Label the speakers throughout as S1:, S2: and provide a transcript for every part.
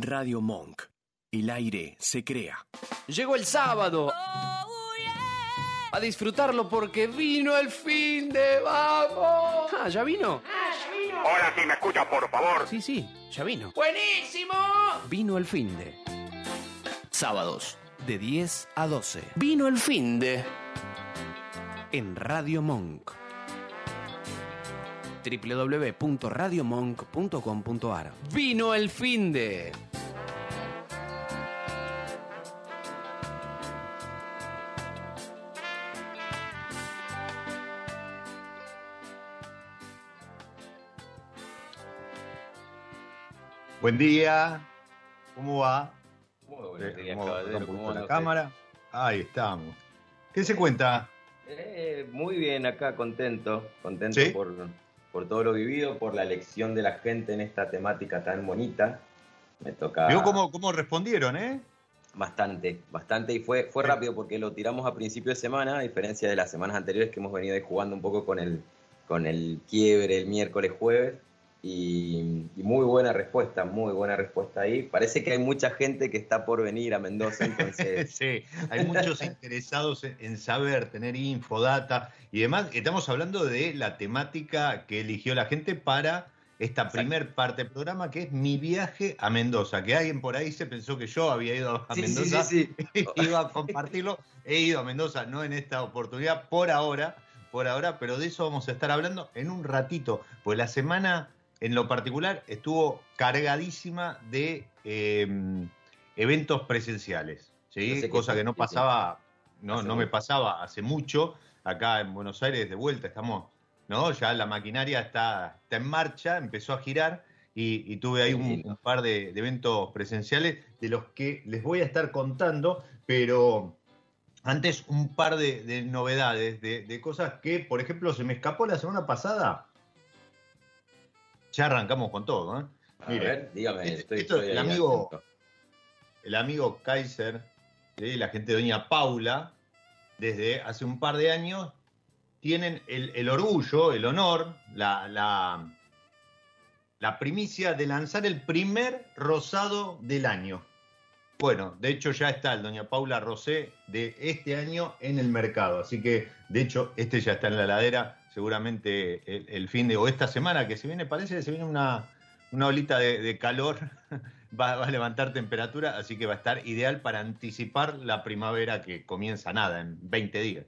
S1: Radio Monk. El aire se crea.
S2: Llegó el sábado. A disfrutarlo porque vino el fin de vamos. Ah, ¿ya vino?
S3: Hola, si me escucha, por favor.
S2: Sí, sí, ya vino.
S4: ¡Buenísimo!
S2: Vino el fin de. Sábados, de 10 a 12. Vino el fin de. En Radio Monk. www.radiomonk.com.ar Vino el fin de.
S5: Buen día, ¿cómo va?
S6: Muy buenos días,
S5: ¿Cómo-
S6: caballero.
S5: cómo
S6: ¿Cómo
S5: está
S6: anda
S5: la cámara? Ahí estamos. ¿Qué se cuenta?
S6: Eh, muy bien, acá contento, contento
S5: ¿Sí?
S6: por, por todo lo vivido, por la elección de la gente en esta temática tan bonita. Me toca
S5: Vio cómo, cómo respondieron, ¿eh?
S6: bastante, bastante y fue, fue
S5: Sí.
S6: rápido porque lo tiramos a principio de semana, a diferencia de las semanas anteriores que hemos venido ahí jugando un poco con el, con el quiebre el miércoles, jueves. Y, y muy buena respuesta, muy buena respuesta ahí. Parece que hay mucha gente que está por venir a Mendoza, entonces
S5: Sí, hay muchos interesados en- saber, tener info, data y demás. Estamos hablando de la temática que eligió la gente para esta primer parte del programa, que es mi viaje a Mendoza. Que alguien por ahí se pensó que yo había ido a
S6: sí,
S5: Mendoza.
S6: sí, sí.
S5: iba a compartirlo. He ido a Mendoza, no en esta oportunidad, por ahora, por ahora, pero de eso vamos a estar hablando en un ratito, pues la semana en lo particular estuvo cargadísima de eh, eventos presenciales, ¿sí?
S6: Que
S5: cosa que no pasaba, no, no me pasaba hace mucho, acá en Buenos Aires de vuelta estamos, ¿no? Ya la maquinaria está, está en marcha, empezó a girar y, y tuve ahí un, par de, de eventos presenciales de los que les voy a estar contando, pero antes un par de, de novedades, de, de cosas que, por ejemplo, se me escapó la semana pasada. Ya arrancamos con todo, ¿eh?
S6: A
S5: Mire,
S6: ver, dígame, estoy,
S5: esto,
S6: estoy
S5: el amigo-
S6: atento.
S5: el amigo Kaiser, ¿sí? la gente de Doña Paula, desde hace un par de años, tienen el, el orgullo, el honor, la, la, la primicia de lanzar el primer rosado del año. Bueno, de hecho ya está el Doña Paula Rosé de este año en el mercado, así que de hecho este ya está en la heladera, seguramente el, fin de, o esta semana que se viene, parece que se viene una, una olita de, de calor, va, va a levantar temperatura, así que va a estar ideal para anticipar la primavera que comienza nada, en 20 días.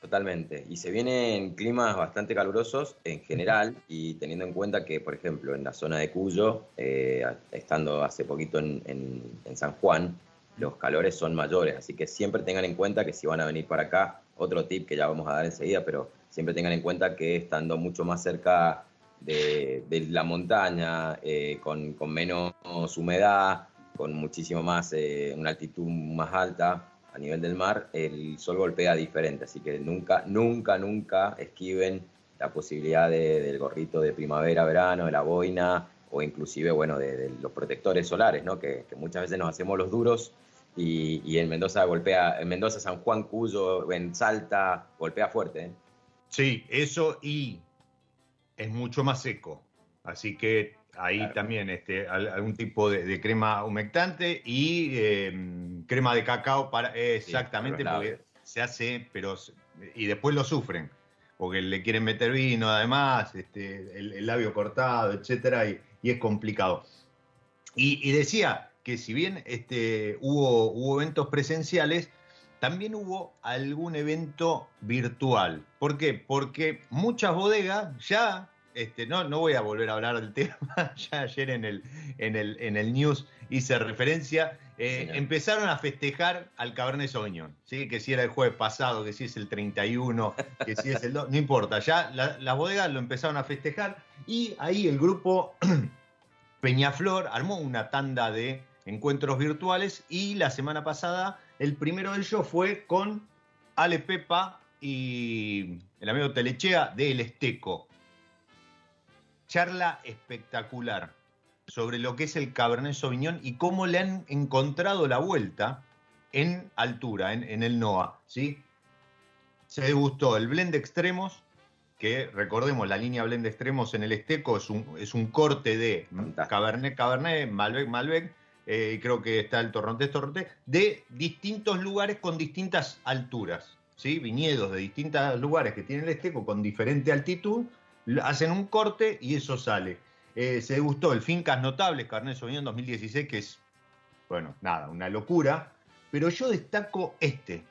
S6: Totalmente. Y se vienen climas bastante calurosos en general y teniendo en cuenta que, por ejemplo, en la zona de Cuyo, eh, estando hace poquito en, en- en San Juan, los calores son mayores. Así que siempre tengan en cuenta que si van a venir para acá, otro tip que ya vamos a dar enseguida, pero siempre tengan en cuenta que estando mucho más cerca de, de la montaña, eh, con, con menos humedad, con muchísimo más, eh, una altitud más alta, a nivel del mar, el sol golpea diferente, así que nunca, nunca, nunca esquiven la posibilidad de- del gorrito de primavera, verano, de la boina o inclusive, bueno, de, de los protectores solares, ¿no? Que, que muchas veces nos hacemos los duros y, y en Mendoza golpea, en Mendoza, San Juan, Cuyo, en Salta, golpea fuerte, ¿eh?
S5: Sí, eso y es mucho más seco. Así que ahí
S6: Claro.
S5: también este, al- algún tipo de, de crema humectante y eh, crema de cacao para exactamente porque se hace, pero y después lo sufren porque le quieren meter vino además, este, el, el labio cortado, etcétera, y, y es complicado. Y, y decía que si bien este, hubo, hubo eventos presenciales, también hubo algún evento virtual. ¿Por qué? Porque muchas bodegas ya, este, no, no voy a volver a hablar del tema, ya ayer en el, en el, en el news hice referencia, eh, empezaron a festejar al Cabernet Sauvignon, ¿sí? que si era el jueves pasado, que si es el 31, que si es el 2, no importa, ya la- las bodegas lo empezaron a festejar y ahí el grupo Peñaflor armó una tanda de encuentros virtuales y la semana pasada el primero de ellos fue con Ale Pepa y el amigo Telechea de El Esteco. Charla espectacular sobre lo que es el Cabernet Sauvignon y cómo le han encontrado la vuelta en altura, en, en el NOA. ¿sí? Se degustó el blend de extremos, que recordemos, la línea blend de extremos en el Esteco es un, es un corte de. Cabernet, Cabernet, Malbec, Malbec, eh, creo que está el Torrontés Torrontés, de distintos lugares con distintas alturas, ¿sí? Viñedos de distintos lugares que tienen el esteco con diferente altitud, hacen un corte y eso sale. Eh, se gustó el Fincas Notables, Carnet Sauvignon 2016, que es, bueno, nada, una locura, pero yo destaco este.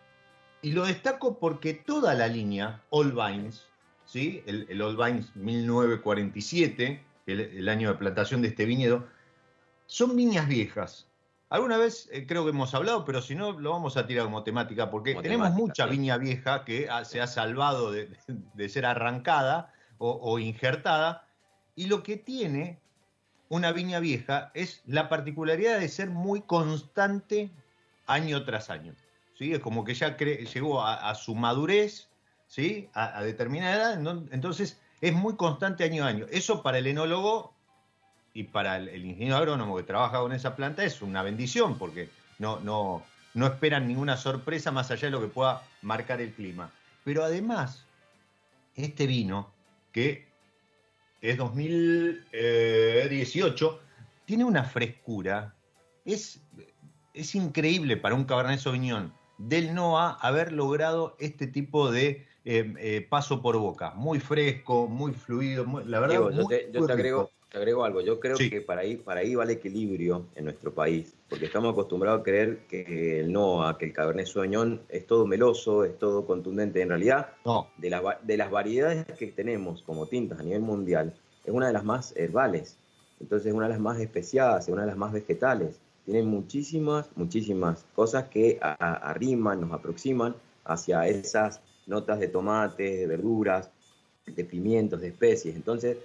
S5: Y lo destaco porque toda la línea All Vines, ¿sí? el, el All Vines 1947, el año de plantación de este viñedo, son viñas viejas. Alguna vez eh, creo que hemos hablado, pero si no, lo vamos a tirar como temática, porque tenemos mucha viña vieja que se ha salvado de, ser arrancada o, injertada, y lo que tiene una viña vieja es la particularidad de ser muy constante año tras año. ¿sí? Es como que ya llegó a, su madurez, ¿sí? a, a determinada edad, entonces es muy constante año a año. Eso para el enólogo y para el, ingeniero agrónomo que trabaja con esa planta es una bendición porque no, no, no esperan ninguna sorpresa más allá de lo que pueda marcar el clima. Pero además, este vino, que es 2018, tiene una frescura. Es, es increíble para un Cabernet Sauvignon del NOA haber logrado este tipo de eh, eh, paso por boca. Muy fresco, muy fluido, la verdad.
S6: yo, te, yo te, agrego, te agrego algo, yo creo que para ahí, para ahí va el equilibrio en nuestro país, porque estamos acostumbrados a creer que el NOA, que el Cabernet Sauvignon es todo meloso, es todo contundente. En realidad, no. de, de las variedades que tenemos como tintas a nivel mundial, es una de las más herbales, entonces es una de las más especiadas, es una de las más vegetales. Tienen muchísimas, muchísimas cosas que arriman, nos aproximan hacia esas notas de tomates, de verduras, de pimientos, de especies. Entonces,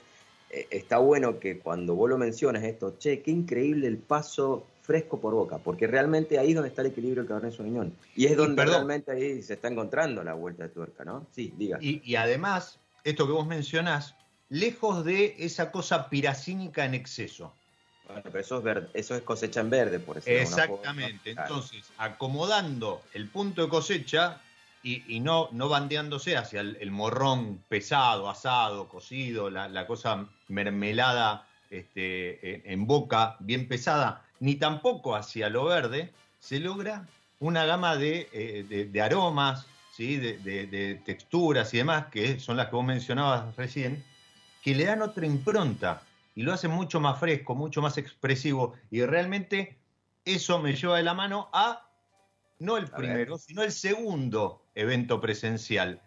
S6: está bueno que cuando vos lo mencionas esto, che, qué increíble el paso fresco por boca, porque realmente ahí es donde está el equilibrio del Cabernet Sauvignon. Y es donde realmente ahí se está encontrando la vuelta de tuerca, ¿no? Sí, diga.
S5: Y, además, esto que vos mencionás, lejos de esa cosa piracínica en exceso.
S6: Bueno, pero eso es, verde, eso es cosecha en verde, por
S5: eso. Exactamente. Entonces, acomodando el punto de cosecha, y, no, no bandeándose hacia el, morrón pesado, asado, cocido, la, cosa mermelada este, en, boca, bien pesada, ni tampoco hacia lo verde, se logra una gama de, eh, aromas, ¿sí? De, texturas y demás, que son las que vos mencionabas recién, que le dan otra impronta y lo hacen mucho más fresco, mucho más expresivo, y realmente eso me lleva de la mano a no el primero, sino el segundo evento presencial.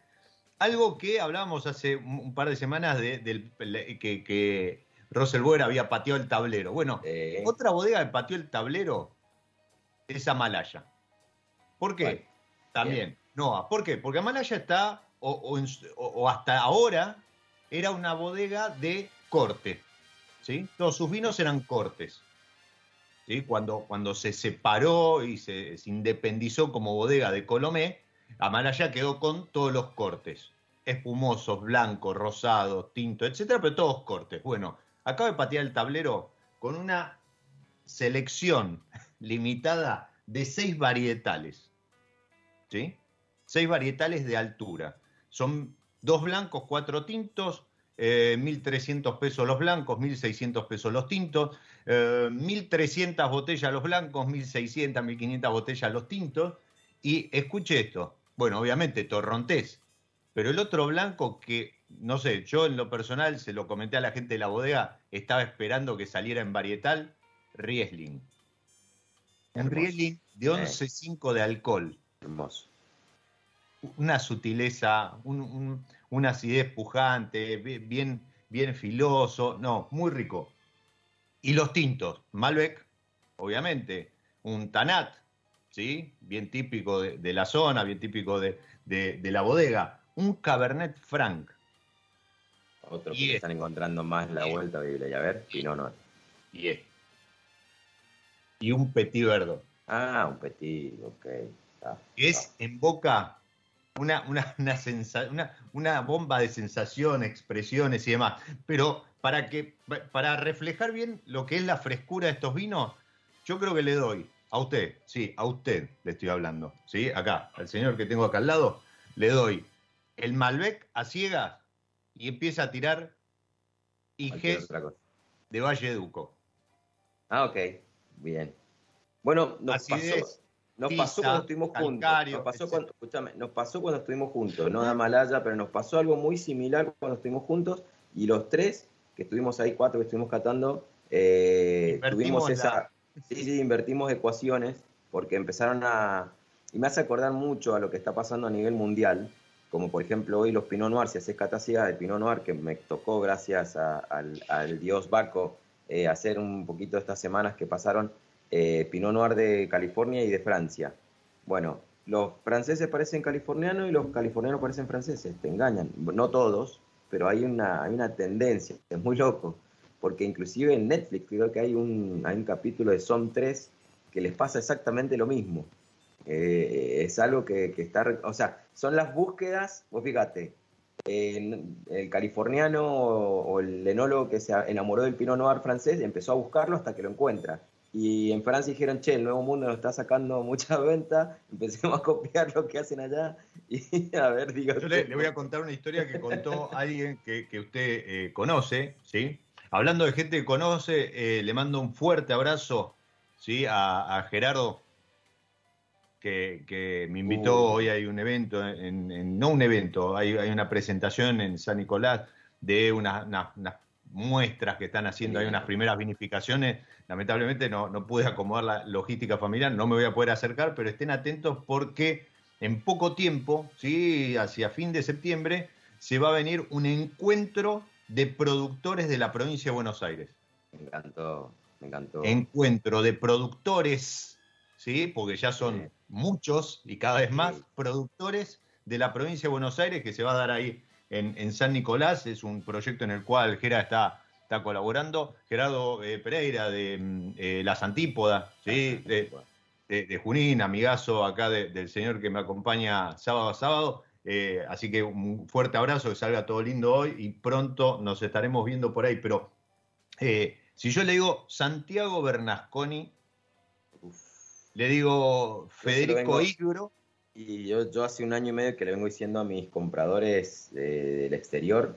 S5: Algo que hablábamos hace un par de semanas de, que, que Russell había pateado el tablero. Bueno, otra bodega que pateó el tablero es Amalaya. ¿Por qué? También. No, ¿por qué? Porque Amalaya está, o, hasta ahora, era una bodega de corte. ¿sí? Todos sus vinos eran cortes. Cuando, se separó y se, independizó como bodega de Colomé, Amalaya quedó con todos los cortes, espumosos, blancos, rosados, tinto, etcétera, pero todos cortes. Bueno, acaba de patear el tablero con una selección limitada de seis varietales. ¿Sí? Seis varietales de altura. Son dos blancos, cuatro tintos, 1.300 eh, pesos los blancos, 1.600 pesos los tintos, 1.300 eh, botellas los blancos, 1.600, 1.500 botellas los tintos. Y escuche esto, bueno, obviamente torrontés, pero el otro blanco que, no sé, yo en lo personal se lo comenté a la gente de la bodega, estaba esperando que saliera en varietal, Riesling. Un Riesling de 11,5 de alcohol.
S6: Hermoso.
S5: Una sutileza, una acidez pujante, bien, bien filoso, no, muy rico. Y los tintos, Malbec, obviamente, un Tanat, ¿sí? bien típico de, la zona, bien típico de, la bodega, un Cabernet Franc.
S6: Otro que están encontrando más la vuelta, Biblia, a ver, si no, no.
S5: Y Y un Petit Verdo.
S6: Ah, un Petit, ok.
S5: es en boca una, una, una, una, bomba de sensación, expresiones y demás. Pero para, que, para reflejar bien lo que es la frescura de estos vinos, yo creo que le doy a usted, sí, a usted le estoy hablando, ¿sí? Acá, al señor que tengo acá al lado, le doy el Malbec a ciegas y empieza a tirar IG de Valle Duco.
S6: Ah, ok, bien. Bueno, nos pasó, nos pasó cuando estuvimos juntos. Nos pasó cuando, nos pasó cuando estuvimos juntos, no da Malaya, pero nos pasó algo muy similar cuando estuvimos juntos y los tres, que estuvimos ahí, cuatro que estuvimos catando, eh, tuvimos esa... Sí, sí, invertimos ecuaciones porque empezaron a... Y me hace acordar mucho a lo que está pasando a nivel mundial, como por ejemplo hoy los Pinot Noir, si haces catacia de Pinot Noir, que me tocó gracias al, dios Baco eh, hacer un poquito estas semanas que pasaron, eh, Pinot Noir de California y de Francia. Bueno, los franceses parecen californianos y los californianos parecen franceses, te engañan. No todos, pero hay una, hay una tendencia, es muy loco, porque inclusive en Netflix creo que hay un, hay un capítulo de Son 3 que les pasa exactamente lo mismo. Eh, es algo que, está, o sea, son las búsquedas, vos fíjate, el californiano o, el enólogo que se enamoró del Pinot Noir francés empezó a buscarlo hasta que lo encuentra. Y en Francia dijeron, che, el Nuevo Mundo nos está sacando mucha venta, empecemos a copiar lo que hacen allá. Y a ver, diga.
S5: Yo le, voy a contar una historia que contó alguien que, usted eh, conoce, ¿sí? Hablando de gente que conoce, eh, le mando un fuerte abrazo ¿sí? a, Gerardo, que, me invitó. Hoy hay un evento, en, no un evento, hay, una presentación en San Nicolás de unas muestras que están haciendo, hay unas primeras vinificaciones. Lamentablemente no, no pude acomodar la logística familiar, no me voy a poder acercar, pero estén atentos porque en poco tiempo, ¿sí? hacia fin de septiembre, se va a venir un encuentro de productores de la provincia de Buenos Aires.
S6: Me encantó, me encantó.
S5: Encuentro de productores, ¿sí? Porque ya son muchos y cada vez más productores de la provincia de Buenos Aires que se va a dar ahí en, San Nicolás. Es un proyecto en el cual Gera está, está colaborando. Gerardo eh, Pereira de mm, eh, Las Antípodas, ¿sí? De, Junín, amigazo acá del señor que me acompaña sábado a sábado. Eh, así que un fuerte abrazo, que salga todo lindo hoy y pronto nos estaremos viendo por ahí. Pero si yo le digo Santiago Bernasconi, le digo Federico Igro.
S6: Y yo, yo hace un año y medio que le vengo diciendo a mis compradores del exterior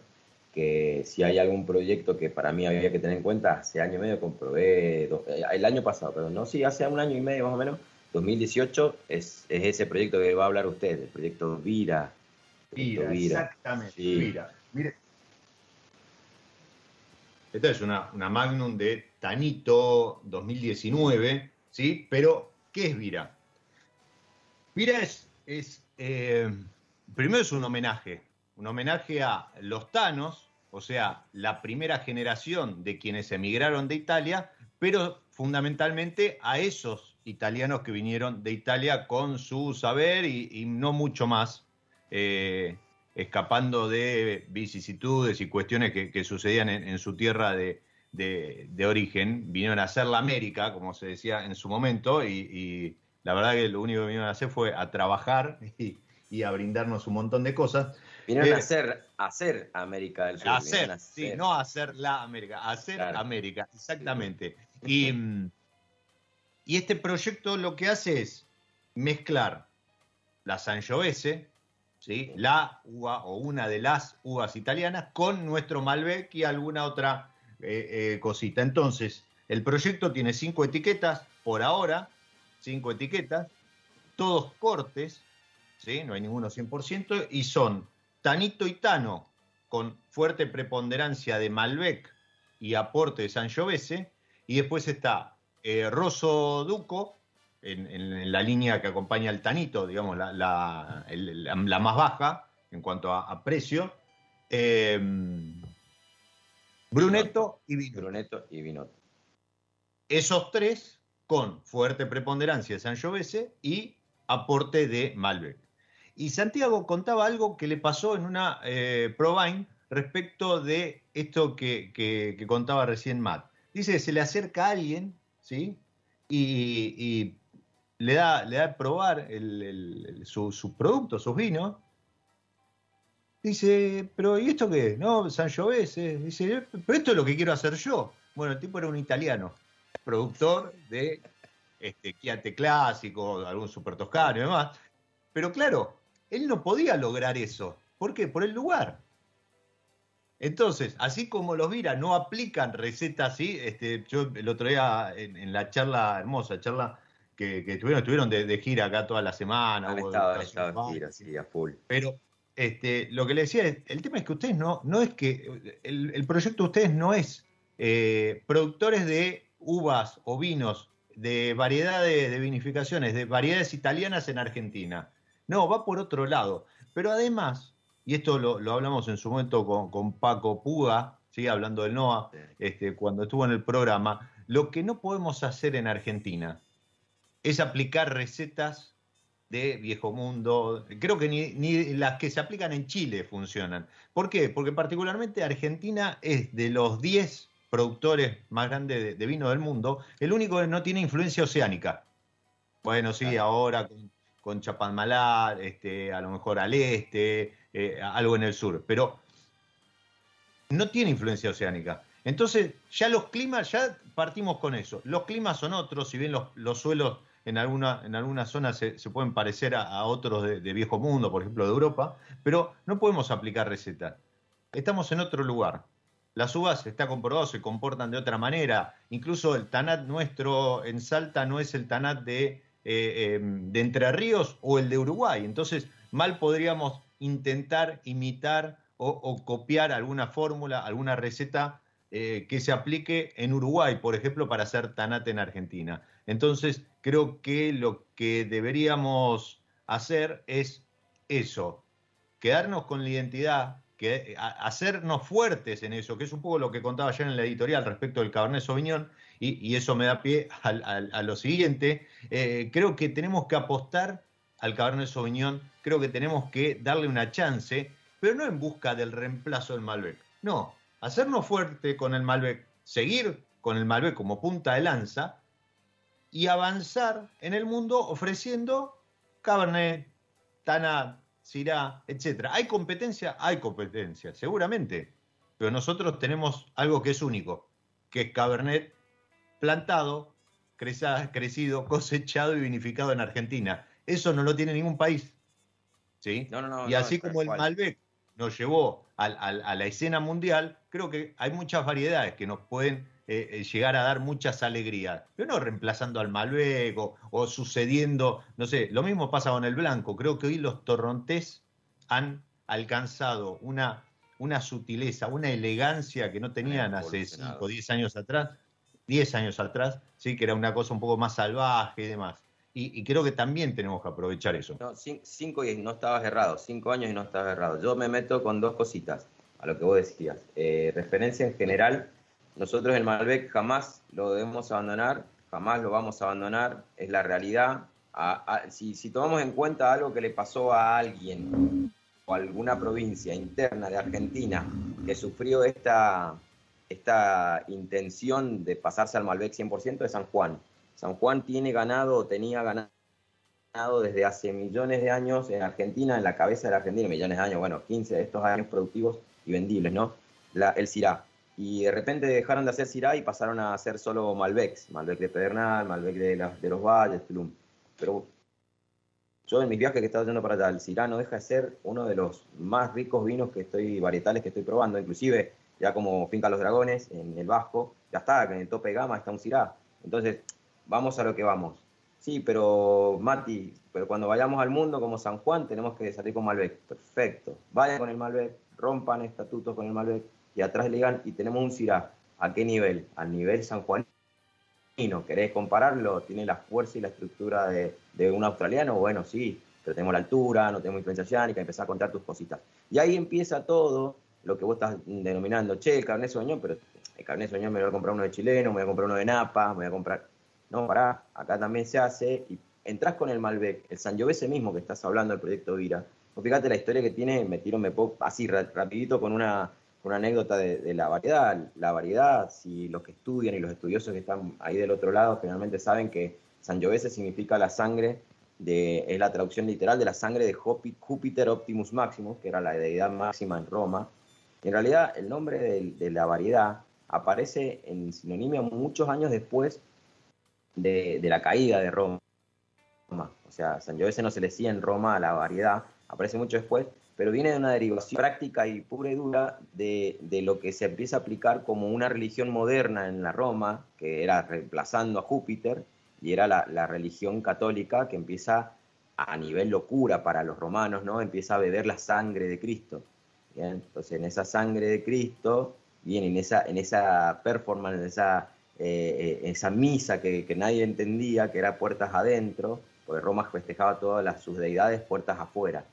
S6: que si hay algún proyecto que para mí había que tener en cuenta, hace año y medio comprobé, eh, el año pasado, pero no, sí, hace un año y medio más o menos, 2018 es, es, ese proyecto que va a hablar usted, el proyecto Vira.
S5: Vira, exactamente, Vira. Mire. Esta es una, una Magnum de Tanito 2019, ¿sí? Pero, ¿qué es Vira? Vira es, es eh, primero es un homenaje, un homenaje a los Tanos, o sea, la primera generación de quienes emigraron de Italia, pero fundamentalmente a esos italianos que vinieron de Italia con su saber y, no mucho más, eh, escapando de vicisitudes y cuestiones que, sucedían en, su tierra de, origen, vinieron a hacer la América, como se decía en su momento, y, la verdad que lo único que vinieron a hacer fue a trabajar y, a brindarnos un montón de cosas.
S6: Vinieron a, eh, hacer, América del Sur.
S5: Hacer, sí, no a hacer la América, a hacer América, exactamente. Y mm, y este proyecto lo que hace es mezclar la Sangiovese, ¿sí? la uva o una de las uvas italianas, con nuestro Malbec y alguna otra eh, eh, cosita. Entonces, el proyecto tiene cinco etiquetas por ahora, cinco etiquetas, todos cortes, ¿sí? no hay ninguno 100%, y son tanito y tano con fuerte preponderancia de Malbec y aporte de Sangiovese, y después está eh, Rosso Duco, en, la línea que acompaña al Tanito, digamos, la, la, más baja en cuanto a, precio. Eh, Brunetto y Vino.
S6: Brunetto y Vino.
S5: Esos tres con fuerte preponderancia de Sangiovese y aporte de Malbec. Y Santiago contaba algo que le pasó en una eh, respecto de esto que, contaba recién Matt. Dice se le acerca a alguien ¿sí? Y, le, da, le da a probar su productos, sus vinos. Dice, pero ¿y esto qué? No, Sangiovese. Dice, pero esto es lo que quiero hacer yo. Bueno, el tipo era un italiano, productor de este, Chiate clásico, algún super toscano y demás. Pero claro, él no podía lograr eso. ¿Por qué? Por el lugar. Entonces, así como los Vira no aplican recetas así, este, yo el otro día en, la charla, hermosa charla que, estuvieron, estuvieron de, gira acá toda la semana.
S6: Han estado, estado gira, sí, a full.
S5: Pero este, lo que le decía, el tema es que ustedes no, no es que, el, proyecto de ustedes no es eh, productores de uvas o vinos, de variedades de vinificaciones, de variedades italianas en Argentina. No, va por otro lado. Pero además, y esto lo, hablamos en su momento con, Paco Puga, ¿sí? hablando del NOA, este, cuando estuvo en el programa, lo que no podemos hacer en Argentina es aplicar recetas de viejo mundo. Creo que ni, las que se aplican en Chile funcionan. ¿Por qué? Porque particularmente Argentina es de los 10 productores más grandes de, vino del mundo, el único que no tiene influencia oceánica. Bueno, sí, ahora con, con Chapadmalal, este, a lo mejor al este, eh, algo en el sur, pero no tiene influencia oceánica. Entonces, ya los climas, ya partimos con eso. Los climas son otros, si bien los, suelos en alguna, en algunas zonas se, pueden parecer a, otros de, viejo mundo, por ejemplo de Europa, pero no podemos aplicar recetas. Estamos en otro lugar. Las uvas, está comprobado, se comportan de otra manera. Incluso el tanat nuestro en Salta no es el tanat de, eh, em, Entre Ríos o el de Uruguay. Entonces, mal podríamos intentar imitar o copiar alguna fórmula, alguna receta eh, que se aplique en Uruguay, por ejemplo, para hacer tanate en Argentina. Entonces, creo que lo que deberíamos hacer es eso, quedarnos con la identidad, que, hacernos fuertes en eso, que es un poco lo que contaba ayer en la editorial respecto del Cabernet Sauvignon, y, eso me da pie a, lo siguiente. Eh, creo que tenemos que apostar al Cabernet Sauvignon, creo que tenemos que darle una chance, pero no en busca del reemplazo del Malbec. No, hacernos fuerte con el Malbec, seguir con el Malbec como punta de lanza y avanzar en el mundo ofreciendo Cabernet, Tanat, Syrah, etc. ¿Hay competencia? Hay competencia, seguramente. Pero nosotros tenemos algo que es único, que es Cabernet plantado, crecido, cosechado y vinificado en Argentina. Eso no lo tiene ningún país. ¿sí? y así como el Malbec nos llevó a, la escena mundial, creo que hay muchas variedades que nos pueden eh, eh, llegar a dar muchas alegrías, pero no reemplazando al Malbec o, sucediendo, no sé, lo mismo pasa con el blanco, creo que hoy los torrontés han alcanzado una, una sutileza, una elegancia que no tenían hace 5 o 10 años atrás, 10 años atrás, sí, que era una cosa un poco más salvaje y demás. Y, creo que también tenemos que aprovechar eso.
S6: No, cinco y no estabas errado, cinco años y no estabas errado. Yo me meto con dos cositas a lo que vos decías. Eh, referencia en general, nosotros el Malbec jamás lo debemos abandonar, jamás lo vamos a abandonar, es la realidad. si, si tomamos en cuenta algo que le pasó a alguien o alguna provincia interna de Argentina que sufrió esta, esta intención de pasarse al Malbec 100% de San Juan San Juan tiene ganado, tenía ganado desde hace millones de años en Argentina, en la cabeza de la Argentina, millones de años, bueno, 15 de estos años productivos y vendibles, ¿no? el Syrah. Y de repente dejaron de hacer Syrah y pasaron a hacer solo Malbecs, Malbec de Pedernal, Malbec de, de los Valles, Tulum. Pero yo en mis viajes que he estado yendo para allá, el no deja de ser uno de los más ricos vinos que estoy, varietales que estoy probando, inclusive ya como Finca Los Dragones, en el Vasco, ya está, en el tope de gama está un Syrah. Entonces, vamos a lo que vamos. Sí, pero Mati, pero cuando vayamos al mundo como San Juan tenemos que salir con Malbec. Perfecto. Vayan con el Malbec, rompan estatutos con el Malbec y atrás le digan, y tenemos un Syrah. ¿A qué nivel? Al nivel San Juan. ¿No ¿Querés compararlo? ¿Tiene la fuerza y la estructura de, un australiano? Bueno, sí, pero tenemos la altura, no tenemos influencia oceánica, empezar a contar tus cositas. Y ahí empieza todo lo que vos estás denominando, che, el carnet soñón, pero el carnet soñón me voy a comprar uno de chileno, me voy a comprar uno de Napa, me voy a comprar no, pará, acá también se hace, y entras con el Malbec, el Sangiovese mismo que estás hablando del proyecto Vira, fíjate la historia que tiene, me tiro, me puedo, así rapidito con una, una anécdota de, la variedad, la variedad, si los que estudian y los estudiosos que están ahí del otro lado finalmente saben que Sangiovese significa la sangre es la traducción literal de la sangre de Júpiter Optimus Maximus, que era la deidad máxima en Roma. En realidad, el nombre de, la variedad aparece en sinonimia muchos años después de, la caída de Roma. O sea, San Giovese no se le decía en Roma a la variedad, aparece mucho después, pero viene de una derivación práctica y pura y dura de, lo que se empieza a aplicar como una religión moderna en la Roma, que era reemplazando a Júpiter, y era la, la religión católica que empieza a nivel locura para los romanos, ¿no? Empieza a beber la sangre de Cristo. Entonces, en esa sangre de Cristo, bien, en esa, en esa performance, en esa, eh, eh, esa misa que, nadie entendía, que era puertas adentro, porque Roma festejaba todas las, sus deidades puertas afuera.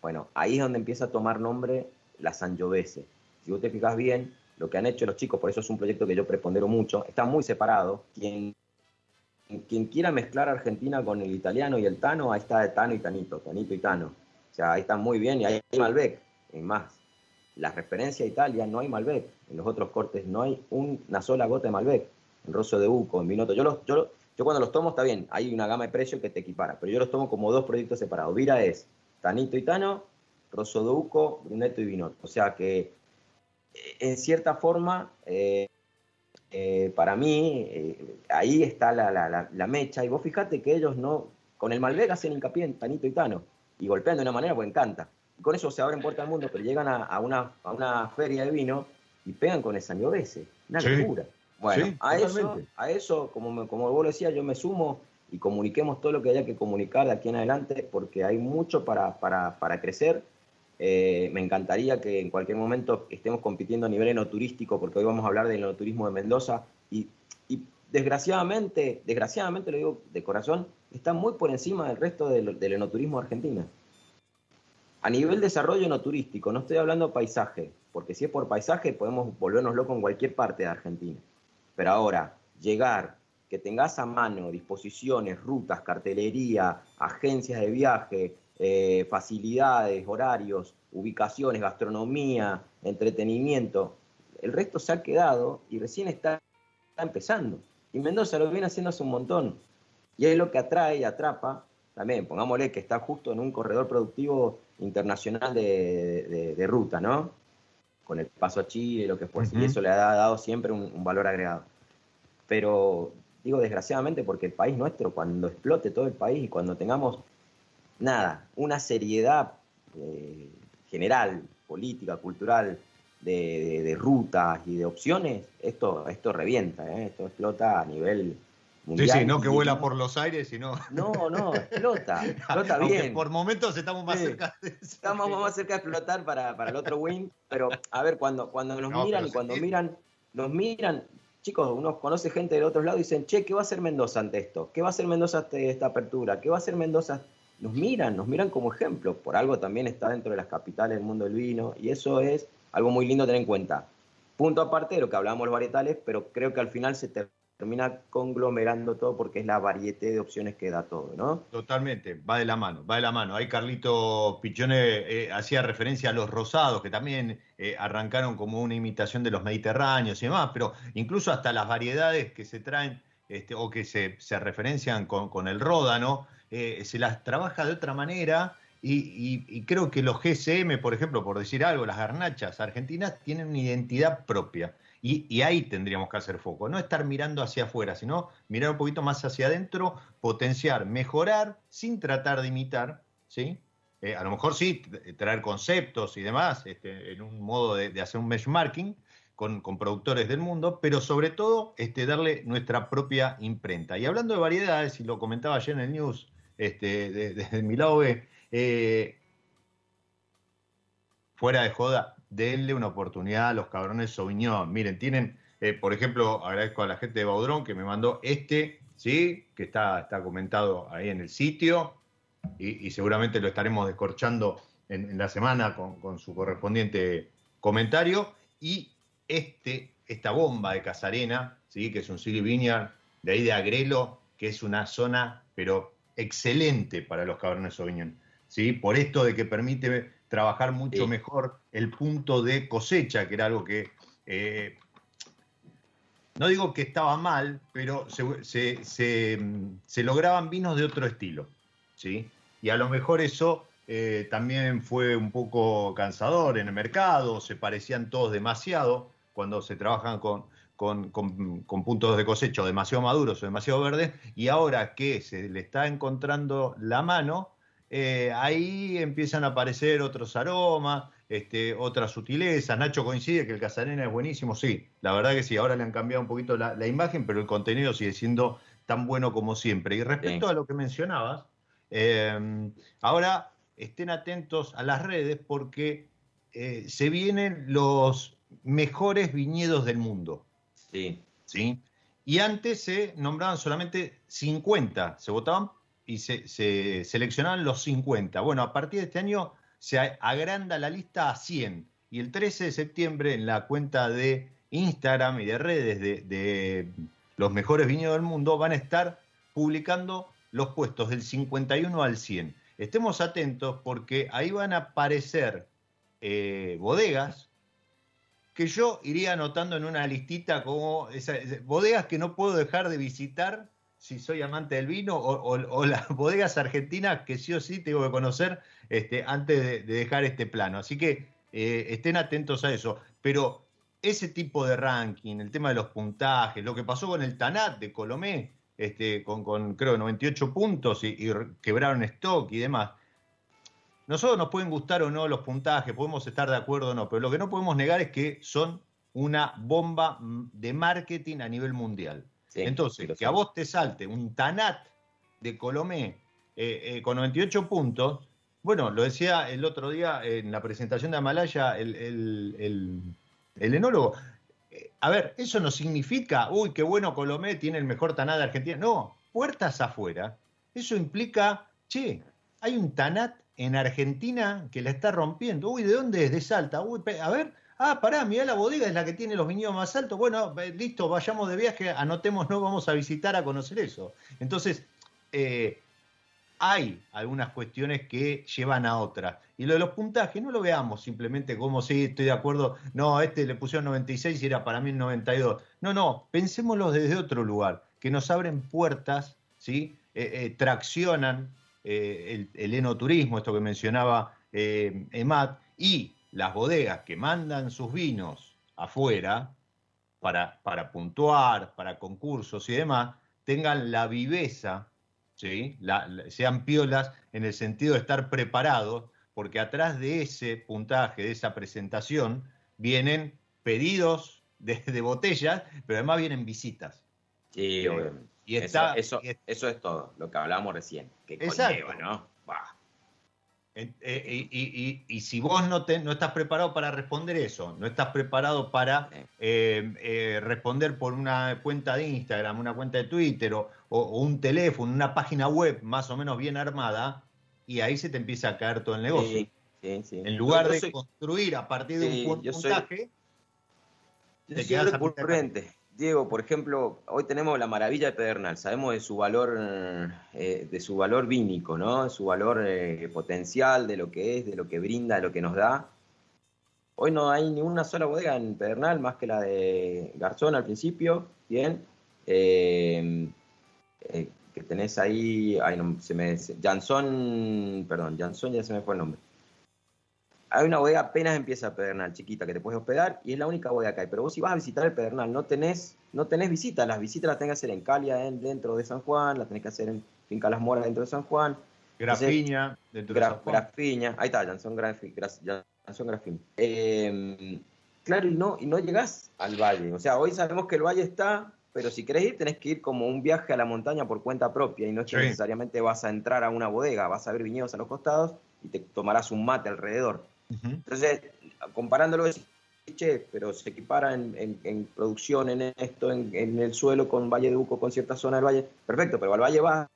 S6: Bueno, ahí es donde empieza a tomar nombre la Sangiovese. Si vos te fijas bien, lo que han hecho los chicos, por eso es un proyecto que yo prepondero mucho, está muy separado. Quien quien quiera mezclar Argentina con el italiano y el Tano, ahí está Tano y Tanito, Tanito y Tano. O sea, ahí están muy bien y ahí hay Malbec, en más. La referencia a Italia no hay Malbec, en los otros cortes no hay una sola gota de Malbec. En Rosso de Uco, en Vinoto. Yo, los, yo, yo cuando los tomo está bien, hay una gama de precios que te equipara, pero yo los tomo como dos proyectos separados. Vira es Tanito y Tano, Rosso de Uco, Brunetto y Vinoto. O sea que, eh, en cierta forma, eh, eh, para mí, eh, ahí está la, mecha. Y vos fijate que ellos no, con el Malbec hacen hincapié en Tanito y Tano, y golpean de una manera pues encanta. Y con eso se abren puertas al mundo, pero llegan a, una, a una feria de vino y pegan con el Sangiovese. Una locura. Bueno, a, eso, a eso, como, como vos lo decías, yo me sumo y comuniquemos todo lo que haya que comunicar de aquí en adelante, porque hay mucho para, para, para crecer eh, me encantaría que en cualquier momento estemos compitiendo a nivel enoturístico, porque hoy vamos a hablar del enoturismo de Mendoza y, desgraciadamente, desgraciadamente lo digo de corazón, está muy por encima del resto del, enoturismo argentino. A nivel desarrollo enoturístico, no estoy hablando paisaje, porque si es por paisaje podemos volvernos locos en cualquier parte de Argentina. Pero ahora, llegar, que tengas a mano disposiciones, rutas, cartelería, agencias de viaje, eh, facilidades, horarios, ubicaciones, gastronomía, entretenimiento. El resto se ha quedado y recién está, empezando. Y Mendoza lo viene haciendo hace un montón. Y es lo que atrae y atrapa. También, pongámosle que está justo en un corredor productivo internacional de, ruta, ¿no? Con el paso a Chile, lo que fue. Y eso le ha dado siempre un valor agregado. Pero digo desgraciadamente porque el país nuestro, cuando explote todo el país y cuando tengamos nada, una seriedad eh, general, política, cultural, de, rutas y de opciones, esto, esto revienta, ¿eh? esto explota a nivel mundial.
S5: Sí, sí, no que vuela por los aires, sino...
S6: No, no, explota, explota bien.
S5: por momentos estamos más cerca de
S6: Estamos más cerca de explotar para, el otro win, pero a ver, cuando, cuando nos miran y cuando miran, nos miran, chicos, uno conoce gente del otro lado y dicen, che, ¿qué va a hacer Mendoza ante esto? ¿Qué va a hacer Mendoza ante esta apertura? ¿Qué va a hacer Mendoza nos miran, nos miran como ejemplo. Por algo también está dentro de las capitales del mundo del vino y eso es algo muy lindo tener en cuenta. Punto aparte de lo que hablábamos los varietales, pero creo que al final se termina conglomerando todo porque es la variedad de opciones que da todo, ¿no?
S5: Totalmente, va de la mano, va de la mano. Ahí Carlito Pichone eh, hacía referencia a los rosados, que también eh, arrancaron como una imitación de los mediterráneos y demás, pero incluso hasta las variedades que se traen este, o que se, referencian con, con el ródano, eh, se las trabaja de otra manera y, creo que los GSM, por ejemplo, por decir algo, las garnachas argentinas tienen una identidad propia. Y, ahí tendríamos que hacer foco, no estar mirando hacia afuera, sino mirar un poquito más hacia adentro, potenciar, mejorar, sin tratar de imitar, ¿sí? Eh, a lo mejor sí, traer conceptos y demás, este, en un modo de, hacer un benchmarking con, con, productores del mundo, pero sobre todo este, darle nuestra propia imprenta. Y hablando de variedades, y lo comentaba ayer en el news, este, desde mi lado B, eh, fuera de joda, denle una oportunidad a los cabrones Sauvignon. Miren, tienen, eh, por ejemplo, agradezco a la gente de Baudrón que me mandó este, ¿sí? Que está, está comentado ahí en el sitio y, seguramente lo estaremos descorchando en, la semana con, su correspondiente comentario. Y este, esta bomba de Casarena, ¿sí? Que es un Silly Vineyard de ahí de Agrelo, que es una zona, pero excelente para los cabrones Sauvignon, ¿sí? Por esto de que permite trabajar mucho mejor el punto de cosecha, que era algo que eh, no digo que estaba mal, pero se, lograban vinos de otro estilo, ¿sí? Y a lo mejor eso eh, también fue un poco cansador en el mercado, se parecían todos demasiado cuando se trabajan con, con, puntos de cosecho demasiado maduros o demasiado verdes, y ahora que se le está encontrando la mano, eh, ahí empiezan a aparecer otros aromas, este, otras sutilezas. Nacho coincide que el Casarena es buenísimo, sí, la verdad que sí, ahora le han cambiado un poquito la, imagen, pero el contenido sigue siendo tan bueno como siempre. Y respecto a lo que mencionabas, em, ahora estén atentos a las redes porque eh, se vienen los mejores viñedos del mundo.
S6: Sí.
S5: ¿sí? Y antes se nombraban solamente 50, se votaban y se, se, seleccionaban los 50. Bueno, a partir de este año se agranda la lista a 100. Y el 13 de septiembre en la cuenta de Instagram y de redes de, los mejores viñedos del mundo van a estar publicando los puestos del 51 al 100. Estemos atentos porque ahí van a aparecer eh, bodegas que yo iría anotando en una listita como bodegas que no puedo dejar de visitar si soy amante del vino o, las bodegas argentinas que sí o sí tengo que conocer este, antes de, dejar este plano. Así que eh, estén atentos a eso. Pero ese tipo de ranking, el tema de los puntajes, lo que pasó con el Tanat de Colomé, este, con, con creo 98 puntos y, y quebraron stock y demás. Nosotros nos pueden gustar o no los puntajes, podemos estar de acuerdo o no, pero lo que no podemos negar es que son una bomba de marketing a nivel mundial. Entonces, que a vos te salte un Tanat de Colomé eh, eh, con 98 puntos, bueno, lo decía el otro día en la presentación de Amalaya el, el, enólogo. Eh, a ver, eso no significa, uy, qué bueno Colomé tiene el mejor Tanat de Argentina. No, puertas afuera. Eso implica, che, hay un Tanat en Argentina que la está rompiendo. Uy, ¿de dónde es? De Salta. Uy, a ver, Ah, pará, mirá la bodega, es la que tiene los viñedos más altos. Bueno, listo, vayamos de viaje, anotemos, no vamos a visitar a conocer eso. Entonces, eh, hay algunas cuestiones que llevan a otras. Y lo de los puntajes, no lo veamos simplemente como si estoy de acuerdo, no, este le pusieron 96 y era para mí 92. No, no, pensémoslo desde otro lugar, que nos abren puertas, ¿sí? Eh, eh, traccionan el, el, enoturismo, esto que mencionaba Emat, y las bodegas que mandan sus vinos afuera para, para puntuar, para concursos y demás, tengan la viveza, ¿sí? sean piolas en el sentido de estar preparados, porque atrás de ese puntaje, de esa presentación, vienen pedidos de, botellas, pero además vienen visitas.
S6: Sí, y está, eso, eso, es todo, lo que hablábamos recién. Que
S5: exacto. ¿no? Eh, y, si vos no, te, no estás preparado para responder eso, no estás preparado para eh, eh, responder por una cuenta de Instagram, una cuenta de Twitter o, un teléfono, una página web más o menos bien armada, y ahí se te empieza a caer todo el negocio. en lugar de construir a partir de un puntaje,
S6: te quedas recurrente. Diego, por ejemplo, hoy tenemos la maravilla de Pedernal, sabemos de su valor, eh, de su valor vínico, ¿no? Su valor eh, potencial, de lo que es, de lo que brinda, de lo que nos da. Hoy no hay ni una sola bodega en Pedernal, más que la de Garzón al principio, bien. Eh, que tenés ahí, ay, se me, Jansón, perdón, Jansón ya se me fue el nombre hay una bodega apenas empieza Pedernal, chiquita, que te puedes hospedar y es la única bodega que hay. Pero vos si vas a visitar el Pedernal, no tenés, no tenés visitas. Las visitas las tenés que hacer en Calia, dentro de San Juan, las tenés que hacer en Finca Las Moras, dentro de San Juan.
S5: Grafiña,
S6: dentro de San Juan. Grafiña, ahí está, Jansón Grafiña. Eh, claro, y no, y no llegás al valle. O sea, hoy sabemos que el valle está, pero si querés ir, tenés que ir como un viaje a la montaña por cuenta propia y no necesariamente vas a entrar a una bodega, vas a ver viñedos a los costados y te tomarás un mate alrededor. Entonces, comparándolo, che, pero se equipara en, producción, en esto, en, el suelo con Valle de Uco, con cierta zona del valle, perfecto, pero al valle vas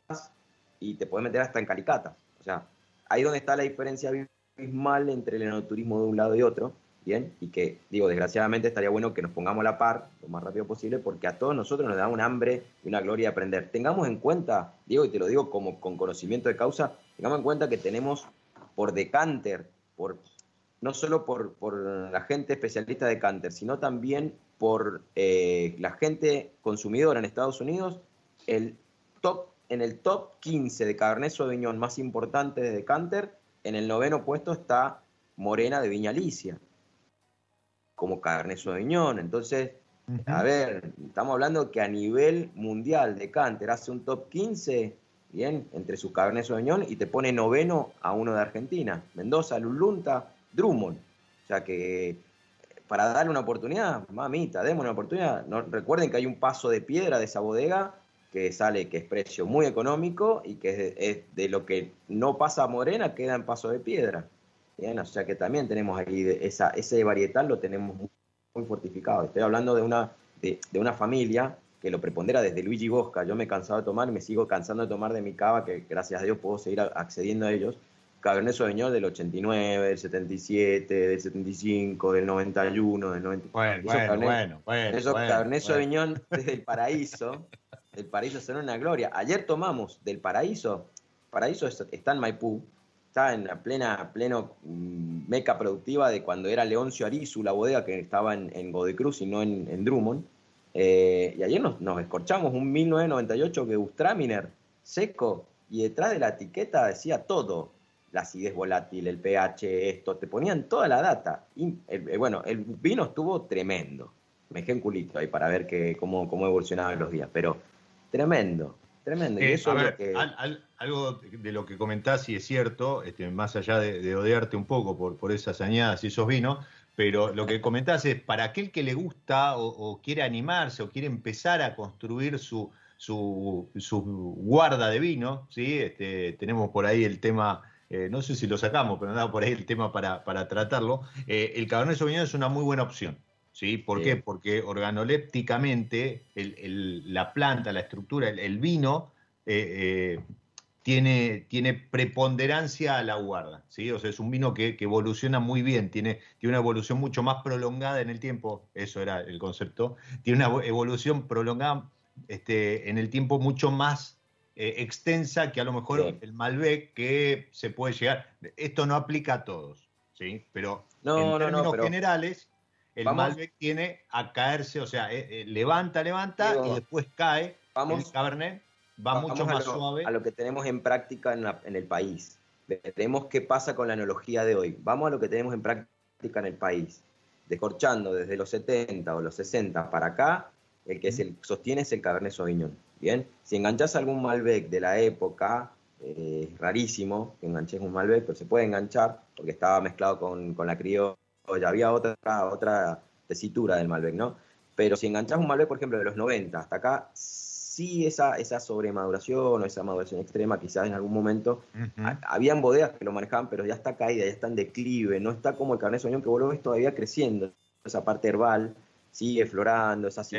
S6: y te puedes meter hasta en Calicata. O sea, ahí donde está la diferencia abismal entre el enoturismo de un lado y otro, ¿bien? Y que, digo, desgraciadamente estaría bueno que nos pongamos a la par lo más rápido posible, porque a todos nosotros nos da un hambre y una gloria de aprender. Tengamos en cuenta, Diego, y te lo digo como con conocimiento de causa, tengamos en cuenta que tenemos por decanter, por no solo por, la gente especialista de Canter, sino también por eh, la gente consumidora en Estados Unidos, el top, en el top 15 de Cabernet Sauvignon más importante de Canter, en el noveno puesto está Morena de Viña Alicia, como Cabernet Sauvignon. Entonces, a ver, estamos hablando que a nivel mundial de Canter hace un top 15, bien, entre sus Cabernet Sauvignon y te pone noveno a uno de Argentina. Mendoza, Lulunta, Drummond. O sea que para darle una oportunidad, mamita, démosle una oportunidad. No, recuerden que hay un paso de piedra de esa bodega que sale, que es precio muy económico y que es de, lo que no pasa a Morena, queda en paso de piedra. Bien, o sea que también tenemos ahí esa, ese varietal lo tenemos muy, fortificado. Estoy hablando de una, de, una familia que lo prepondera desde Luigi Bosca. Yo me he de tomar me sigo cansando de tomar de mi cava, que gracias a Dios puedo seguir accediendo a ellos. Cabernet Sauvignon del 89, del 77, del 75, del 91, del 90.
S5: Bueno, bueno, bueno, bueno,
S6: Esos Cabernet Sauvignon desde el paraíso, el paraíso son una gloria. Ayer tomamos del paraíso, paraíso está en Maipú, está en la plena, pleno mm, meca productiva de cuando era Leoncio Arizu, la bodega que estaba en, en Godecruz y no en, Drummond. Eh, y ayer nos, nos escorchamos un 1998 que Ustraminer seco y detrás de la etiqueta decía todo, la acidez volátil, el pH, esto, te ponían toda la data. Y, eh, bueno, el vino estuvo tremendo. Me dejé un culito ahí para ver que, cómo, cómo evolucionaban los días, pero tremendo, tremendo.
S5: y eh, algo de lo que comentás, y es cierto, este, más allá de, odiarte un poco por, por esas añadas y esos vinos, pero lo que comentás es, para aquel que le gusta o, quiere animarse o quiere empezar a construir su, su, su guarda de vino, ¿sí? Este, tenemos por ahí el tema eh, no sé si lo sacamos, pero nada por ahí el tema para, tratarlo, eh, el Cabernet Sauvignon es una muy buena opción. ¿sí? ¿Por qué? Porque organolépticamente la planta, la estructura, el, vino eh, tiene, tiene, preponderancia a la guarda. ¿sí? O sea, es un vino que, evoluciona muy bien, tiene, tiene, una evolución mucho más prolongada en el tiempo, eso era el concepto, tiene una evolución prolongada este, en el tiempo mucho más eh, extensa que a lo mejor el Malbec que se puede llegar. Esto no aplica a todos, ¿sí? Pero en términos generales, el Malbec tiene a caerse, o sea, eh, eh, levanta, levanta y después cae.
S6: Vamos,
S5: el Cabernet va mucho más suave.
S6: A lo que tenemos en práctica en, en el país. Veremos qué pasa con la analogía de hoy. Vamos a lo que tenemos en práctica en el país. Descorchando desde los 70 o los 60 para acá, el que se sostiene es el Cabernet Sauvignon. Bien, si enganchas algún Malbec de la época, eh, es rarísimo que enganches un Malbec, pero se puede enganchar porque estaba mezclado con, la criolla, había otra, otra tesitura del Malbec, ¿no? Pero si enganchas un Malbec, por ejemplo, de los 90 hasta acá, sí esa, esa sobremaduración o esa maduración extrema quizás en algún momento, habían bodegas que lo manejaban, pero ya está caída, ya está en declive, no está como el Cabernet Sauvignon que vos lo ves todavía creciendo, esa parte herbal, sigue florando, es así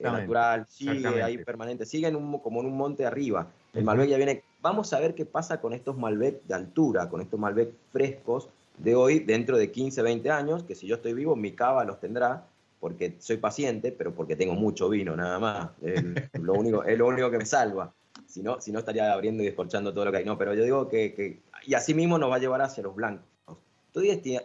S6: natural, sigue ahí permanente, sigue como en un monte arriba. El Malbec ya viene. Vamos a ver qué pasa con estos Malbec de altura, con estos Malbec frescos de hoy, dentro de 15, 20 años, que si yo estoy vivo, mi cava los tendrá, porque soy paciente, pero porque tengo mucho vino, nada más. Es lo único, es lo único que me salva. Si no, si no estaría abriendo y descorchando todo lo que hay. No, pero yo digo que, y así mismo nos va a llevar hacia los blancos. Todo, este,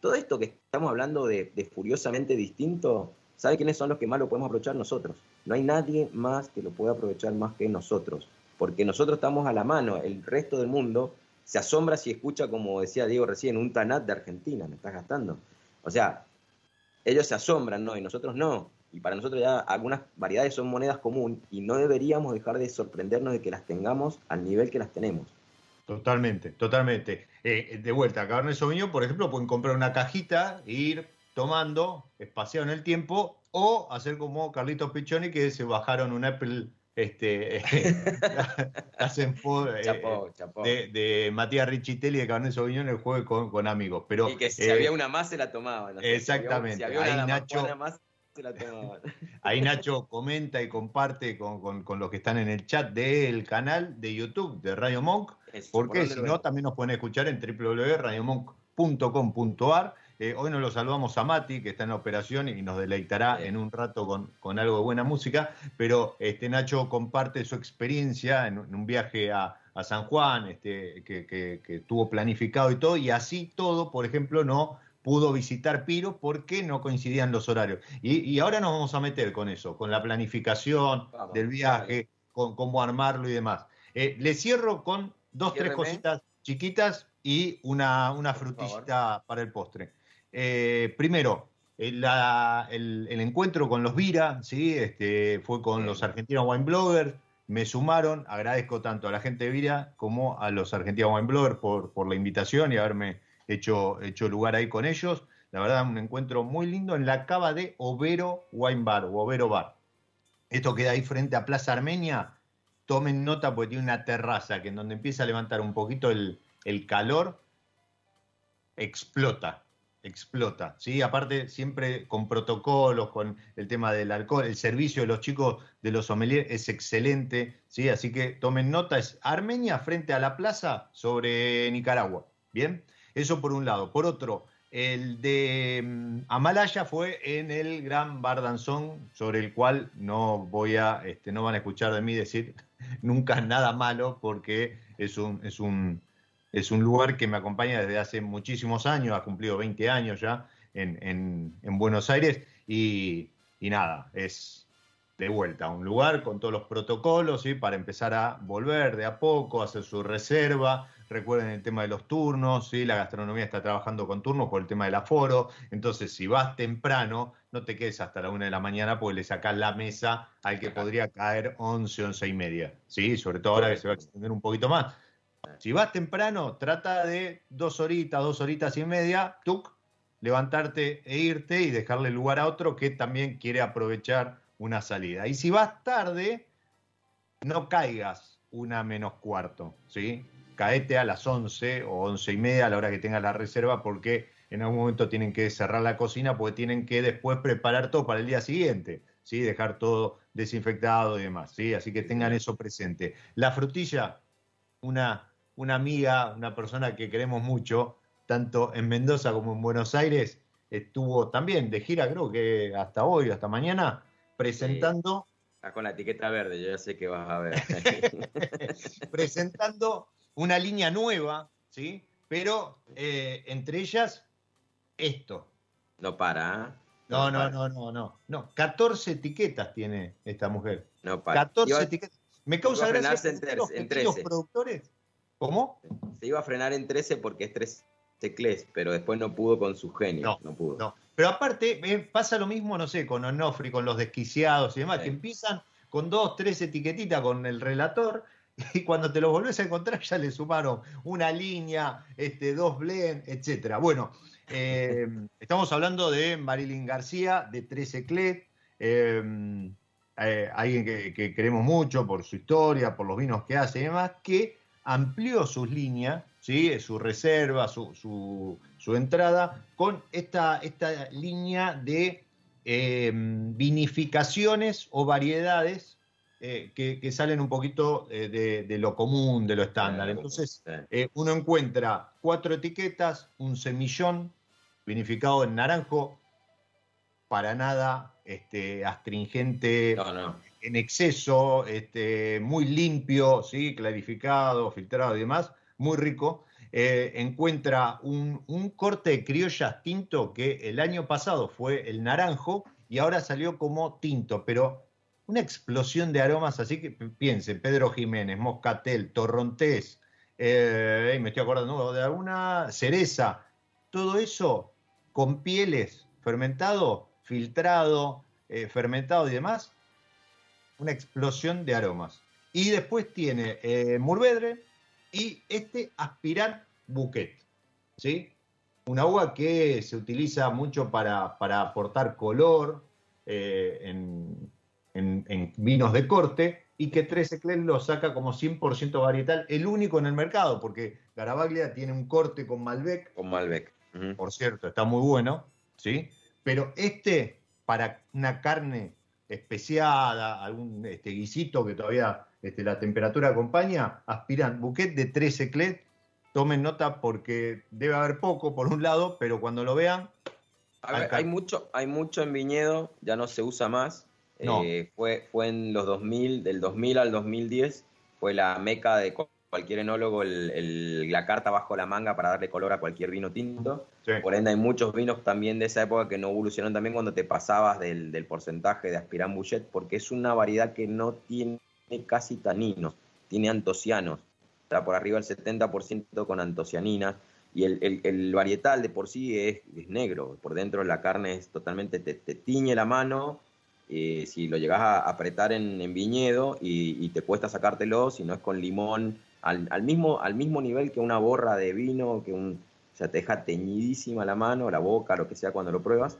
S6: todo esto que estamos hablando de, de furiosamente distinto, ¿Sabe quiénes son los que más lo podemos aprovechar? Nosotros. No hay nadie más que lo pueda aprovechar más que nosotros, porque nosotros estamos a la mano, el resto del mundo se asombra si escucha, como decía Diego recién, un Tanat de Argentina, me estás gastando. O sea, ellos se asombran, ¿no? Y nosotros no. Y para nosotros ya algunas variedades son monedas común y no deberíamos dejar de sorprendernos de que las tengamos al nivel que las tenemos.
S5: Totalmente, totalmente. Eh, de vuelta, Cabernet Sauvignon, por ejemplo, pueden comprar una cajita ir tomando, espaciado en el tiempo, o hacer como Carlitos Pichoni que se bajaron un Apple este, hacen eh, De, Matías Richitelli de Cabernet Sauvignon el juego con, con amigos. Pero,
S6: y que si había una más se la tomaban.
S5: exactamente. ahí, Nacho, ahí Nacho comenta y comparte con, con, los que están en el chat del canal de YouTube de Radio Monk, porque si no también nos pueden escuchar en www.radiomonk.com.ar eh, hoy nos lo saludamos a Mati, que está en la operación y nos deleitará en un rato con, algo de buena música, pero este, Nacho comparte su experiencia en, un viaje a, San Juan, este, que, tuvo planificado y todo, y así todo, por ejemplo, no pudo visitar Piro porque no coincidían los horarios. Y, ahora nos vamos a meter con eso, con la planificación del viaje, con cómo armarlo y demás. Eh, le cierro con dos, tres cositas chiquitas y una, una para el postre. Eh, primero, el, encuentro con los Vira, ¿sí? este, fue con los argentinos wine bloggers, me sumaron, agradezco tanto a la gente de Vira como a los argentinos wine bloggers por, por la invitación y haberme hecho, hecho lugar ahí con ellos. La verdad, un encuentro muy lindo en la cava de Overo Wine Bar o Overo Bar. Esto queda ahí frente a Plaza Armenia, tomen nota porque tiene una terraza que en donde empieza a levantar un poquito el, el calor, explota explota, ¿sí? Aparte, siempre con protocolos, con el tema del alcohol, el servicio de los chicos de los sommeliers es excelente, ¿sí? Así que tomen nota, es Armenia frente a la plaza sobre Nicaragua, ¿bien? Eso por un lado. Por otro, el de mm, Amalaya fue en el Gran Bardanzón, sobre el cual no voy a, este, no van a escuchar de mí decir nunca nada malo, porque es un, es un es un lugar que me acompaña desde hace muchísimos años, ha cumplido 20 años ya en, Buenos Aires y, nada, es de vuelta, un lugar con todos los protocolos ¿sí? para empezar a volver de a poco, hacer su reserva. Recuerden el tema de los turnos, ¿sí? la gastronomía está trabajando con turnos por el tema del aforo. Entonces, si vas temprano, no te quedes hasta la una de la mañana porque le sacás la mesa al que podría caer 11, 11 y media. ¿sí? Sobre todo ahora que se va a extender un poquito más. Si vas temprano, trata de dos horitas, dos horitas y media, tuk, levantarte e irte y dejarle lugar a otro que también quiere aprovechar una salida. Y si vas tarde, no caigas una menos cuarto, ¿sí? Caete a las once o once y media a la hora que tengas la reserva porque en algún momento tienen que cerrar la cocina porque tienen que después preparar todo para el día siguiente, ¿sí? Dejar todo desinfectado y demás, ¿sí? Así que tengan eso presente. La frutilla, una una amiga, una persona que queremos mucho, tanto en Mendoza como en Buenos Aires, estuvo también de gira, creo que hasta hoy, hasta mañana, presentando.
S6: Está con la etiqueta verde, yo ya sé que vas a ver.
S5: presentando una línea nueva, ¿sí? Pero eh, entre ellas, esto.
S6: No para, ¿eh?
S5: No, no, no, no, no, no. 14 etiquetas tiene esta mujer.
S6: No para.
S5: 14 etiquetas. Me causa gracia
S6: en, los en 13.
S5: productores ¿Cómo?
S6: Se iba a frenar en 13 porque es 13 tecles, pero después no pudo con su genio. No, pudo. No.
S5: Pero aparte, eh, pasa lo mismo, no sé, con Onofri, con los desquiciados y demás, que empiezan con dos, tres etiquetitas con el relator y cuando te los volvés a encontrar ya le sumaron una línea, este, dos blend, etcétera. Bueno, eh, estamos hablando de Marilyn García, de 13 Clet, eh, alguien que, que, queremos mucho por su historia, por los vinos que hace y demás, que amplió sus líneas, ¿sí? su reserva, su, entrada, con esta, esta línea de em, vinificaciones o variedades eh, que, salen un poquito eh, de, lo común, de lo estándar. Entonces, eh, uno encuentra cuatro etiquetas, un semillón vinificado en naranjo, para nada este, astringente, en exceso, este, muy limpio, ¿sí? clarificado, filtrado y demás, muy rico. Eh, encuentra un, corte de criollas tinto que el año pasado fue el naranjo y ahora salió como tinto, pero una explosión de aromas, así que piensen, Pedro Jiménez, Moscatel, Torrontés, eh, me estoy acordando de alguna cereza, todo eso con pieles, fermentado, filtrado, eh, fermentado y demás, una explosión de aromas. Y después tiene eh, Murvedre y este Aspirant Bouquet, ¿sí? Una uva que se utiliza mucho para, para aportar color eh, en, vinos de corte y que 13 Cler lo saca como 100% varietal, el único en el mercado, porque Garabaglia tiene un corte con Malbec.
S6: Con Malbec.
S5: Por cierto, está muy bueno, ¿sí? Pero este, para una carne especiada, algún este, guisito que todavía este, la temperatura acompaña, aspiran buquet de 13 clet. Tomen nota porque debe haber poco por un lado, pero cuando lo vean...
S6: hay, mucho, hay mucho en viñedo, ya no se usa más. Eh, fue, fue en los 2000, del 2000 al 2010, fue la meca de cualquier enólogo la carta bajo la manga para darle color a cualquier vino tinto. Por ende, hay muchos vinos también de esa época que no evolucionaron también cuando te pasabas del, porcentaje de Aspirant Bouchet, porque es una variedad que no tiene casi taninos, tiene antocianos. Está por arriba del 70% con antocianinas. Y el, varietal de por sí es, negro, por dentro la carne es totalmente, te, tiñe la mano, eh, si lo llegas a apretar en, viñedo y, y, te cuesta sacártelo, si no es con limón al, mismo, al mismo nivel que una borra de vino, que un, o te deja teñidísima la mano, la boca, lo que sea cuando lo pruebas.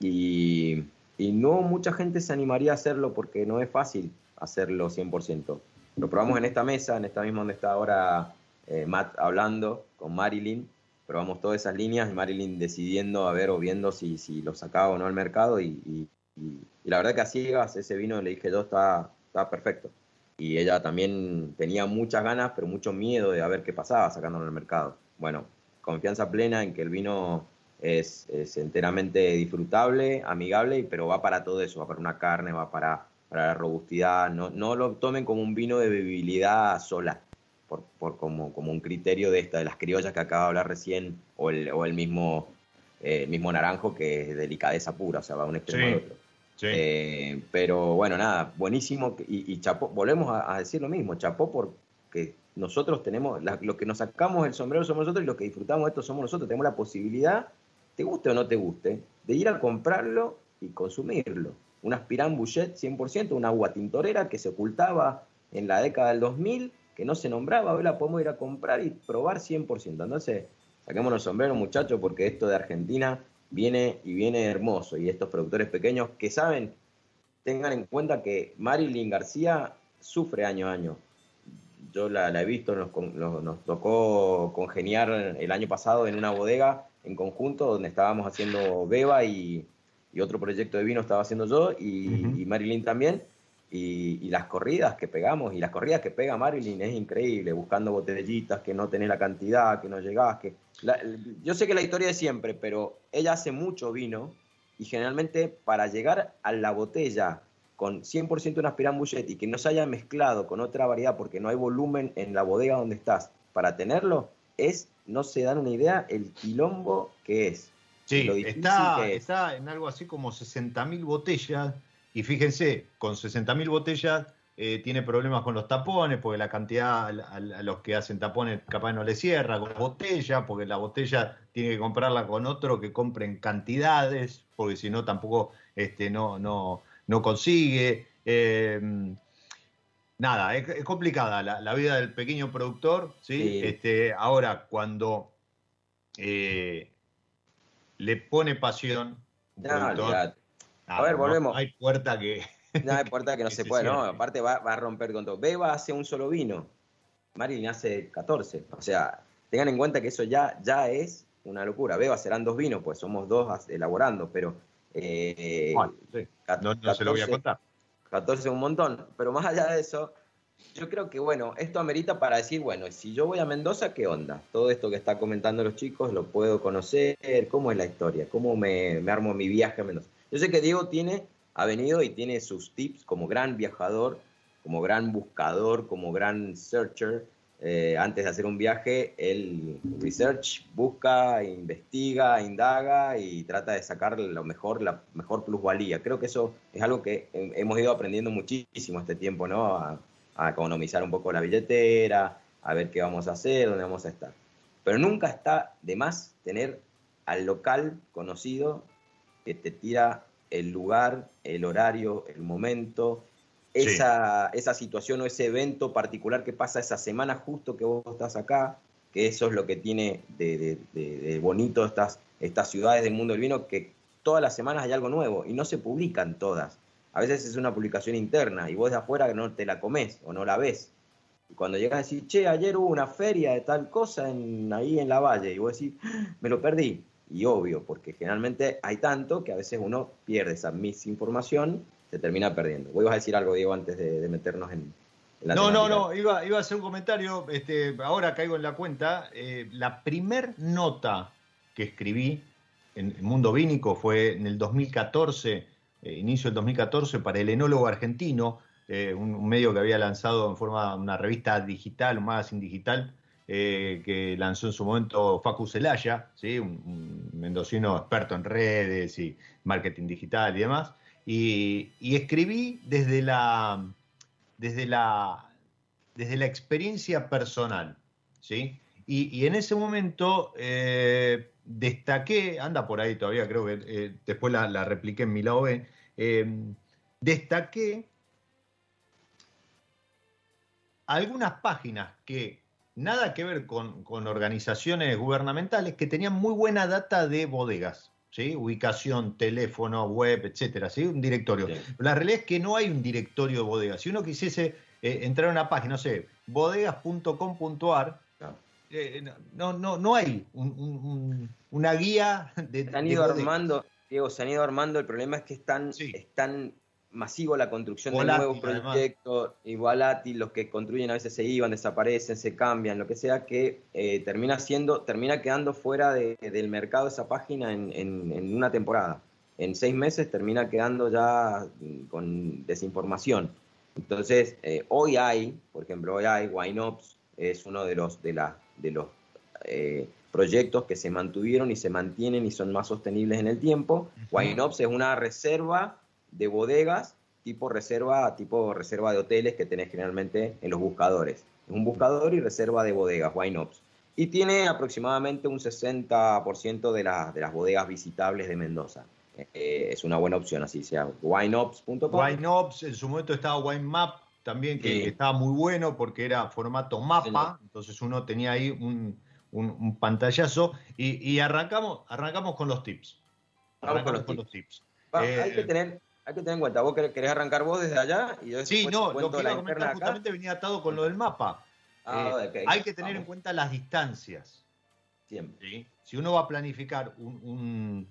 S6: Y, no mucha gente se animaría a hacerlo porque no es fácil hacerlo 100%. lo probamos en esta mesa, en esta misma donde está ahora eh, Matt hablando con Marilyn, probamos todas esas líneas y Marilyn decidiendo a ver o viendo si, si lo sacaba o no al mercado y, la verdad que a ciegas ese vino le dije yo está, está perfecto. Y ella también tenía muchas ganas, pero mucho miedo de a ver qué pasaba sacándolo al mercado. Bueno, confianza plena en que el vino es, enteramente disfrutable, amigable, pero va para todo eso, va para una carne, va para, para la robustidad. No, no lo tomen como un vino de bebibilidad sola, por, por como, como, un criterio de esta, de las criollas que acaba de hablar recién, o el, o el mismo, eh, mismo naranjo que es delicadeza pura, o sea, va a un extremo al otro. Eh, pero bueno, nada, buenísimo. Y, y chapó, volvemos a, decir lo mismo, chapó porque nosotros tenemos, lo que nos sacamos el sombrero somos nosotros y lo que disfrutamos de esto somos nosotros. Tenemos la posibilidad, te guste o no te guste, de ir a comprarlo y consumirlo. Un aspirán Bouchet 100%, una agua tintorera que se ocultaba en la década del 2000, que no se nombraba, hoy la podemos ir a comprar y probar 100%. Entonces, saquémonos el sombrero, muchachos, porque esto de Argentina viene y viene hermoso. Y estos productores pequeños que saben, tengan en cuenta que Marilyn García sufre año a año. Yo la, he visto, nos, nos, tocó congeniar el año pasado en una bodega en conjunto donde estábamos haciendo Beba y, otro proyecto de vino estaba haciendo yo y Marilyn también. Y, las corridas que pegamos, y las corridas que pega Marilyn es increíble, buscando botellitas, que no tenés la cantidad, que no llegás, que... yo sé que la historia es siempre, pero ella hace mucho vino y generalmente para llegar a la botella con 100% una aspirán y que no se haya mezclado con otra variedad porque no hay volumen en la bodega donde estás para tenerlo, es, no se dan una idea, el quilombo que es.
S5: Sí, está, está en algo así como 60.000 botellas y fíjense, con 60.000 botellas eh, tiene problemas con los tapones, porque la cantidad a, los que hacen tapones capaz no le cierra, con botella, porque la botella tiene que comprarla con otro que compre en cantidades, porque si no tampoco este, no, no, no consigue. Em, nada, es, complicada la, vida del pequeño productor, ¿sí? Este, ahora, cuando eh, le pone pasión,
S6: a ver, volvemos.
S5: hay puerta que.
S6: No hay puerta que no se, puede, ¿no? Aparte va, a romper con todo. Beba hace un solo vino. Marilyn hace 14. O sea, tengan en cuenta que eso ya, ya es una locura. Beba serán dos vinos, pues somos dos elaborando, pero.
S5: Eh, no, se lo voy a contar.
S6: 14 es un montón. Pero más allá de eso, yo creo que, bueno, esto amerita para decir, bueno, si yo voy a Mendoza, ¿qué onda? Todo esto que está comentando los chicos, lo puedo conocer, ¿cómo es la historia? ¿Cómo me, me armo mi viaje a Mendoza? Yo sé que Diego tiene, ha venido y tiene sus tips como gran viajador, como gran buscador, como gran searcher. Eh, antes de hacer un viaje, él research, busca, investiga, indaga y trata de sacar lo mejor, la mejor plusvalía. Creo que eso es algo que hemos ido aprendiendo muchísimo este tiempo, ¿no? A, a economizar un poco la billetera, a ver qué vamos a hacer, dónde vamos a estar. Pero nunca está de más tener al local conocido que te tira el lugar, el horario, el momento, esa, esa situación o ese evento particular que pasa esa semana justo que vos estás acá, que eso es lo que tiene de, bonito estas, estas ciudades del mundo del vino, que todas las semanas hay algo nuevo y no se publican todas. A veces es una publicación interna y vos de afuera no te la comes o no la ves. Y cuando llegas a decir, che, ayer hubo una feria de tal cosa en, ahí en la valle, y vos decís, ¡Ah! me lo perdí y obvio, porque generalmente hay tanto que a veces uno pierde esa misinformación, se termina perdiendo. Vos ibas a decir algo, Diego, antes de, meternos en,
S5: la No, no, no, iba, iba, a hacer un comentario, este, ahora caigo en la cuenta, eh, la primer nota que escribí en el Mundo Vínico fue en el 2014, eh, inicio del 2014, para el enólogo argentino, eh, un, medio que había lanzado en forma una revista digital, un magazine digital, eh, que lanzó en su momento Facu Celaya, ¿sí? un, mendocino experto en redes y marketing digital y demás. Y, escribí desde la, desde, la, desde la experiencia personal. ¿sí? Y, en ese momento eh, destaqué, anda por ahí todavía, creo que eh, después la, la, repliqué en mi lado B, destaqué algunas páginas que nada que ver con, organizaciones gubernamentales que tenían muy buena data de bodegas. ¿Sí? ubicación, teléfono, web, etcétera, ¿sí? un directorio. La realidad es que no hay un directorio de bodegas. Si uno quisiese eh, entrar a una página, no sé, bodegas.com.ar, eh, no, no, no hay una guía de...
S6: Se han ido armando, Diego, se han ido armando, el problema es que están, están masivo la construcción de nuevos proyectos y volátil, los que construyen a veces se iban, desaparecen, se cambian, lo que sea, que eh, termina siendo, termina quedando fuera del mercado esa página en, una temporada. En seis meses termina quedando ya con desinformación. Entonces, eh, hoy hay, por ejemplo, hoy hay WineOps, es uno de los, de la, de los eh, proyectos que se mantuvieron y se mantienen y son más sostenibles en el tiempo. WineOps es una reserva de bodegas tipo reserva, tipo reserva de hoteles que tenés generalmente en los buscadores. Es un buscador y reserva de bodegas, WineOps. Y tiene aproximadamente un 60% de, de las bodegas visitables de Mendoza. Eh, es una buena opción, así sea wineops.com.
S5: Wineops, en su momento estaba WineMap también, que, estaba muy bueno porque era formato mapa, entonces uno tenía ahí un, pantallazo. Y, arrancamos, arrancamos con los tips.
S6: Arrancamos con los, tips. hay que eh, tener hay que tener en cuenta, vos querés arrancar vos desde allá
S5: y yo Sí, no, lo que iba a comentar justamente venía atado con lo del mapa. Ah, eh, hay que tener en cuenta las distancias. Siempre. Si uno va a planificar un,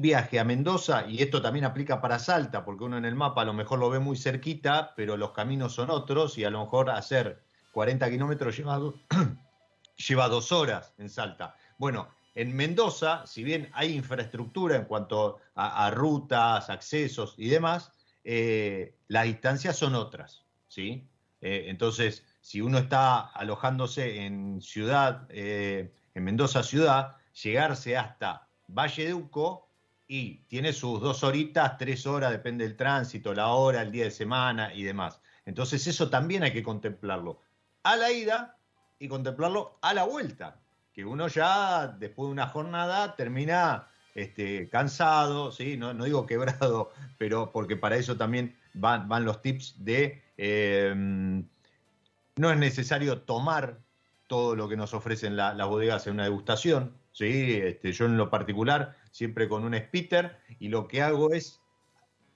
S5: viaje a Mendoza, y esto también aplica para Salta, porque uno en el mapa a lo mejor lo ve muy cerquita, pero los caminos son otros, y a lo mejor hacer 40 kilómetros lleva, lleva dos horas en Salta. Bueno, en Mendoza, si bien hay infraestructura en cuanto a, rutas, accesos y demás, eh, las distancias son otras, ¿sí? Eh, entonces, si uno está alojándose en ciudad, eh, en Mendoza ciudad, llegarse hasta Valle de Uco y tiene sus dos horitas, tres horas, depende del tránsito, la hora, el día de semana y demás. Entonces, eso también hay que contemplarlo a la ida y contemplarlo a la vuelta que uno ya después de una jornada termina este, cansado, ¿sí? no, digo quebrado, pero porque para eso también van, van los tips de em, no es necesario tomar todo lo que nos ofrecen las bodegas en una degustación. ¿sí? Este, yo en lo particular, siempre con un spitter, y lo que hago es,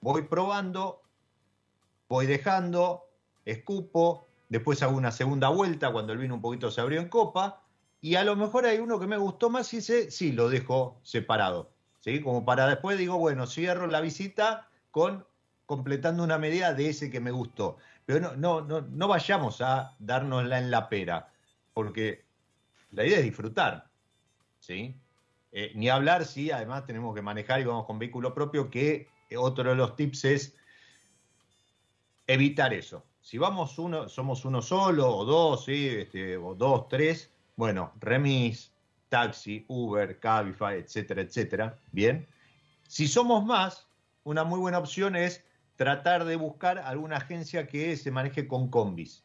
S5: voy probando, voy dejando, escupo, después hago una segunda vuelta cuando el vino un poquito se abrió en copa, y a lo mejor hay uno que me gustó más y ese sí lo dejo separado. ¿sí? Como para después digo, bueno, cierro la visita con completando una medida de ese que me gustó. Pero no, no, no, no vayamos a dárnosla en la pera, porque la idea es disfrutar. ¿sí? Eh, ni hablar si además tenemos que manejar y vamos con vehículo propio, que otro de los tips es evitar eso. Si vamos uno, somos uno solo o dos, ¿sí? este, o dos, tres, bueno, remis, taxi, Uber, Cabify, etcétera, etcétera. Bien. Si somos más, una muy buena opción es tratar de buscar alguna agencia que se maneje con combis.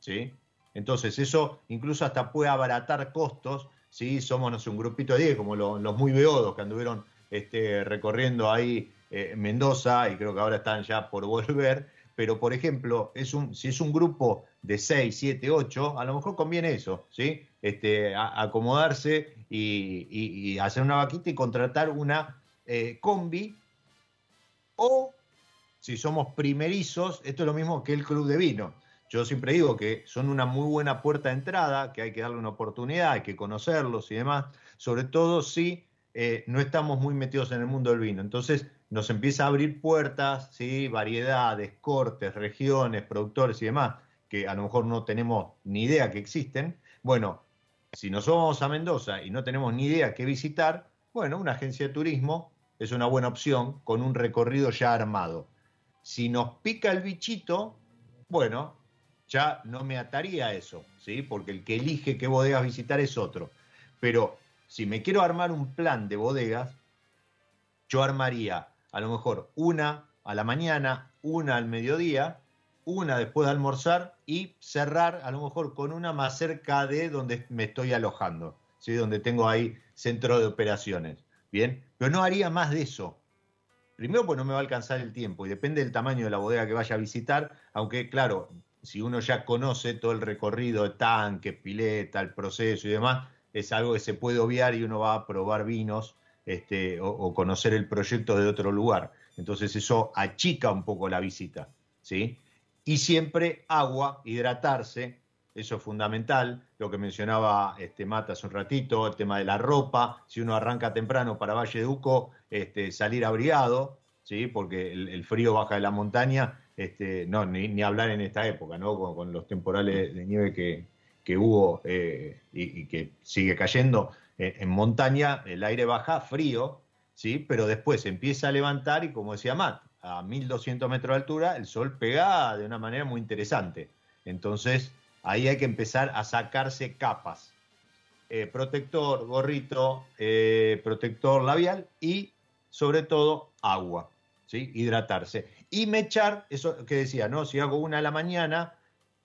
S5: ¿Sí? Entonces, eso incluso hasta puede abaratar costos. Si somos, no sé, un grupito de 10, como los muy beodos que anduvieron este, recorriendo ahí eh, Mendoza y creo que ahora están ya por volver. Pero, por ejemplo, es un, si es un grupo de 6, 7, 8, a lo mejor conviene eso, ¿sí? Este, acomodarse y, hacer una vaquita y contratar una eh, combi. O, si somos primerizos, esto es lo mismo que el club de vino. Yo siempre digo que son una muy buena puerta de entrada, que hay que darle una oportunidad, hay que conocerlos y demás, sobre todo si eh, no estamos muy metidos en el mundo del vino. Entonces nos empieza a abrir puertas, ¿sí? variedades, cortes, regiones, productores y demás que a lo mejor no tenemos ni idea que existen, bueno, si nos vamos a Mendoza y no tenemos ni idea qué visitar, bueno, una agencia de turismo es una buena opción con un recorrido ya armado. Si nos pica el bichito, bueno, ya no me ataría a eso, ¿sí? Porque el que elige qué bodegas visitar es otro. Pero si me quiero armar un plan de bodegas, yo armaría a lo mejor una a la mañana, una al mediodía una después de almorzar y cerrar a lo mejor con una más cerca de donde me estoy alojando, ¿sí? donde tengo ahí centro de operaciones. Bien, pero no haría más de eso. Primero, pues no me va a alcanzar el tiempo y depende del tamaño de la bodega que vaya a visitar, aunque claro, si uno ya conoce todo el recorrido de tanque, pileta, el proceso y demás, es algo que se puede obviar y uno va a probar vinos este, o, conocer el proyecto de otro lugar. Entonces eso achica un poco la visita, ¿sí? Y siempre agua, hidratarse, eso es fundamental. Lo que mencionaba este, Mata hace un ratito, el tema de la ropa, si uno arranca temprano para Valle de Uco, este, salir abrigado, ¿sí? porque el, frío baja de la montaña, este, no, ni, hablar en esta época, ¿no? con, los temporales de nieve que, hubo eh, y, que sigue cayendo eh, en montaña, el aire baja frío, ¿sí? pero después empieza a levantar y como decía Matt, a 1200 metros de altura el sol pega de una manera muy interesante. Entonces, ahí hay que empezar a sacarse capas. Eh, protector, gorrito, eh, protector labial y sobre todo agua, ¿sí? hidratarse. Y mechar, eso que decía, ¿no? Si hago una a la mañana,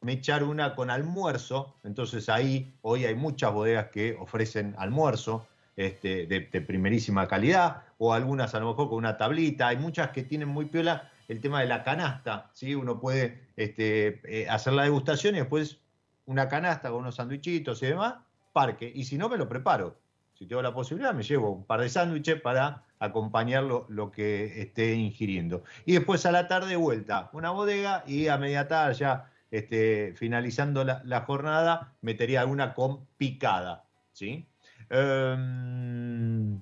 S5: mechar una con almuerzo, entonces ahí hoy hay muchas bodegas que ofrecen almuerzo este, de, primerísima calidad, o algunas a lo mejor con una tablita, hay muchas que tienen muy piola el tema de la canasta, ¿sí? uno puede este, eh, hacer la degustación y después una canasta con unos sandwichitos y demás, parque. Y si no, me lo preparo. Si tengo la posibilidad, me llevo un par de sándwiches para acompañar lo, que esté ingiriendo. Y después a la tarde vuelta, una bodega y a media tarde ya este, finalizando la, jornada, metería alguna con picada. ¿sí? Em,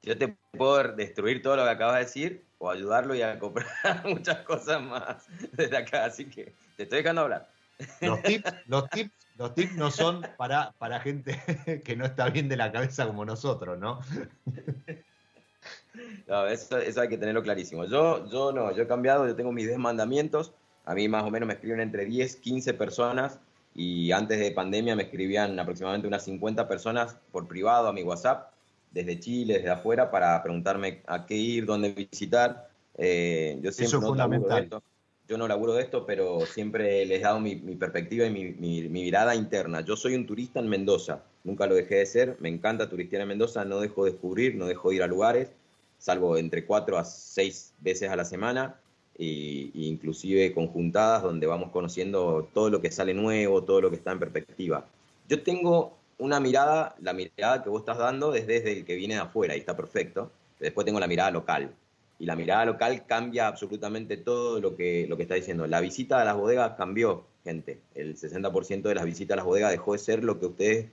S6: Yo te puedo destruir todo lo que acabas de decir o ayudarlo y a comprar muchas cosas más desde acá, así que te estoy dejando hablar.
S5: Los tips, los tips, los tips no son para, para gente que no está bien de la cabeza como nosotros, ¿no?
S6: No, eso, hay que tenerlo clarísimo. Yo, yo no, yo he cambiado, yo tengo mis 10 mandamientos. A mí más o menos me escriben entre 10, 15 personas y antes de pandemia me escribían aproximadamente unas 50 personas por privado a mi WhatsApp, desde Chile, desde afuera, para preguntarme a qué ir, dónde visitar. Eh, yo siempre
S5: Eso es fundamental.
S6: yo no laburo de esto, pero siempre les he dado mi, perspectiva y mi, mirada interna. Yo soy un turista en Mendoza, nunca lo dejé de ser, me encanta turistear en Mendoza, no dejo de descubrir, no dejo de ir a lugares, salvo entre cuatro a seis veces a la semana, e, inclusive conjuntadas donde vamos conociendo todo lo que sale nuevo, todo lo que está en perspectiva. Yo tengo una mirada, la mirada que vos estás dando desde, desde el que viene de afuera, y está perfecto, después tengo la mirada local y la mirada local cambia absolutamente todo lo que, lo que está diciendo. La visita a las bodegas cambió, gente. El 60% de las visitas a las bodegas dejó de ser lo que ustedes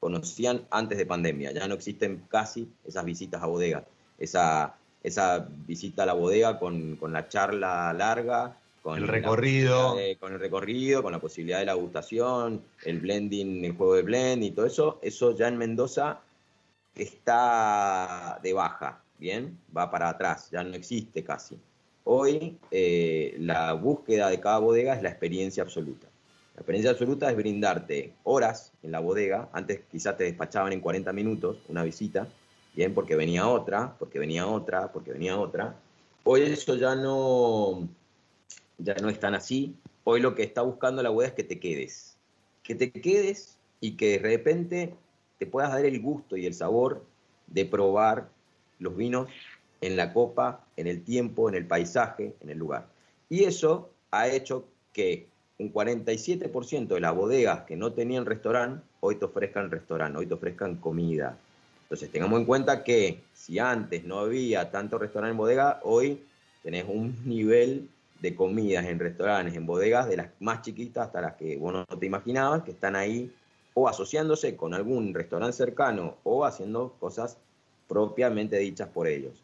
S6: conocían antes de pandemia. Ya no existen casi esas visitas a bodegas. Esa, esa visita a la bodega con, con la charla larga, con
S5: el recorrido.
S6: con el recorrido, con la posibilidad de la gustación, el blending, el juego de blend y todo eso, eso ya en Mendoza está de baja bien, va para atrás, ya no existe casi. Hoy eh, la búsqueda de cada bodega es la experiencia absoluta. La experiencia absoluta es brindarte horas en la bodega, antes quizás te despachaban en 40 minutos una visita, bien, porque venía otra, porque venía otra, porque venía otra. Hoy eso ya no, ya no es tan así. Hoy lo que está buscando la bodega es que te quedes. Que te quedes y que de repente te puedas dar el gusto y el sabor de probar los vinos en la copa, en el tiempo, en el paisaje, en el lugar. Y eso ha hecho que un 47% de las bodegas que no tenían restaurante, hoy te ofrezcan restaurante, hoy te ofrezcan comida. Entonces tengamos en cuenta que si antes no había tanto restaurante en bodega, hoy tenés un nivel de comidas en restaurantes, en bodegas, de las más chiquitas hasta las que vos no te imaginabas, que están ahí o asociándose con algún restaurante cercano o haciendo cosas propiamente dichas por ellos.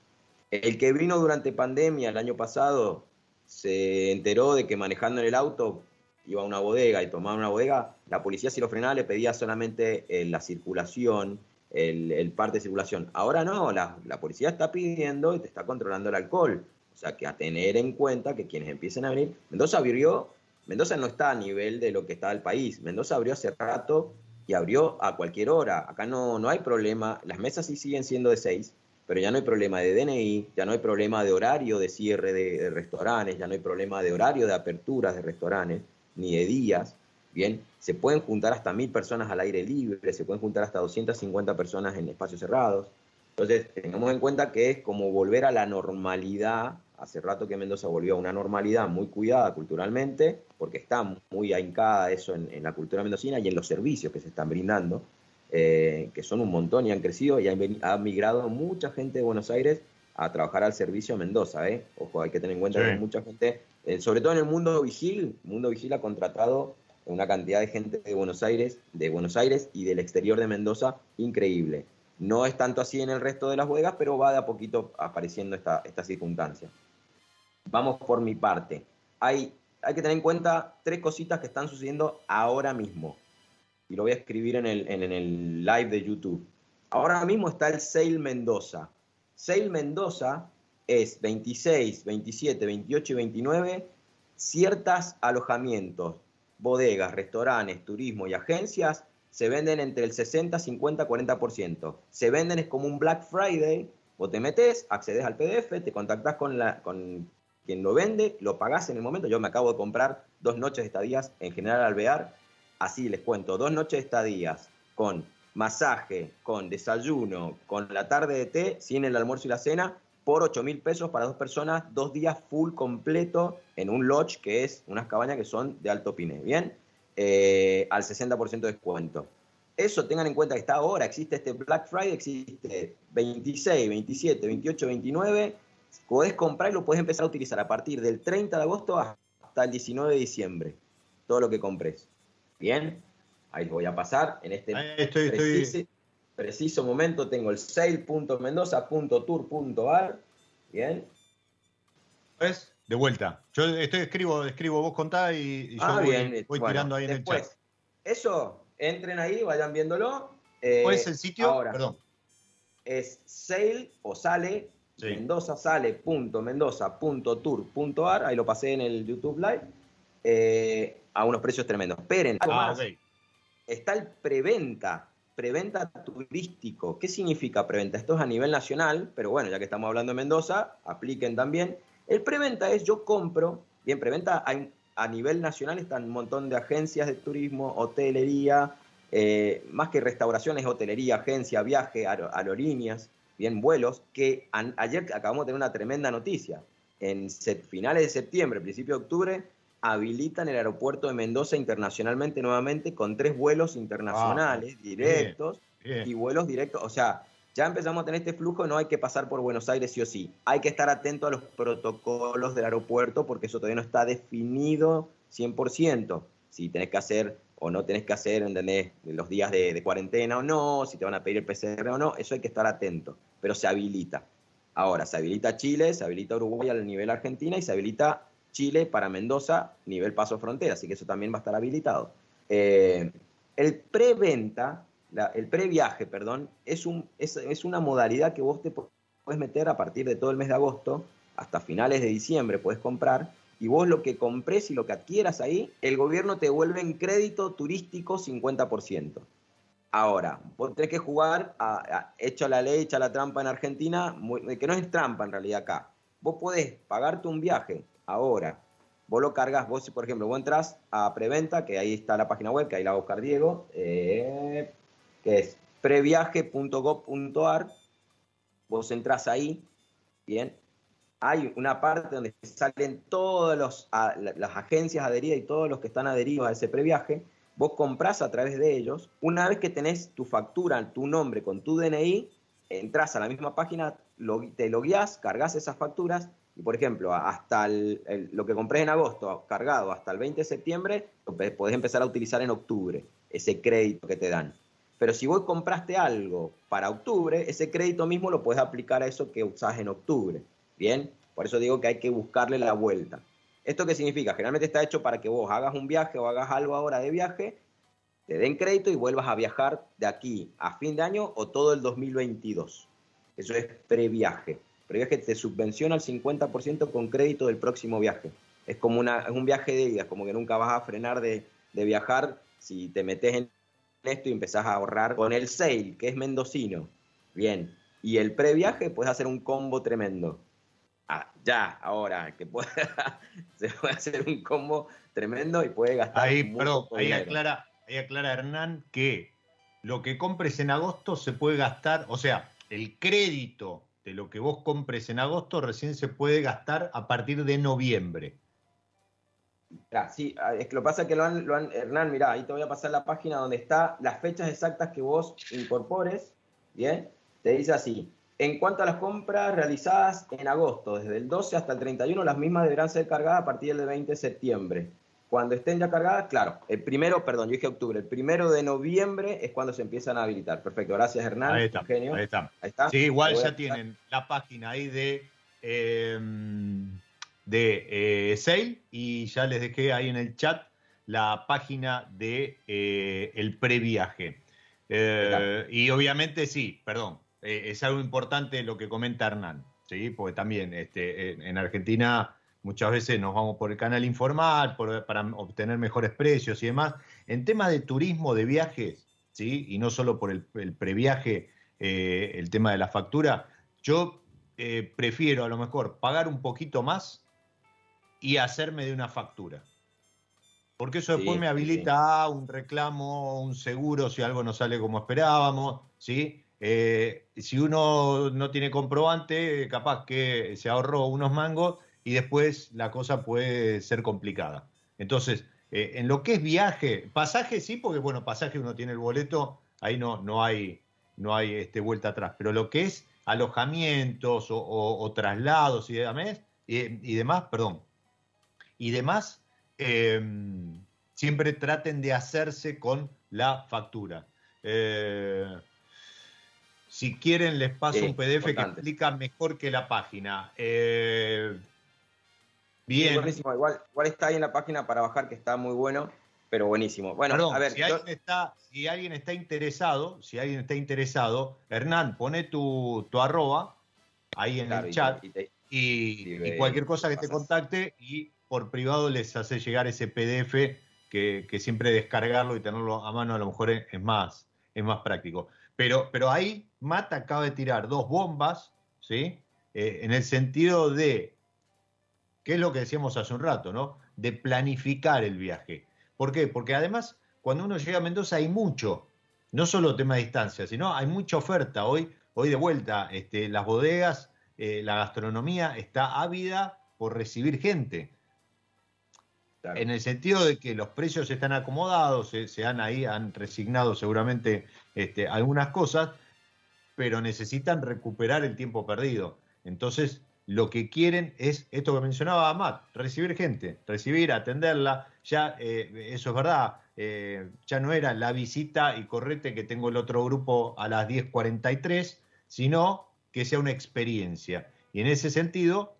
S6: El que vino durante pandemia el año pasado se enteró de que manejando en el auto iba a una bodega y tomaba una bodega, la policía si lo frenaba le pedía solamente eh, la circulación, el, parte de circulación. Ahora no, la, policía está pidiendo y te está controlando el alcohol. O sea que a tener en cuenta que quienes empiecen a venir, Mendoza abrió, Mendoza no está a nivel de lo que está el país, Mendoza abrió hace rato y abrió a cualquier hora. Acá no, no hay problema, las mesas sí siguen siendo de seis, pero ya no hay problema de DNI, ya no hay problema de horario de cierre de, restaurantes, ya no hay problema de horario de aperturas de restaurantes, ni de días. Bien, se pueden juntar hasta mil personas al aire libre, se pueden juntar hasta 250 personas en espacios cerrados. Entonces, tengamos en cuenta que es como volver a la normalidad Hace rato que Mendoza volvió a una normalidad muy cuidada culturalmente, porque está muy ahincada eso en, la cultura mendocina y en los servicios que se están brindando, eh, que son un montón y han crecido y ha migrado mucha gente de Buenos Aires a trabajar al servicio Mendoza, ¿eh? Ojo, hay que tener en cuenta que mucha gente, eh, sobre todo en el mundo vigil, el mundo vigil ha contratado una cantidad de gente de Buenos Aires, de Buenos Aires y del exterior de Mendoza increíble. No es tanto así en el resto de las bodegas, pero va de a poquito apareciendo esta, esta circunstancia. Vamos por mi parte. Hay, hay que tener en cuenta tres cositas que están sucediendo ahora mismo. Y lo voy a escribir en el, en el live de YouTube. Ahora mismo está el Sale Mendoza. Sale Mendoza es 26, 27, 28 y 29 ciertos alojamientos, bodegas, restaurantes, turismo y agencias se venden entre el 60, 50, 40%. Se venden es como un Black Friday, vos te metes, accedes al PDF, te contactás con, con quien lo vende, lo pagás en el momento. Yo me acabo de comprar dos noches de estadías en General Alvear, así les cuento, dos noches de estadías con masaje, con desayuno, con la tarde de té, sin el almuerzo y la cena, por 8 mil pesos para dos personas, dos días full completo en un lodge que es unas cabañas que son de alto pine, ¿bien? Eh, al 60% de descuento. Eso tengan en cuenta que está ahora, existe este Black Friday, existe 26, 27, 28, 29, podés comprar y lo podés empezar a utilizar a partir del 30 de agosto hasta el 19 de diciembre, todo lo que compres. ¿Bien? Ahí voy a pasar. En este preciso, momento tengo el sale.mendoza.tour.ar. Bien.
S5: Pues, de vuelta. Yo estoy escribo, escribo vos contá y, yo ah, voy, tirando ahí en el chat.
S6: Eso, entren ahí, vayan viéndolo.
S5: ¿Cuál es el sitio? Ahora, Perdón.
S6: Es sale o sale, Mendoza sale.mendoza.tour.ar, ahí lo pasé en el YouTube Live, eh, a unos precios tremendos. Esperen, ah, está el preventa, preventa turístico. ¿Qué significa preventa? Esto es a nivel nacional, pero bueno, ya que estamos hablando de Mendoza, apliquen también. El preventa es yo compro, bien, preventa hay, a nivel nacional están un montón de agencias de turismo, hotelería, eh, más que restauraciones, hotelería, agencia, viaje, aerolíneas, bien, vuelos, que ayer acabamos de tener una tremenda noticia. En finales de septiembre, principio de octubre, habilitan el aeropuerto de Mendoza internacionalmente nuevamente con tres vuelos internacionales directos y vuelos directos. O sea, ya empezamos a tener este flujo, no hay que pasar por Buenos Aires sí o sí. Hay que estar atento a los protocolos del aeropuerto porque eso todavía no está definido 100%. Si tenés que hacer o no tenés que hacer, ¿entendés? Los días de, de cuarentena o no, si te van a pedir el PCR o no, eso hay que estar atento. Pero se habilita. Ahora, se habilita Chile, se habilita Uruguay al nivel Argentina y se habilita Chile para Mendoza, nivel paso frontera, así que eso también va a estar habilitado. Eh, el preventa, el previaje, perdón, es, un, es, es, una modalidad que vos te puedes meter a partir de todo el mes de agosto hasta finales de diciembre, puedes comprar, y vos lo que compres y lo que adquieras ahí, el gobierno te vuelve en crédito turístico 50%. Ahora, vos tenés que jugar, a, hecho la ley, hecha la trampa en Argentina, que no es trampa en realidad acá. Vos podés pagarte un viaje ahora. Vos lo cargas, vos, por ejemplo, entras a Preventa, que ahí está la página web, que ahí la va a buscar Diego, eh, que es previaje.gov.ar. Vos entras ahí, bien. Hay una parte donde salen todas las agencias adheridas y todos los que están adheridos a ese previaje. Vos compras a través de ellos. Una vez que tenés tu factura, tu nombre con tu DNI, entras a la misma página, te logueás, cargas esas facturas y por ejemplo, hasta lo que compré en agosto, cargado hasta el 20 de septiembre, lo podés empezar a utilizar en octubre, ese crédito que te dan. Pero si vos compraste algo para octubre, ese crédito mismo lo puedes aplicar a eso que usás en octubre. Bien, por eso digo que hay que buscarle la vuelta. ¿Esto qué significa? Generalmente está hecho para que vos hagas un viaje o hagas algo ahora de viaje, te den crédito y vuelvas a viajar de aquí a fin de año o todo el 2022. Eso es previaje previaje te subvenciona al 50% con crédito del próximo viaje. Es como una, es un viaje de ida, como que nunca vas a frenar de, viajar si te metes en esto y empezás a ahorrar con el sale, que es mendocino. Bien. Y el previaje puedes hacer un combo tremendo. Ah, ya, ahora, que pueda, se puede hacer un combo tremendo y puede gastar.
S5: Ahí, pero ahí aclara, ahí aclara Hernán que lo que compres en agosto se puede gastar, o sea, el crédito de lo que vos compres en agosto recién se puede gastar a partir de noviembre.
S6: sí, ah, es que lo pasa que lo han, lo han, Hernán, mirá, ahí te voy a pasar la página donde está las fechas exactas que vos incorpores, ¿bien? Te dice así, En cuanto a las compras realizadas en agosto, desde el 12 hasta el 31, las mismas deberán ser cargadas a partir del 20 de septiembre. Cuando estén ya cargadas, claro, el primero, perdón, yo dije octubre, el primero de noviembre es cuando se empiezan a habilitar. Perfecto, gracias Hernán.
S5: Ahí está,
S6: Eugenio.
S5: ahí está.
S6: Ahí está.
S5: Sí, igual ya tienen la página ahí de, eh, de eh, Sale y ya les dejé ahí en el chat la página de eh, el previaje. Eh, y obviamente sí, perdón, eh, es algo importante lo que comenta Hernán, ¿sí? porque también este, en Argentina muchas veces nos vamos por el canal informal por- para obtener mejores precios y demás. En temas de turismo, de viajes, ¿sí? y no solo por el, el previaje, eh, el tema de la factura, yo eh, prefiero a lo mejor pagar un poquito más y hacerme de una factura. Porque eso
S6: Sí,
S5: después me habilita a un reclamo, un seguro si algo no sale como esperábamos, ¿sí? Eh, si uno no tiene comprobante, capaz que se ahorró unos mangos y después la cosa puede ser complicada. Entonces, eh, en lo que es viaje, pasaje sí, porque bueno, pasaje uno tiene el boleto, ahí no, no hay, no hay este, vuelta atrás, pero lo que es alojamientos o, o- o traslados y demás, y, y demás, perdón, y demás, eh, siempre traten de hacerse con la factura. Eh, si quieren, les paso
S6: Sí,
S5: un PDF que explica mejor que la página. Eh, bien.
S6: buenísimo. Igual, igual está ahí en la página para bajar, que está muy bueno, pero buenísimo. Bueno,
S5: Perdón,
S6: a ver,
S5: si,
S6: yo-
S5: alguien está, si alguien está interesado, si alguien está interesado, Hernán, pone tu, tu arroba ahí en
S6: claro,
S5: el
S6: y-
S5: chat
S6: y te-
S5: y, cualquier cosa que te contacte y por privado les hace llegar ese PDF que, que siempre descargarlo y tenerlo a mano a lo mejor es, es más, es más práctico. Pero, pero ahí Mata acaba de tirar dos bombas, ¿sí? Eh, en el sentido de, ¿qué es lo que decíamos hace un rato, ¿no? De planificar el viaje. ¿Por qué? Porque además, cuando uno llega a Mendoza hay mucho, no solo tema de distancia, sino hay mucha oferta. Hoy, hoy de vuelta, este, las bodegas, eh, la gastronomía está ávida por recibir gente.
S6: claro.
S5: En el sentido de que los precios están acomodados, se, se han ahí, han resignado seguramente este, algunas cosas, pero necesitan recuperar el tiempo perdido. Entonces, lo que quieren es esto que mencionaba Matt, recibir gente, recibir, atenderla. Ya, eh, eso es verdad, eh, ya no era la visita y correte que tengo el otro grupo a las 10.43, sino que sea una experiencia. Y en ese sentido,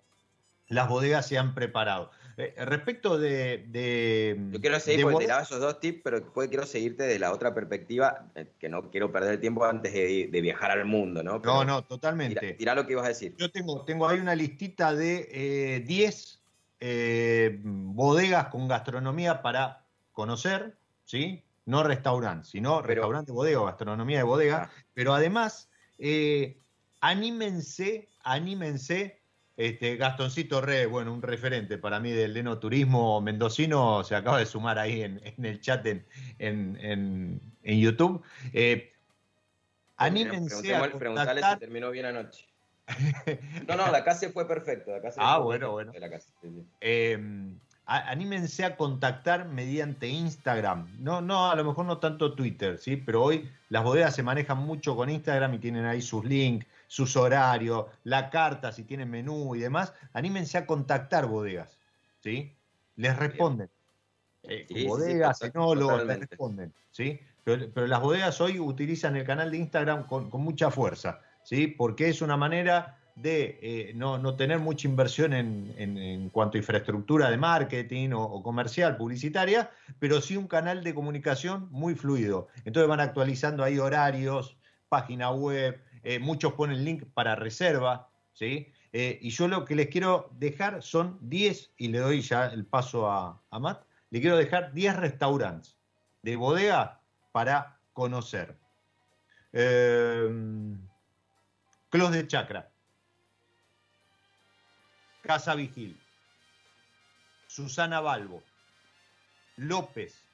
S5: las bodegas se han preparado. Eh, respecto de... de
S6: Yo quiero seguir
S5: de
S6: porque
S5: bode-
S6: te daba esos dos tips, pero después quiero seguirte de la otra perspectiva, eh, que no quiero perder el tiempo antes de, de viajar al mundo, ¿no? Pero
S5: No, no, totalmente.
S6: tira lo que ibas a decir.
S5: Yo tengo, tengo ahí una listita de eh, 10 eh, bodegas con gastronomía para conocer, ¿sí? No restaurante, sino
S6: Pero-
S5: restaurante, bodega o gastronomía de bodega.
S6: Ah.
S5: Pero además, eh, anímense, anímense. Este, Gastoncito Re, bueno, un referente para mí del enoturismo mendocino, se acaba de sumar ahí en, en el chat en, en, en- YouTube. Eh, anímense a
S6: Preguntale si
S5: contactar
S6: terminó bien anoche. No, no, la casa fue perfecto. La casa
S5: Ah,
S6: fue
S5: bueno, bueno.
S6: la casa, sí, sí.
S5: eh, a- anímense a contactar mediante Instagram. No, no, a lo mejor no tanto Twitter, ¿sí? Pero hoy las bodegas se manejan mucho con Instagram y tienen ahí sus links, sus horarios, la carta, si tienen menú y demás. Anímense a contactar bodegas, ¿sí? Les responden. Eh,
S6: Sí, sí, sí,
S5: bodegas, enólogos, les responden, ¿sí? Pero, pero las bodegas hoy utilizan el canal de Instagram con, con mucha fuerza, ¿sí? Porque es una manera de eh, no, no tener mucha inversión en, en- en cuanto a infraestructura de marketing o, o comercial, publicitaria, pero sí un canal de comunicación muy fluido. Entonces van actualizando ahí horarios, página web, eh, muchos ponen link para reserva, ¿sí? Eh, y yo lo que les quiero dejar son 10, y le doy ya el paso a, a Matt, le quiero dejar 10 restaurantes de bodega para conocer. Eh, Clos de Chacra, Casa Vigil, Susana Balbo, López,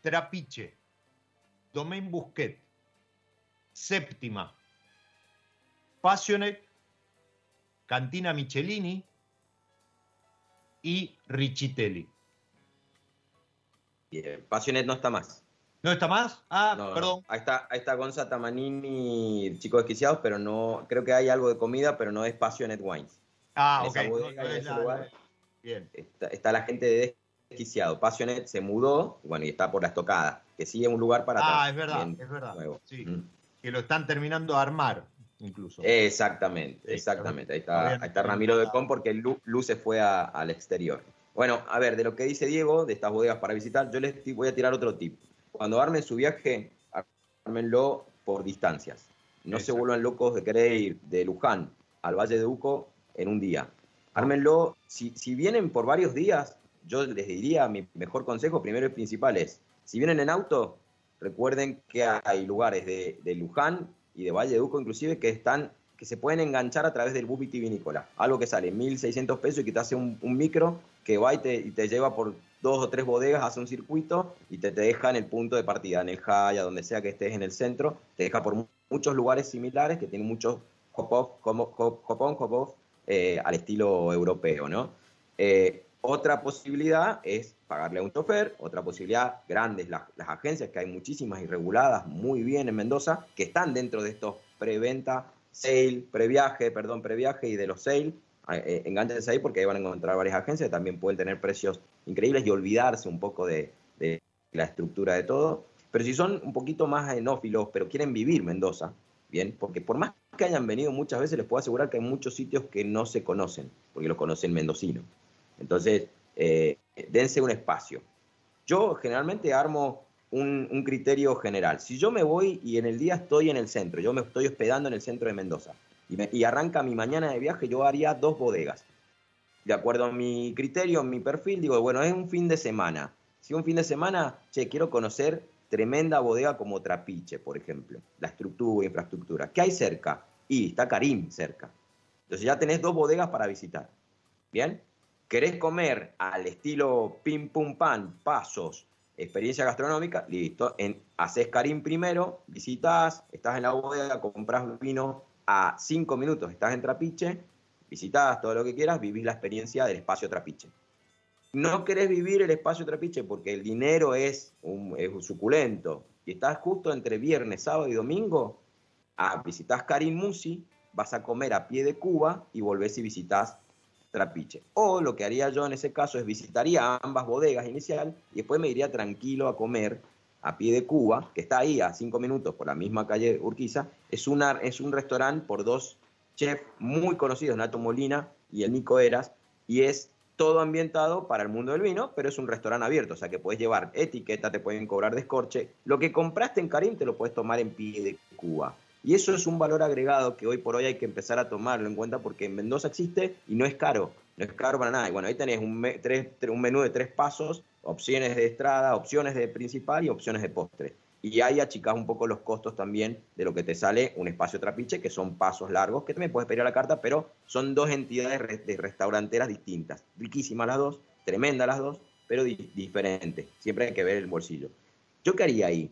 S5: Trapiche, Domain Busquet, Séptima, Passionate, Cantina Michelini y Richitelli.
S6: Bien, Passionet no está más.
S5: ¿No está más? Ah, perdón.
S6: Ahí está, ahí está Gonza Tamanini, chicos desquiciados, pero no, creo que hay algo de comida, pero no es Passionate Wines.
S5: Ah, ok.
S6: Bien. Está, la gente de desquiciado. Passionate se mudó, bueno, y está por la estocada, que sí es un lugar para...
S5: Ah, es verdad, es verdad. Sí. Que lo están terminando de armar, incluso.
S6: Exactamente, exactamente. Ahí está, ahí está Ramiro de Con porque Lu, se fue al exterior. Bueno, a ver, de lo que dice Diego, de estas bodegas para visitar, yo les voy a tirar otro tip cuando armen su viaje, ármenlo por distancias. No se vuelvan locos de querer ir de Luján al Valle de Uco en un día. Ármenlo, si, si vienen por varios días, yo les diría, mi mejor consejo, primero y principal es, si vienen en auto, recuerden que hay lugares de, Luján y de Valle de Uco inclusive que están que se pueden enganchar a través del bus vitivinícola. Algo que sale 1.600 pesos y que te hace un, micro que va y te, lleva por dos o tres bodegas, hace un circuito y te, deja en el punto de partida, en el Jaya, donde sea que estés en el centro, te deja por muchos lugares similares que tienen muchos hop-off, hop eh, al estilo europeo, ¿no? Eh, otra posibilidad es pagarle a un chofer, otra posibilidad, grandes las, las agencias, que hay muchísimas irreguladas, muy bien en Mendoza, que están dentro de estos preventa sale, previaje, perdón, previaje y de los sale, eh, enganchense ahí porque ahí van a encontrar varias agencias también pueden tener precios increíbles y olvidarse un poco de, la estructura de todo. Pero si son un poquito más enófilos, pero quieren vivir Mendoza, bien, porque por más que hayan venido muchas veces, les puedo asegurar que hay muchos sitios que no se conocen, porque los conocen mendocinos. Entonces, eh, dense un espacio. Yo generalmente armo un, criterio general. Si yo me voy y en el día estoy en el centro, yo me estoy hospedando en el centro de Mendoza y, arranca mi mañana de viaje, yo haría dos bodegas. De acuerdo a mi criterio, mi perfil, digo, bueno, es un fin de semana. Si un fin de semana, che, quiero conocer tremenda bodega como Trapiche, por ejemplo, la estructura, infraestructura. ¿Qué hay cerca? Y está Karim cerca. Entonces ya tenés dos bodegas para visitar. ¿Bien? ¿Querés comer al estilo pim pum pan, pasos, experiencia gastronómica, listo. En, haces Karim primero, visitas, estás en la bodega, compras vino a cinco minutos, estás en Trapiche, visitas todo lo que quieras, vivís la experiencia del espacio Trapiche. No querés vivir el espacio Trapiche porque el dinero es, un, suculento y estás justo entre viernes, sábado y domingo, ah, visitas Karim Musi, vas a comer a pie de Cuba y volvés y visitas Trapiche. O lo que haría yo en ese caso es visitaría ambas bodegas inicial y después me iría tranquilo a comer a pie de Cuba, que está ahí a cinco minutos por la misma calle Urquiza. Es, una, es un restaurante por dos chefs muy conocidos, Nato Molina y el Nico Eras, y es todo ambientado para el mundo del vino, pero es un restaurante abierto, o sea que puedes llevar etiqueta, te pueden cobrar descorche. Lo que compraste en Karim te lo puedes tomar en pie de Cuba. Y eso es un valor agregado que hoy por hoy hay que empezar a tomarlo en cuenta porque en Mendoza existe y no es caro, no es caro para nada. Y bueno, ahí tenés un, un menú de tres pasos, opciones de estrada, opciones de principal y opciones de postre. Y ahí achicás un poco los costos también de lo que te sale un espacio trapiche, que son pasos largos, que también puedes pedir a la carta, pero son dos entidades de restauranteras distintas. Riquísimas las dos, tremendas las dos, pero diferentes. Siempre hay que ver el bolsillo. ¿Yo qué haría ahí?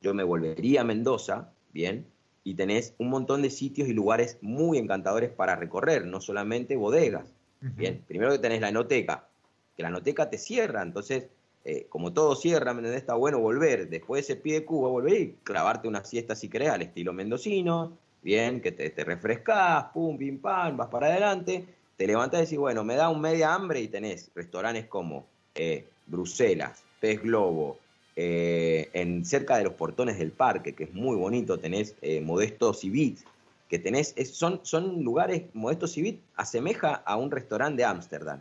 S6: Yo me volvería a Mendoza, bien, y tenés un montón de sitios y lugares muy encantadores para recorrer, no solamente bodegas. Bien, primero que tenés la enoteca, que la enoteca te cierra, entonces, eh, como todo cierra, ¿me Está bueno volver, después de ese pie de Cuba, volver y clavarte una siesta si querés al estilo mendocino, bien, que te, te refrescás, pum, pim, pam, vas para adelante, te levantás y decís, bueno, me da un media hambre y tenés restaurantes como eh, Bruselas, Pez Globo, eh, en cerca de los portones del parque, que es muy bonito, tenés eh, Modesto Civit, que tenés, son, son lugares, Modesto Civit asemeja a un restaurante de Ámsterdam.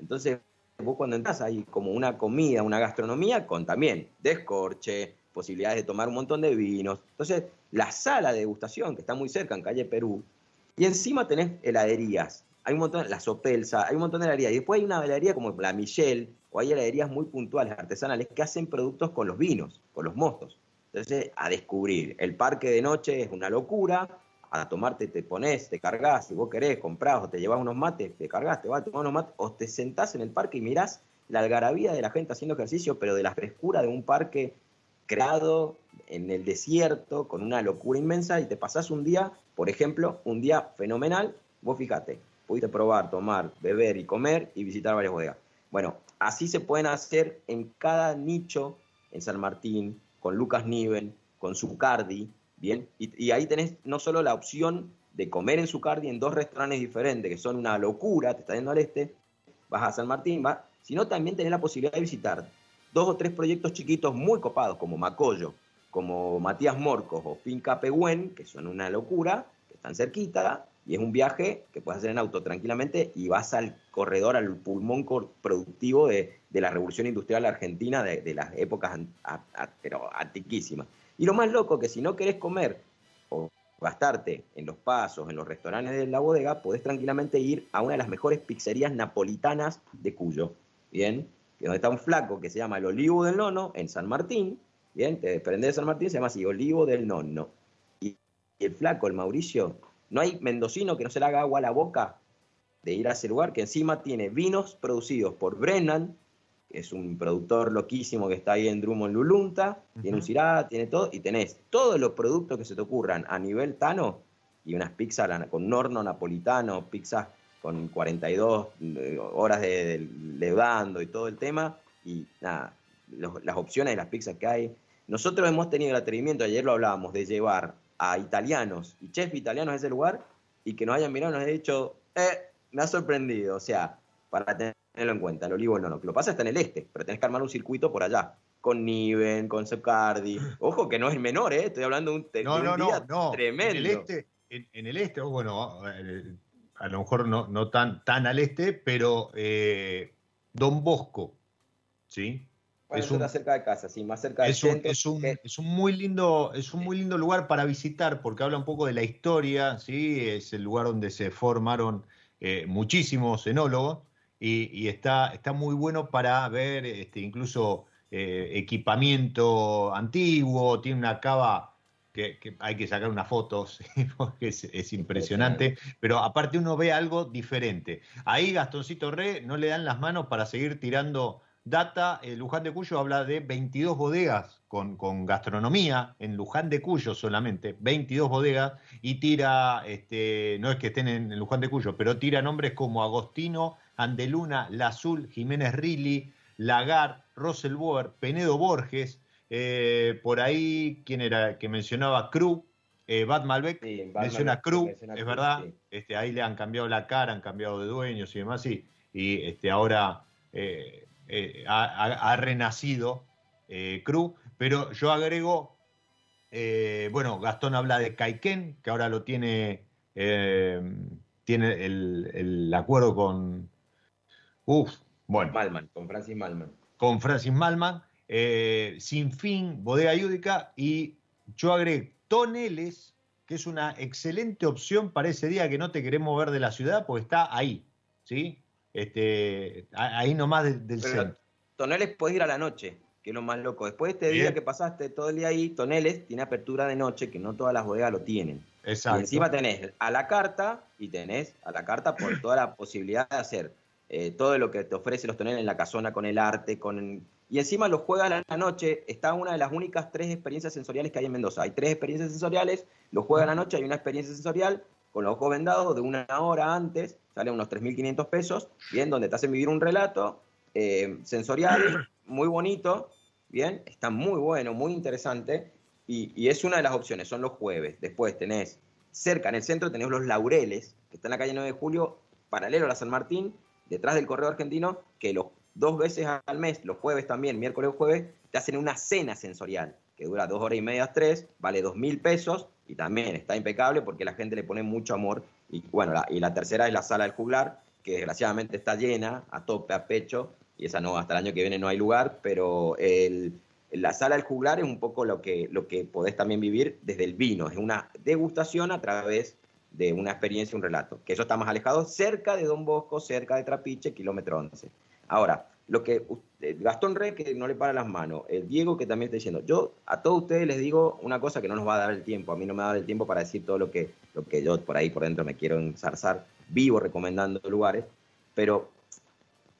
S6: Entonces, vos cuando entras hay como una comida, una gastronomía con también descorche, posibilidades de tomar un montón de vinos. Entonces, la sala de degustación, que está muy cerca en calle Perú, y encima tenés heladerías. Hay un montón, la Sopelsa, hay un montón de heladerías. Y después hay una heladería como la Michelle, o hay heladerías muy puntuales, artesanales, que hacen productos con los vinos, con los mostos. Entonces, a descubrir. El parque de noche es una locura. A tomarte te pones, te cargas, si vos querés, comprás o te llevas unos mates, te cargas, te vas a tomar unos mates, o te sentás en el parque y mirás la algarabía de la gente haciendo ejercicio, pero de la frescura de un parque creado en el desierto, con una locura inmensa, y te pasás un día, por ejemplo, un día fenomenal, vos fíjate, pudiste probar, tomar, beber y comer y visitar varias bodegas. Bueno, así se pueden hacer en cada nicho, en San Martín, con Lucas Niven, con Zucardi, ¿bien? Y, ahí tenés no solo la opción de comer en Zucardi en dos restaurantes diferentes, que son una locura, te está yendo al este, vas a San Martín, va, sino también tenés la posibilidad de visitar dos o tres proyectos chiquitos muy copados, como Macoyo, como Matías Morcos o Finca Pehuen, que son una locura, que están cerquita, y es un viaje que puedes hacer en auto tranquilamente y vas al corredor, al pulmón productivo de, la revolución industrial argentina de, las épocas pero antiquísimas. Y lo más loco que si no querés comer o gastarte en los pasos, en los restaurantes de la bodega, podés tranquilamente ir a una de las mejores pizzerías napolitanas de Cuyo, ¿bien? Donde está un flaco que se llama el Olivo del Nono en San Martín, ¿bien? Te desprende de San Martín, se llama así, Olivo del Nono. Y el flaco, el Mauricio, no hay mendocino que no se le haga agua a la boca de ir a ese lugar, que encima tiene vinos producidos por Brennan, que es un productor loquísimo que está ahí en Drummond Lulunta, tiene un Cirá, tiene todo, y tenés todos los productos que se te ocurran a nivel tano, y unas pizzas con un horno napolitano, pizzas con 42 eh, horas de, levando y todo el tema, y nada, las opciones de las pizzas que hay. Nosotros hemos tenido el atrevimiento, ayer lo hablábamos, de llevar a italianos y chefs italianos a ese lugar y que nos hayan mirado y nos hayan dicho, eh, me ha sorprendido. O sea, para tenerlo en cuenta, el olivo no, no. Lo que pasa está en el este, pero tenés que armar un circuito por allá. Con Niven, con Secardi. Ojo que no es menor, ¿eh? Estoy hablando de un,
S5: no, no, no, tremendo. En el este, en, el este bueno, eh, a lo mejor no, no tan, tan al este, pero eh, Don Bosco, ¿sí?
S6: Es un, cerca de casa, sí, más cerca
S5: es un, Es un, es un, muy lindo, es un muy lindo lugar para visitar porque habla un poco de la historia, ¿sí? Es el lugar donde se formaron eh, muchísimos enólogos y, está, está muy bueno para ver este, incluso eh, equipamiento antiguo, tiene una cava que, hay que sacar unas fotos porque es, impresionante, pero aparte uno ve algo diferente. Ahí Gastoncito Re no le dan las manos para seguir tirando data, eh, Luján de Cuyo habla de 22 bodegas con, gastronomía, en Luján de Cuyo solamente, 22 bodegas, y tira, este, no es que estén en, Luján de Cuyo, pero tira nombres como Agostino, Andeluna, La Azul, Jiménez Rilli, Lagar, Roselboer, Penedo Borges, eh, por ahí, ¿quién era? Que mencionaba Cru, eh, Bad Malbec, menciona Cru, es verdad, este, ahí le han cambiado la cara, han cambiado de dueños y demás, sí, y este, ahora... Eh, eh, ha, renacido eh, Cruz, pero yo agrego, eh, bueno, Gastón habla de Caiken, que ahora lo tiene, tiene el, acuerdo con,
S6: uff, bueno. Malman, con Francis Malman.
S5: Con Francis Malman, Sin Fin, Bodega Yúdica, y yo agrego Toneles, que es una excelente opción para ese día que no te querés mover de la ciudad, porque está ahí, ¿sí? Este, ahí nomás del, centro.
S6: Toneles puedes ir a la noche, que es lo más loco. Después de este día que pasaste todo el día ahí, Toneles tiene apertura de noche, que no todas las bodegas lo tienen. Exacto. Y encima tenés a la carta y tenés a la carta por toda la posibilidad de hacer eh, todo lo que te ofrece los toneles en la casona, con el arte, con... Y encima lo juegan a la noche, está una de las únicas tres experiencias sensoriales que hay en Mendoza. Hay tres experiencias sensoriales, lo juegan a la noche, hay una experiencia sensorial con los ojos vendados de una hora antes, sale unos 3.500 pesos, bien, donde te hacen vivir un relato eh, sensorial muy bonito, bien, está muy bueno, muy interesante, y, es una de las opciones, son los jueves. Después tenés, cerca en el centro tenés los Laureles, que está en la calle 9 de Julio, paralelo a la San Martín, detrás del Correo Argentino, que los dos veces al mes, los jueves también, miércoles o jueves, te hacen una cena sensorial, que dura dos horas y media, tres, vale dos mil pesos, y también está impecable porque la gente le pone mucho amor. Y bueno, la, y la tercera es la sala del juglar, que desgraciadamente está llena, a tope, a pecho, y esa no, hasta el año que viene no hay lugar, pero el, la sala del juglar es un poco lo que, lo que podés también vivir desde el vino, es una degustación a través de una experiencia, un relato, que eso está más alejado, cerca de Don Bosco, cerca de Trapiche, kilómetro 11. Ahora, lo que Gastón Rey que no le para las manos, el Diego que también está diciendo, yo a todos ustedes les digo una cosa que no nos va a dar el tiempo, a mí no me va a dar el tiempo para decir todo lo que, lo que yo por ahí por dentro me quiero ensarzar, vivo recomendando lugares, pero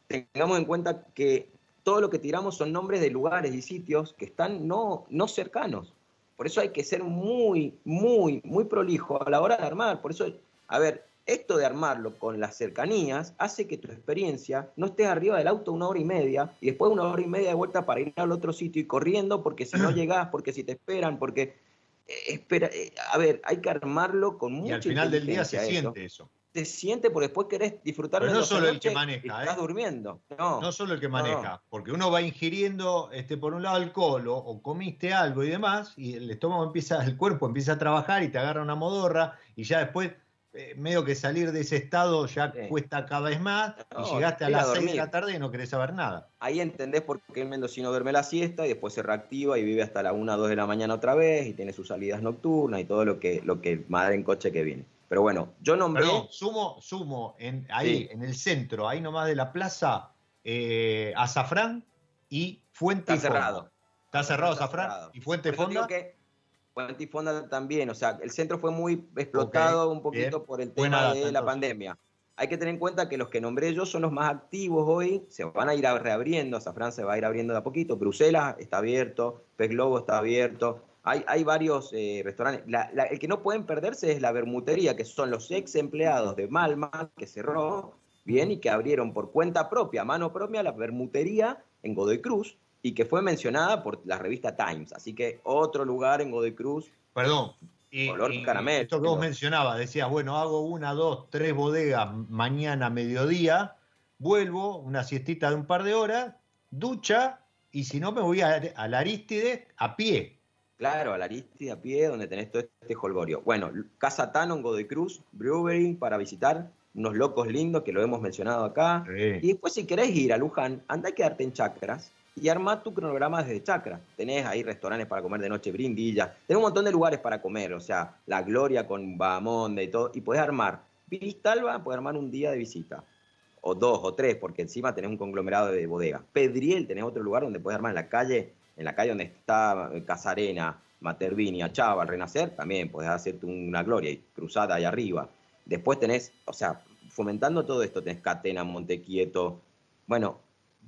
S6: tengamos en cuenta que todo lo que tiramos son nombres de lugares y sitios que están no, no cercanos. Por eso hay que ser muy, muy, muy prolijo a la hora de armar. Por eso, a ver, esto de armarlo con las cercanías hace que tu experiencia no estés arriba del auto una hora y media y después una hora y media de vuelta para ir al otro sitio y corriendo porque si no llegás, porque si te esperan, porque... Eh, espera, eh, a ver, hay que armarlo con mucha
S5: Y al final del día se siente eso.
S6: Se siente porque después querés disfrutar
S5: Pero
S6: de
S5: no solo el que maneja,
S6: Estás
S5: ¿eh?
S6: durmiendo. No,
S5: No solo el que maneja,
S6: no.
S5: porque uno va ingiriendo, este, por un lado, alcohol o, o comiste algo y demás, y el estómago empieza, el cuerpo empieza a trabajar y te agarra una modorra, y ya después, eh, medio que salir de ese estado ya
S6: Sí.
S5: cuesta cada vez más,
S6: No,
S5: y llegaste a las 6 de la tarde y no querés saber nada.
S6: Ahí entendés por qué el mendocino duerme la siesta y después se reactiva y vive hasta la 1 o 2 de la mañana otra vez y tiene sus salidas nocturnas y todo lo que, lo que madre en coche que viene. Pero bueno, yo nombré...
S5: Perdón, sumo, sumo, en, ahí,
S6: Sí.
S5: en el centro, ahí nomás de la plaza, eh, Azafrán y Fuente
S6: Está
S5: Fonda.
S6: cerrado.
S5: Está cerrado
S6: Está
S5: Azafrán
S6: cerrado.
S5: y Fuente Fonda.
S6: que y Fonda también, o sea, el centro fue muy explotado un poquito
S5: bien.
S6: por el tema de la pandemia. Hay que tener en cuenta que los que nombré yo son los más activos hoy, se van a ir reabriendo, Azafrán se va a ir abriendo de a poquito, Bruselas está abierto, Pez Globo está abierto, hay, hay varios eh, restaurantes. La- la- el que no pueden perderse es la Bermutería, que son los ex empleados de Malman, que cerró, bien, y que abrieron por cuenta propia, mano propia, la Bermutería en Godoy Cruz, y que fue mencionada por la revista Times. Así que otro lugar en Godoy Cruz.
S5: Perdón. Y,
S6: Color
S5: y
S6: caramelo.
S5: Esto que vos mencionabas, decías, bueno, hago una, dos, tres bodegas mañana, mediodía, vuelvo, una siestita de un par de horas, ducha, y si no me voy a, a la Aristide a pie.
S6: Claro, a la Aristide a pie, donde tenés todo este holgorio. Bueno, Casa Tano en Godoy Cruz, Brewery para visitar, unos locos lindos que lo hemos mencionado acá. Y después, si querés ir a Luján, anda y quedarte en chacras y armá tu cronograma desde chacra. Tenés ahí restaurantes para comer de noche, brindillas, tenés un montón de lugares para comer, o sea, La Gloria con Bahamonde y todo, y podés armar. Vistalba, podés armar un día de visita, o dos o tres, porque encima tenés un conglomerado de bodegas. Pedriel, tenés otro lugar donde podés armar en la calle, en la calle donde está eh, Casarena, Matervini, Achava, Renacer, también podés hacerte una Gloria y cruzada ahí arriba. Después tenés, o sea, fomentando todo esto, tenés Catena, Montequieto. Bueno,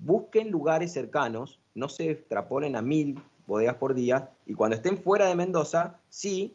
S6: busquen lugares cercanos, no se extrapolen a mil bodegas por día y cuando estén fuera de Mendoza, sí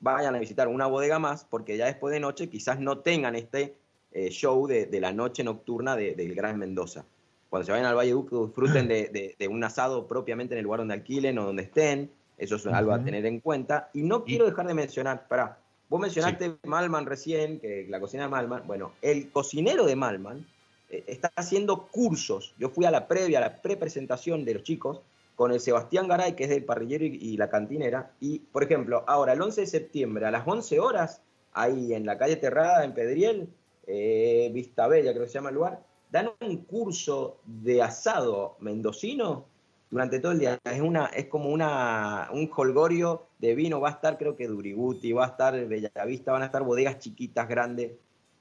S6: vayan a visitar una bodega más, porque ya después de noche quizás no tengan este eh, show de, de la noche nocturna de- del Gran Mendoza. Cuando se vayan al Valle Duque, disfruten de, de- de un asado propiamente en el lugar donde alquilen o donde estén. Eso es algo a tener en cuenta. Y no quiero dejar de mencionar, para vos mencionaste Malman recién, que la cocina de Malman. Bueno, el cocinero de Malman está haciendo cursos. Yo fui a la previa, a la pre-presentación de los chicos, con el Sebastián Garay, que es del parrillero y, la cantinera. Y, por ejemplo, ahora, el 11 de septiembre, a las 11 horas, ahí en la calle Terrada, en Pedriel, eh, Vista Bella, creo que se llama el lugar, dan un curso de asado mendocino durante todo el día. Es, una, es como una, un holgorio de vino. Va a estar, creo que Duriguti, va a estar Bellavista, van a estar bodegas chiquitas, grandes.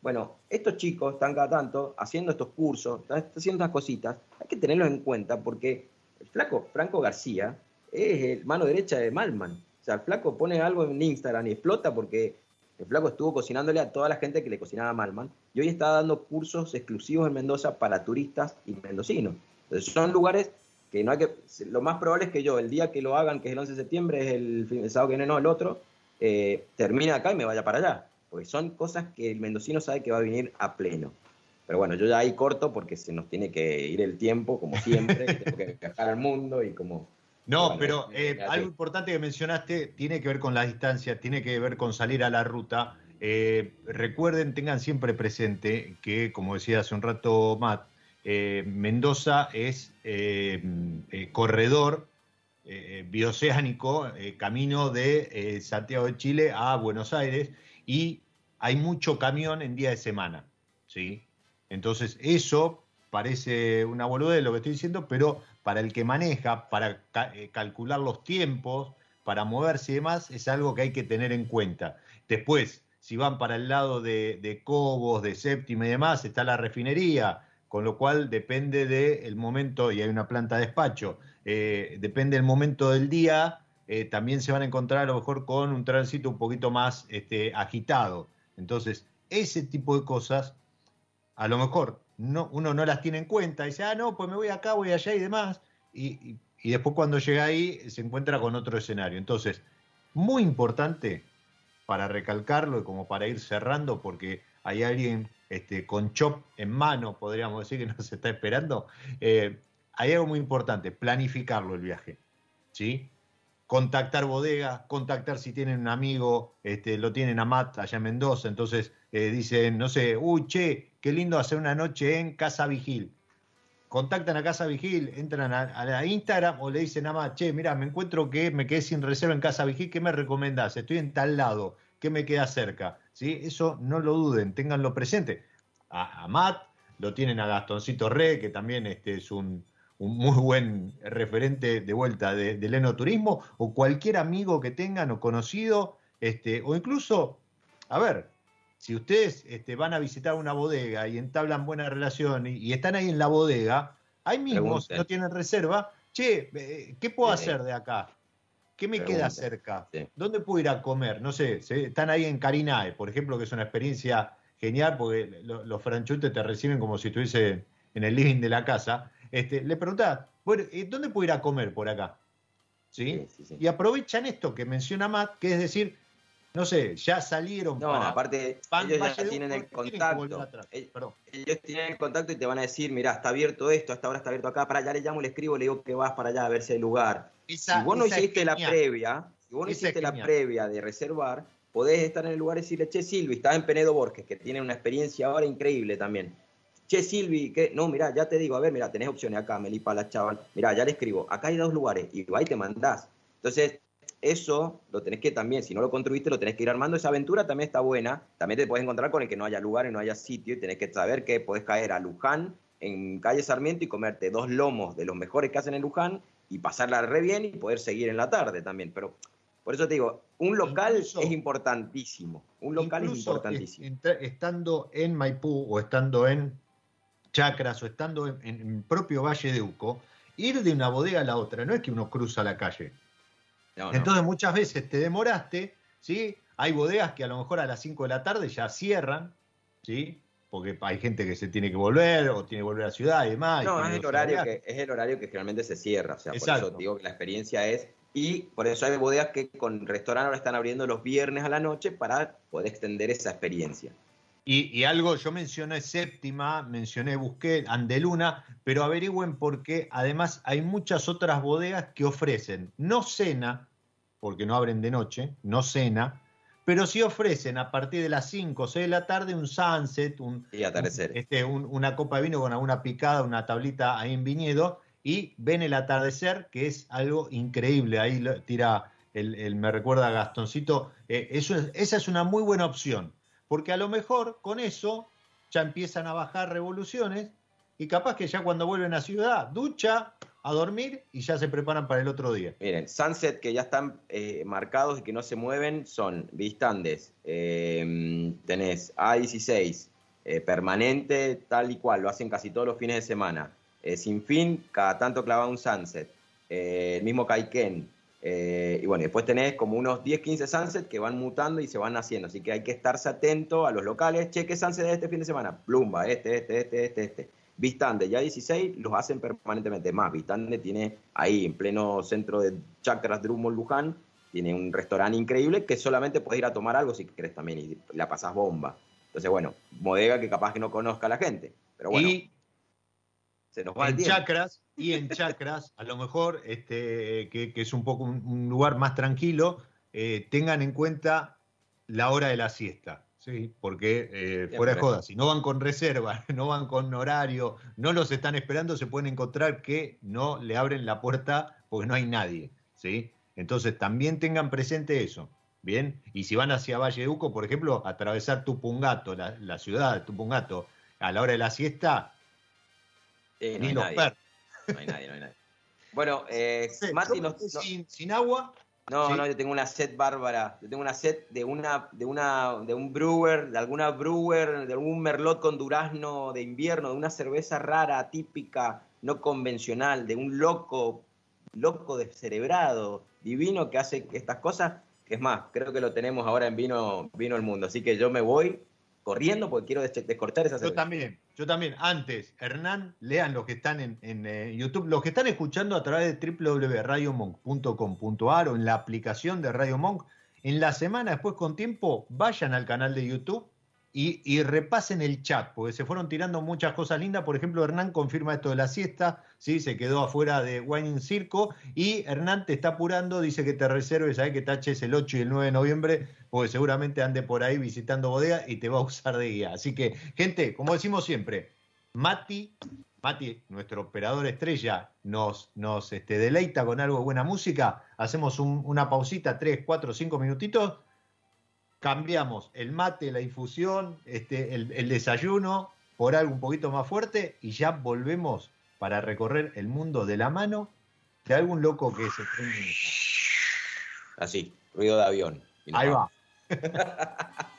S6: Bueno, estos chicos están cada tanto haciendo estos cursos, están haciendo estas cositas. Hay que tenerlos en cuenta porque el flaco Franco García es el mano derecha de Malman. O sea, el flaco pone algo en Instagram y explota porque el flaco estuvo cocinándole a toda la gente que le cocinaba a Malman y hoy está dando cursos exclusivos en Mendoza para turistas y mendocinos. Entonces son lugares que no hay que... Lo más probable es que yo, el día que lo hagan, que es el 11 de septiembre, es el, el sábado que viene, no, el otro, eh, termine acá y me vaya para allá. Porque son cosas que el mendocino sabe que va a venir a pleno. Pero bueno, yo ya ahí corto porque se nos tiene que ir el tiempo, como siempre, tengo que viajar al mundo y como...
S5: No,
S6: Bueno,
S5: pero
S6: eh,
S5: eh, algo importante que mencionaste tiene que ver con la distancia, tiene que ver con salir a la ruta. Eh, recuerden, tengan siempre presente que, como decía hace un rato Matt, eh, Mendoza es corredor eh, bioceánico, camino de Santiago de Chile a Buenos Aires y hay mucho camión en día de semana, ¿sí? Entonces eso parece una boludez lo que estoy diciendo, pero para el que maneja, para eh, calcular los tiempos, para moverse y demás, es algo que hay que tener en cuenta. Después, si van para el lado de, de Cobos, de Séptima y demás, está la refinería, con lo cual depende del momento, y hay una planta de despacho, eh, depende del momento del día, eh, también se van a encontrar a lo mejor con un tránsito un poquito más este, agitado. Entonces, ese tipo de cosas, a lo mejor no, uno no las tiene en cuenta, dice, ah, no, pues me voy acá, voy allá y demás, y, y- después cuando llega ahí se encuentra con otro escenario. Entonces, muy importante para recalcarlo y como para ir cerrando, porque hay alguien este, con chop en mano, podríamos decir, que nos está esperando, eh, hay algo muy importante, planificarlo el viaje. ¿sí? Contactar bodega, contactar si tienen un amigo, este, lo tienen a Matt allá en Mendoza, entonces eh, dicen, no sé, uy, che, qué lindo hacer una noche en Casa Vigil. Contactan a Casa Vigil, entran a, la Instagram o le dicen a Matt, che, mira, me encuentro que me quedé sin reserva en Casa Vigil, ¿qué me recomendás? Estoy en tal lado, ¿qué me queda cerca? ¿Sí? Eso no lo duden, ténganlo presente. A, Matt, lo tienen a Gastoncito Re, que también este, es un, muy buen referente de vuelta de, del enoturismo, o cualquier amigo que tengan o conocido, este, o incluso, a ver, si ustedes este, van a visitar una bodega y entablan buena relación y, están ahí en la bodega, ahí mismo, no tienen reserva, che, eh, ¿qué puedo hacer de acá? ¿Qué me queda cerca? ¿Dónde puedo ir a comer? No sé, están ahí en Carinae, por ejemplo, que es una experiencia genial porque los franchutes te reciben como si estuviese en el living de la casa. Este, le preguntás, bueno, ¿dónde puedo ir a comer por acá? ¿Sí? Y aprovechan esto que menciona Matt, que es decir, no sé, ya salieron.
S6: No, aparte, ellos ya tienen el contacto. Ellos, tienen el contacto y te van a decir, mira, está abierto esto, hasta ahora está abierto acá, para allá le llamo, le escribo, le digo que vas para allá a ver si hay lugar. si vos no hiciste la previa, si vos no hiciste la previa de reservar, podés estar en el lugar y decirle, che, Silvi, estás en Penedo Borges, que tiene una experiencia ahora increíble también. Che, Silvi, que no, mira, ya te digo, a ver, mira, tenés opciones acá, Melipa, la chaval, mira, ya le escribo, acá hay dos lugares, y ahí te mandás. Entonces, eso lo tenés que también, si no lo construiste, lo tenés que ir armando. Esa aventura también está buena. También te puedes encontrar con el que no haya lugar y no haya sitio y tenés que saber que podés caer a Luján en calle Sarmiento y comerte dos lomos de los mejores que hacen en Luján y pasarla re bien y poder seguir en la tarde también. Pero por eso te digo, un local es importantísimo. Un local es importantísimo.
S5: estando en Maipú o estando en Chacras o estando en, en el propio Valle de Uco, ir de una bodega a la otra no es que uno cruza la calle entonces muchas veces te demoraste, ¿sí? Hay bodegas que a lo mejor a las 5 de la tarde ya cierran, ¿sí? Porque hay gente que se tiene que volver o tiene que volver a la ciudad y demás.
S6: No, es el, horario que, es el horario que generalmente se cierra. O sea, por eso digo que la experiencia es. Y por eso hay bodegas que con restaurantes ahora están abriendo los viernes a la noche para poder extender esa experiencia.
S5: Y, algo, yo mencioné séptima, mencioné Busqué, Andeluna, pero averigüen porque además hay muchas otras bodegas que ofrecen no cena, porque no abren de noche, no cena, pero sí ofrecen a partir de las 5 o 6 de la tarde un sunset, un, este, una copa de vino con alguna picada, una tablita ahí en viñedo, y ven el atardecer, que es algo increíble. Ahí tira, el, me recuerda a Gastoncito, eh, eso esa es una muy buena opción porque a lo mejor con eso ya empiezan a bajar revoluciones y capaz que ya cuando vuelven a ciudad, ducha, a dormir y ya se preparan para el otro día.
S6: Miren, sunset que ya están eh, marcados y que no se mueven son Vistandes, em, tenés A16, eh, permanente tal y cual, lo hacen casi todos los fines de semana. Eh, sin fin, cada tanto clava un sunset. el mismo Kaiken, eh, y bueno, después tenés como unos 10, 15 sunsets que van mutando y se van haciendo. Así que hay que estarse atento a los locales. Che, ¿qué sunset de este fin de semana? Plumba, este, este, este, este, este. Vistande, ya 16 los hacen permanentemente. Más, Vistande tiene ahí en pleno centro de Chakras Drummond Luján, tiene un restaurante increíble que solamente puedes ir a tomar algo si querés también y la pasás bomba. Entonces, bueno, bodega que capaz que no conozca la gente. Pero bueno,
S5: se nos va en Chakras y en Chacras, a lo mejor, este, que, es un poco un, lugar más tranquilo, eh, tengan en cuenta la hora de la siesta. ¿sí? Porque eh, fuera de joda, si no van con reserva, no van con horario, no los están esperando, se pueden encontrar que no le abren la puerta porque no hay nadie. ¿sí? Entonces también tengan presente eso. Bien, y si van hacia Valle de Uco, por ejemplo, atravesar Tupungato, la, la ciudad de Tupungato, a la hora de la siesta,
S6: ni los perros no hay nadie, no hay nadie. Bueno, eh, Mati
S5: sin, agua.
S6: No, no, yo tengo una set bárbara. Yo tengo una set de una, de una, de un brewer, de alguna brewer, de algún merlot con durazno de invierno, de una cerveza rara, típica, no convencional, de un loco, loco descerebrado, divino que hace estas cosas. Es más, creo que lo tenemos ahora en vino, vino el mundo. Así que yo me voy corriendo porque quiero descortar esa cerveza.
S5: Yo también. Yo también, antes, Hernán, lean los que están en, eh, YouTube, los que están escuchando a través de www.radiomonk.com.ar o en la aplicación de Radio Monk, en la semana después con tiempo, vayan al canal de YouTube y, repasen el chat, porque se fueron tirando muchas cosas lindas. Por ejemplo, Hernán confirma esto de la siesta, ¿sí? se quedó afuera de Wine Circo. Y Hernán te está apurando, dice que te reserves, ¿sabes? que taches el 8 y el 9 de noviembre, porque seguramente ande por ahí visitando bodega y te va a usar de guía. Así que, gente, como decimos siempre, Mati, Mati, nuestro operador estrella, nos, este, deleita con algo de buena música. Hacemos una pausita, 3, 4, 5 minutitos cambiamos el mate, la infusión, este, el, desayuno por algo un poquito más fuerte y ya volvemos para recorrer el mundo de la mano de algún loco que se prende.
S6: Así, ruido de avión.
S5: Ahí va.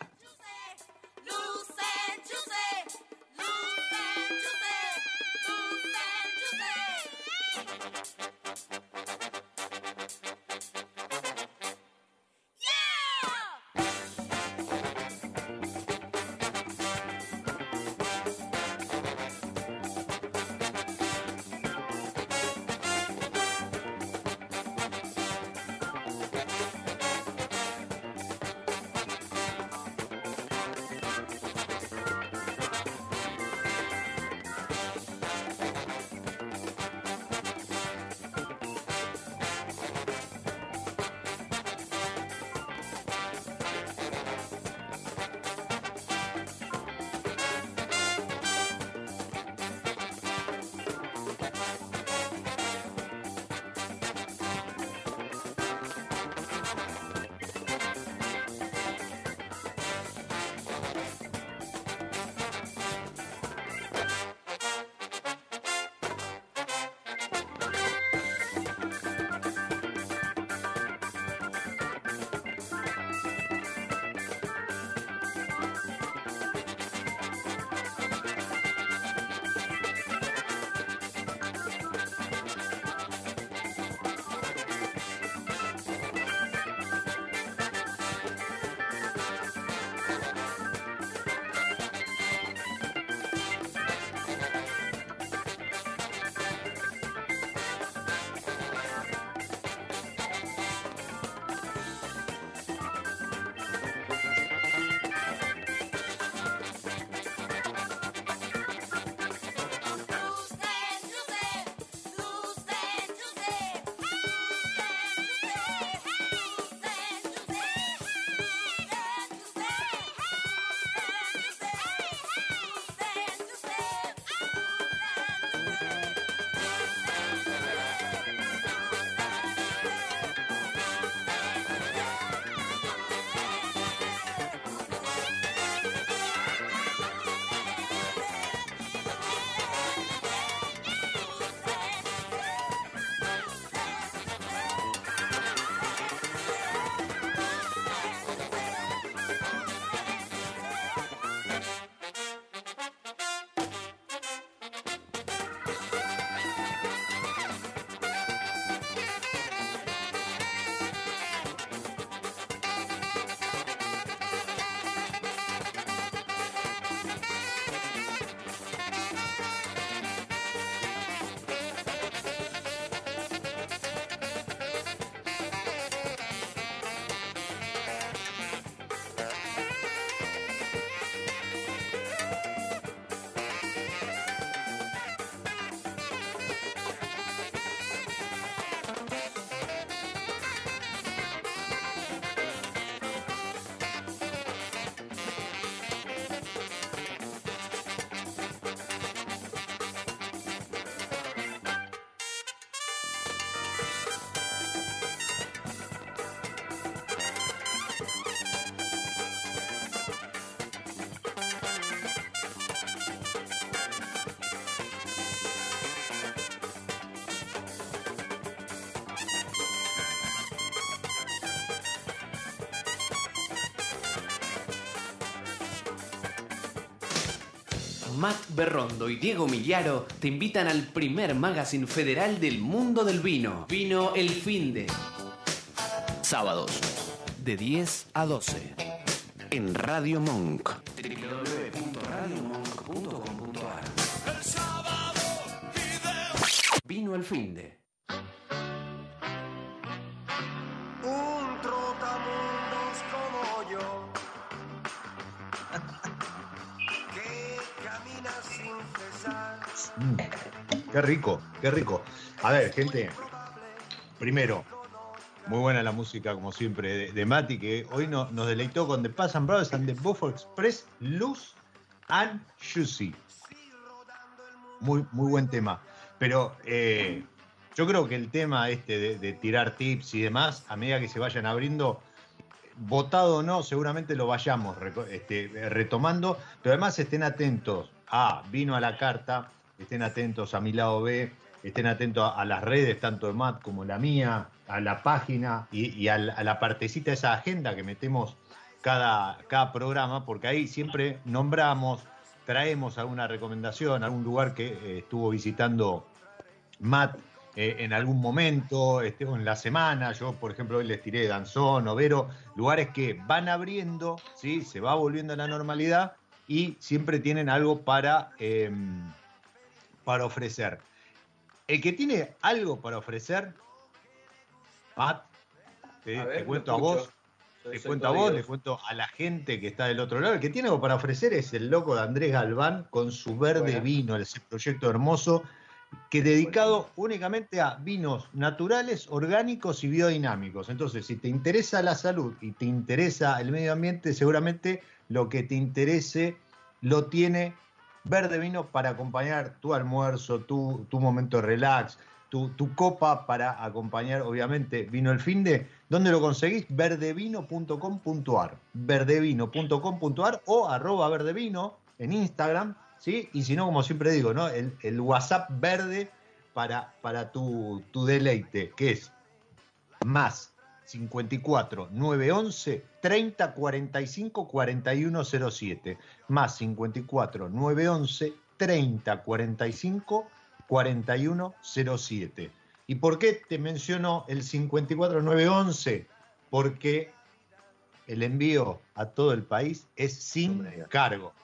S2: Matt Berrondo y Diego Millaro te invitan al primer magazine federal del mundo del vino. Vino El Finde. Sábados, de 10 a 12. En Radio Monk.
S5: Rico, qué rico. A ver, gente, primero, muy buena la música, como siempre, de, de Mati, que hoy no- nos deleitó con The Pass and Brothers and the Buffalo Express, Luz and Juicy. Muy, muy buen tema. Pero eh, yo creo que el tema este de, tirar tips y demás, a medida que se vayan abriendo, votado o no, seguramente lo vayamos este, retomando, pero además estén atentos a Vino a la Carta, estén atentos a mi lado B, estén atentos a, las redes, tanto de Matt como la mía, a la página y, y a, la partecita de esa agenda que metemos cada, cada programa, porque ahí siempre nombramos, traemos alguna recomendación, algún lugar que eh, estuvo visitando Matt eh, en algún momento, este, en la semana. Yo, por ejemplo, hoy les tiré Danzón, Overo, lugares que van abriendo, ¿sí? se va volviendo a la normalidad y siempre tienen algo para, eh, para ofrecer. El que tiene algo para ofrecer, Matt, te, cuento a vos.
S6: Soy-
S5: te
S6: soy
S5: cuento a vos,
S6: oídos.
S5: le cuento a la gente que está del otro lado. El que tiene algo para ofrecer es el loco de Andrés Galván con su verde
S6: Bueno.
S5: vino, ese proyecto hermoso, que dedicado únicamente a vinos naturales, orgánicos y biodinámicos. Entonces, si te interesa la salud y te interesa el medio ambiente, seguramente lo que te interese lo tiene verde vino para acompañar tu almuerzo, tu, tu momento de relax, tu, tu copa para acompañar, obviamente, vino el fin de. ¿Dónde lo conseguís? verdevino.com.ar. Verdevino.com.ar o arroba verdevino en Instagram, ¿sí? Y si no, como siempre digo, ¿no? El, el WhatsApp verde para, para tu, tu deleite, que es más 54 911 30 45 41 07 más 54 911 30 45 41 07 ¿Y por qué te menciono el 54 911? Porque el envío a todo el país es sin cargo.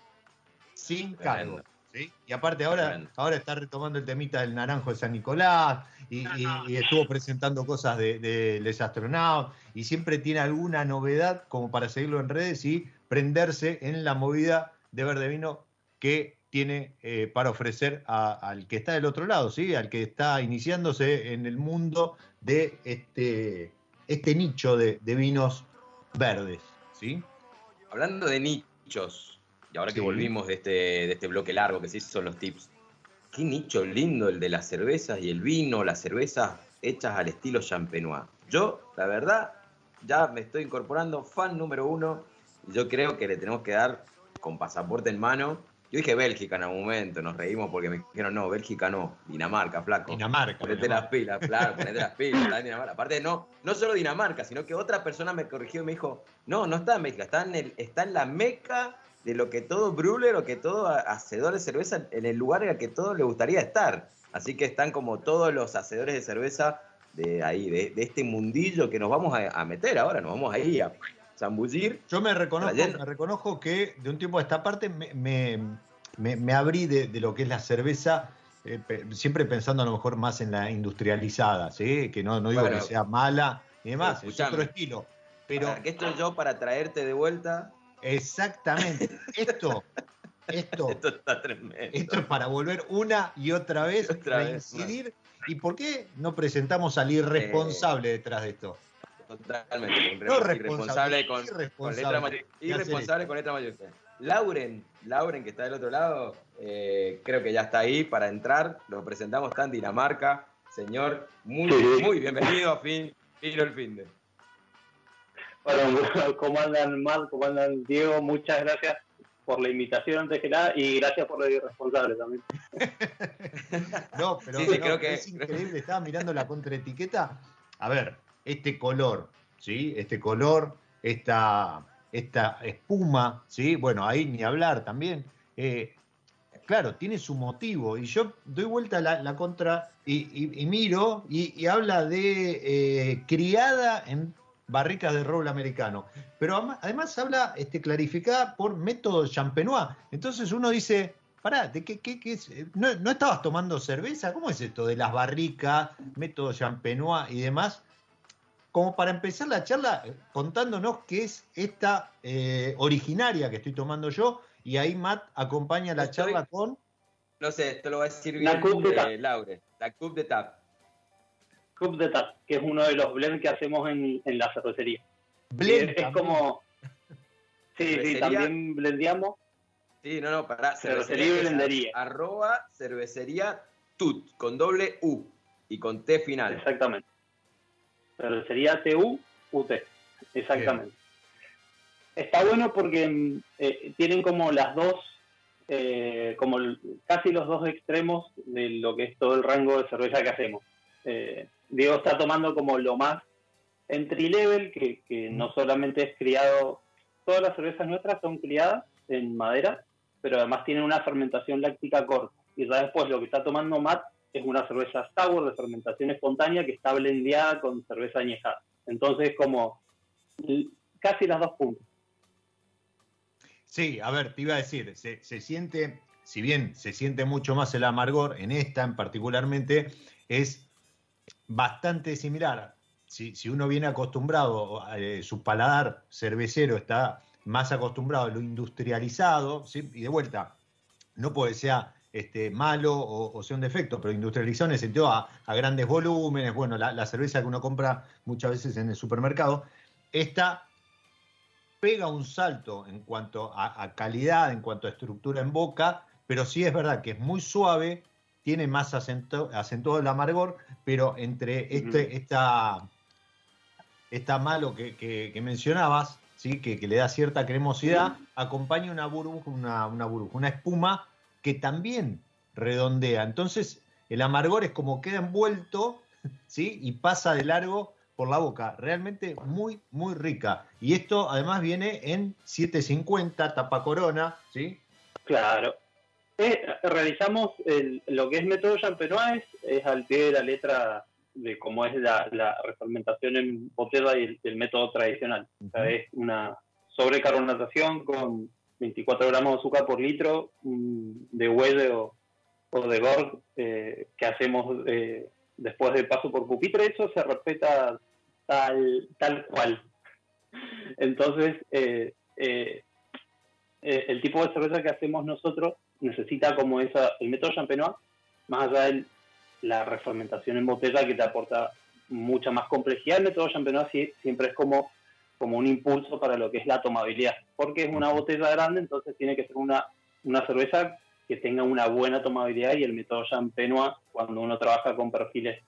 S5: Sin cargo. ¿Sí? Y aparte ahora, ahora está retomando el temita del naranjo de San Nicolás y, y- y estuvo presentando cosas de, de Les Astronauts y siempre tiene alguna novedad como para seguirlo en redes y prenderse en la movida de verde vino que tiene eh, para ofrecer a- al que está del otro lado, ¿sí? al que está iniciándose en el mundo de este, este nicho de, de vinos verdes. ¿sí?
S6: Hablando de nichos, y ahora que volvimos de este, de este bloque largo que sí son los tips, qué nicho lindo el de las cervezas y el vino, las cervezas hechas al estilo champenois. Yo, la verdad, ya me estoy incorporando fan número uno. Yo creo que le tenemos que dar con pasaporte en mano. Yo dije Bélgica en algún momento, nos reímos porque me dijeron, no, Bélgica no, Dinamarca, flaco.
S5: Dinamarca.
S6: Ponete las pilas, claro, ponete las pilas, Dinamarca. Aparte, no, no solo Dinamarca, sino que otra persona me corrigió y me dijo, no, no está en México, está en, el, está en la meca de lo que todo brewer o que todo ha- hacedor de cerveza, en el lugar en el que todo le gustaría estar. Así que están como todos los hacedores de cerveza de ahí, de, de este mundillo que nos vamos a, a meter ahora, nos vamos ahí a zambullir.
S5: Yo me reconozco, me reconozco que de un tiempo a esta parte me, me- me- me abrí de, de lo que es la cerveza, eh, pe- siempre pensando a lo mejor más en la industrializada, ¿sí? que no, no digo
S6: Bueno.
S5: que sea mala y demás, es otro estilo. Pero
S6: Aquí estoy yo para traerte de vuelta.
S5: Exactamente, esto, esto,
S6: Esto está tremendo.
S5: esto es para volver una y otra vez
S6: Otra
S5: a
S6: vez,
S5: incidir. ¿Y por qué no presentamos al irresponsable detrás de esto?
S6: Totalmente.
S5: No
S6: irresponsable con, con
S5: irresponsable.
S6: letra mayu-
S5: de hacer
S6: irresponsable con letra mayúscula. Lauren, Lauren que está del otro lado, eh, creo que ya está ahí para entrar. Lo presentamos, está en Dinamarca. Señor, muy, muy bienvenido a fin, Fino el fin de.
S4: Bueno, ¿cómo andan Mal? ¿Cómo andan Diego? Muchas gracias por la invitación antes que nada y gracias por lo irresponsable también.
S5: No, pero
S6: Sí, sí,
S5: no,
S6: creo que-
S5: es increíble. Estaba mirando la contraetiqueta. A ver, este color, ¿sí? Este color, esta, esta espuma, ¿sí? Bueno, ahí ni hablar también. Eh, claro, tiene su motivo. Y yo doy vuelta la, la contra y, y- y miro y, y habla de eh, criada en barricas de roble americano. Pero además habla este, clarificada por método champenois. Entonces uno dice, pará, ¿de qué, qué- qué es? ¿No, no estabas tomando cerveza? ¿Cómo es esto de las barricas, método champenois y demás? Como para empezar la charla eh, contándonos qué es esta eh, originaria que estoy tomando yo y ahí Matt acompaña la
S6: Estoy-
S5: charla con...
S6: No sé, esto lo va a decir bien
S4: La Coupe de Tap.
S6: eh, Laure. La Coupe de Tap.
S4: Cup de Tap, que es uno de los blends que hacemos en, en la cervecería.
S5: Blend
S4: es, como... Sí, sí, también blendeamos.
S6: Sí, no, no, pará.
S4: Cervecería y blendería.
S6: Arroba cervecería tut, con doble U y con T final.
S4: Exactamente. Cervecería TU, UT. Exactamente. Está bueno porque mm, eh, tienen como las dos, eh, como casi los dos extremos de lo que es todo el rango de cerveza que hacemos. Eh, Diego está tomando como lo más entry level, que, que no solamente es criado, todas las cervezas nuestras son criadas en madera, pero además tienen una fermentación láctica corta. Y ya después lo que está tomando Matt es una cerveza sour de fermentación espontánea que está blendeada con cerveza añejada. Entonces, como casi las dos puntas.
S5: Sí, a ver, te iba a decir, se, se siente, si bien se siente mucho más el amargor, en esta en particularmente, es bastante similar. Si, uno viene acostumbrado, eh, su paladar cervecero está más acostumbrado a lo industrializado, y de vuelta, no puede sea este, malo o, sea un defecto, pero industrializado en el sentido a, grandes volúmenes, bueno, la, cerveza que uno compra muchas veces en el supermercado, esta pega un salto en cuanto a calidad, en cuanto a estructura en boca, pero sí es verdad que es muy suave, tiene más acento, acentuado el amargor, pero entre este,
S4: Ujú.
S5: esta, esta malo que, que- que mencionabas, ¿sí? que, que le da cierta cremosidad, acompaña una burbuja, una, una burbuja, una espuma que también redondea. Entonces, el amargor es como queda envuelto, ¿sí? Y pasa de largo por la boca. Realmente muy, muy rica. Y esto además viene en 750, tapa corona, ¿sí?
S4: Claro. Eh, realizamos el- lo que es método Champenois, es al pie de la letra de cómo es la, la refermentación en botella y el, el método tradicional. O sea, es una sobrecarbonatación con 24 gramos de azúcar por litro mm, de huelle o, o de gorg eh, que hacemos eh, después del paso por pupitre. Eso se respeta tal, tal cual. Entonces, eh, eh, eh, el tipo de cerveza que hacemos nosotros necesita como esa, el método Champenois, más allá de la refermentación en botella que te aporta mucha más complejidad, el método Champenois siempre es como, como un impulso para lo que es la tomabilidad, porque es una botella grande, entonces tiene que ser una, una cerveza que tenga una buena tomabilidad y el método Champenois, cuando uno trabaja con perfiles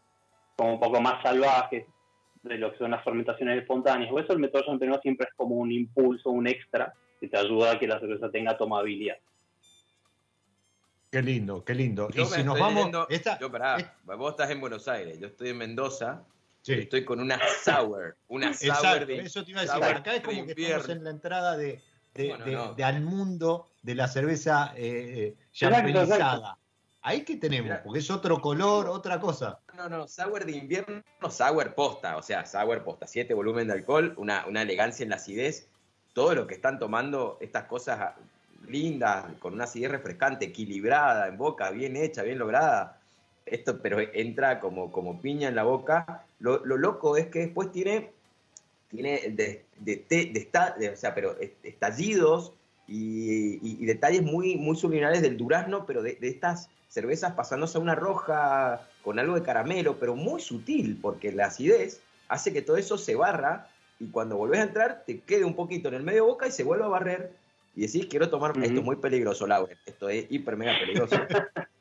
S4: como un poco más salvajes, de lo que son las fermentaciones espontáneas, o eso el método Champenois siempre es como un impulso, un extra, que te ayuda a que la cerveza tenga tomabilidad.
S5: Qué lindo, qué lindo.
S6: Yo
S5: y si nos vamos...
S6: leyendo-
S5: esta-
S6: yo, pará,
S5: es-
S6: vos estás en Buenos Aires, yo estoy en Mendoza,
S5: sí.
S6: estoy con una sour, una sour
S5: Exacto,
S6: de...
S5: eso te iba a decir.
S6: sour
S5: Acá es como que
S6: invierno.
S5: estamos en la entrada de, de,
S6: Bueno,
S5: de-
S6: no.
S5: de al mundo de la cerveza eh, eh,
S4: exacto.
S5: Ahí que tenemos,
S6: Mirá.
S5: porque es otro color, otra cosa.
S6: No, no, sour de invierno, sour posta, o sea, sour posta, 7 volumen de alcohol, una, una elegancia en la acidez, todo lo que están tomando, estas cosas lindas, con una acidez refrescante, equilibrada en boca, bien hecha, bien lograda, esto pero entra como, como piña en la boca. Lo, lo loco es que después tiene, tiene de, de, de de- o sea, pero est- estallidos y, y- y detalles muy, muy subliminales del durazno, pero de, de estas cervezas pasándose a una roja con algo de caramelo, pero muy sutil, porque la acidez hace que todo eso se barra y cuando volvés a entrar te quede un poquito en el medio boca y se vuelve a barrer. Y decís, quiero tomar,
S4: Ujú.
S6: esto es muy peligroso, Laura, esto es hiper mega peligroso.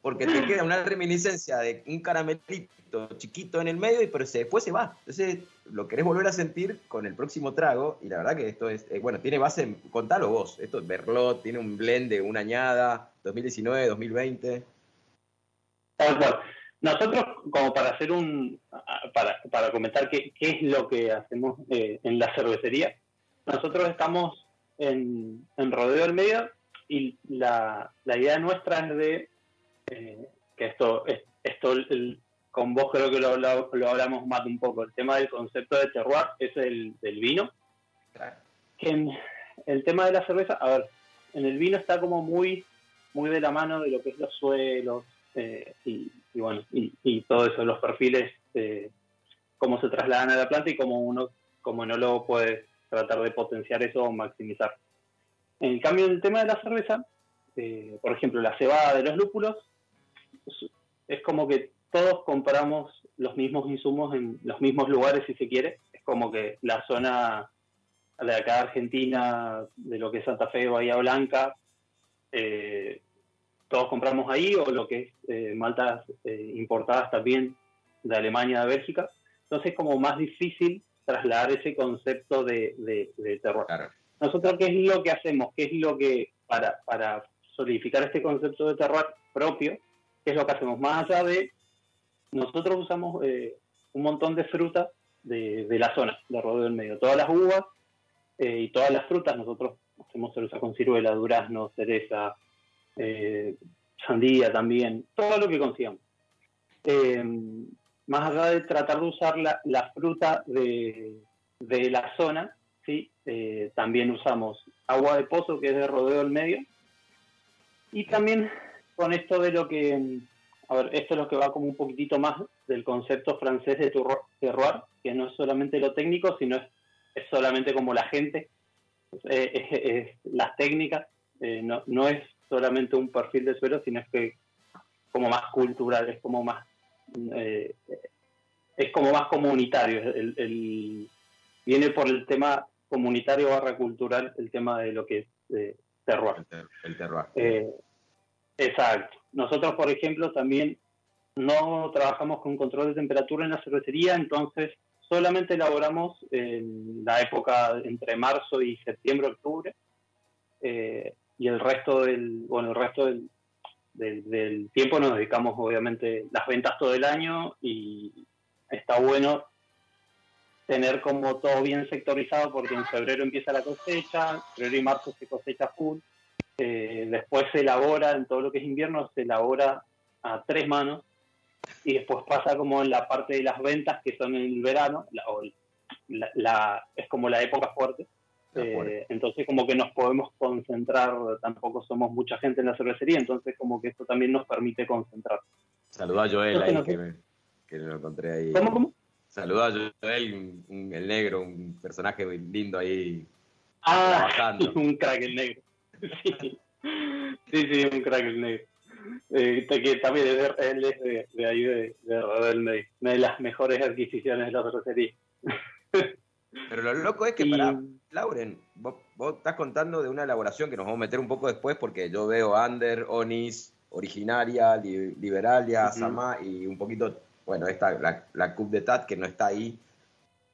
S6: porque te queda una reminiscencia de un caramelito chiquito en el medio, y pero se, después se va. Entonces lo querés volver a sentir con el próximo trago, y la verdad que esto es, eh, bueno, tiene base, contalo vos, esto es Berlot, tiene un blend de una añada, 2019, 2020.
S4: Tal cual. Nosotros, como para hacer un, para, para comentar qué, qué es lo que hacemos eh, en la cervecería, nosotros estamos en, en Rodeo del Medio y la, la idea nuestra es de, eh, que esto, es- esto el- con vos creo que lo, lo- lo hablamos más un poco, el tema del concepto de terroir es el del vino, que en el tema de la cerveza, a ver, en el vino está como muy, muy de la mano de lo que es los suelos eh, y, y bueno, y, y todo eso, los perfiles, eh, cómo se trasladan a la planta y cómo uno, como lo puede tratar de potenciar eso o maximizar. En cambio, en el tema de la cerveza, eh, por ejemplo, la cebada de los lúpulos, es, como que todos compramos los mismos insumos en los mismos lugares, si se quiere. Es como que la zona de acá de Argentina, de lo que es Santa Fe, Bahía Blanca, eh, todos compramos ahí, o lo que es eh, maltas eh, importadas también de Alemania, de Bélgica. Entonces es como más difícil trasladar ese concepto de, de, de terror.
S6: Claro.
S4: Nosotros, ¿qué es lo que hacemos? ¿Qué es lo que, para, para solidificar este concepto de terror propio, qué es lo que hacemos? Más allá de, nosotros usamos eh, un montón de frutas de, de, la zona, de Rodeo del Medio. Todas las uvas eh, y todas las frutas, nosotros hacemos cerveza con ciruela, durazno, cereza, eh, sandía también, todo lo que consigamos. Eh, más allá de tratar de usar la, la fruta de, de, la zona, ¿sí? Eh, también usamos agua de pozo, que es de rodeo del medio, y también con esto de lo que, a ver, esto es lo que va como un poquitito más del concepto francés de terroir, que no es solamente lo técnico, sino es, es solamente como la gente, es, es, es las técnicas, eh, no, no es solamente un perfil de suelo, sino es que como más cultural, es como más eh, es como más comunitario. El, el, viene por el tema comunitario barra cultural, el tema de lo que es eh, terroir.
S6: El, ter el terroir.
S4: Eh, exacto. Nosotros, por ejemplo, también no trabajamos con control de temperatura en la cervecería, entonces solamente elaboramos en la época entre marzo y septiembre, octubre, eh, y el resto del, bueno, el resto del, del, del, tiempo nos dedicamos obviamente las ventas todo el año y está bueno tener como todo bien sectorizado porque en febrero empieza la cosecha, febrero y marzo se cosecha full, eh, después se elabora en todo lo que es invierno, se elabora a tres manos y después pasa como en la parte de las ventas que son en el verano, la, la, la, es como la época fuerte. Eh, entonces como que nos podemos concentrar, tampoco somos mucha gente en la cervecería, entonces como que esto también nos permite concentrar.
S6: Saluda a Joel ahí, que, me, que, lo encontré ahí.
S4: ¿Cómo, cómo?
S6: Saluda a Joel, un, un, el negro, un personaje lindo ahí.
S4: Ah, trabajando. un crack el negro. Sí, sí, sí un crack el negro. Eh, que también es de, él es de, de ahí, de, de, de, una de las mejores adquisiciones de la cervecería.
S6: Pero lo loco es que, y... para Lauren, vos, vos, estás contando de una elaboración que nos vamos a meter un poco después porque yo veo Under, Onis, Originaria, li, Liberalia, uh -huh. Sama y un poquito, bueno, esta, la, la Coupe de Tat que no está ahí.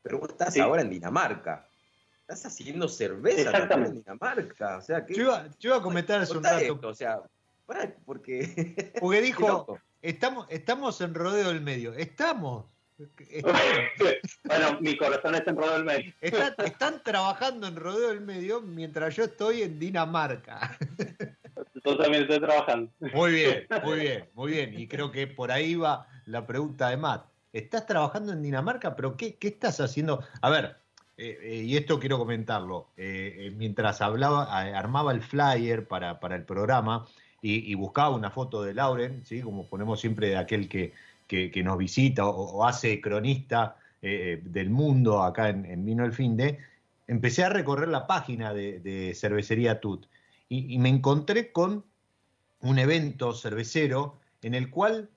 S6: Pero vos estás sí. ahora en Dinamarca. Estás haciendo cerveza también en Dinamarca. O sea, que,
S5: yo, iba, yo iba a comentar hace un rato.
S6: Esto, o sea,
S5: porque. Porque dijo, estamos, estamos en rodeo del medio. Estamos.
S4: bueno, mi corazón está en Rodeo del Medio.
S5: Están, están, trabajando en Rodeo del Medio mientras yo estoy en Dinamarca.
S4: Yo también estoy trabajando.
S5: Muy bien, muy bien, muy bien. Y creo que por ahí va la pregunta de Matt. ¿Estás trabajando en Dinamarca? ¿Pero qué, qué estás haciendo? A ver, eh, eh, y esto quiero comentarlo. Eh, mientras hablaba, armaba el flyer para, para el programa y, y buscaba una foto de Lauren, ¿sí? como ponemos siempre de aquel que que, que nos visita o, o, hace cronista eh, del mundo acá en, en, Vino el Fin de, empecé a recorrer la página de, de Cervecería Tut y, y, me encontré con un evento cervecero en el cual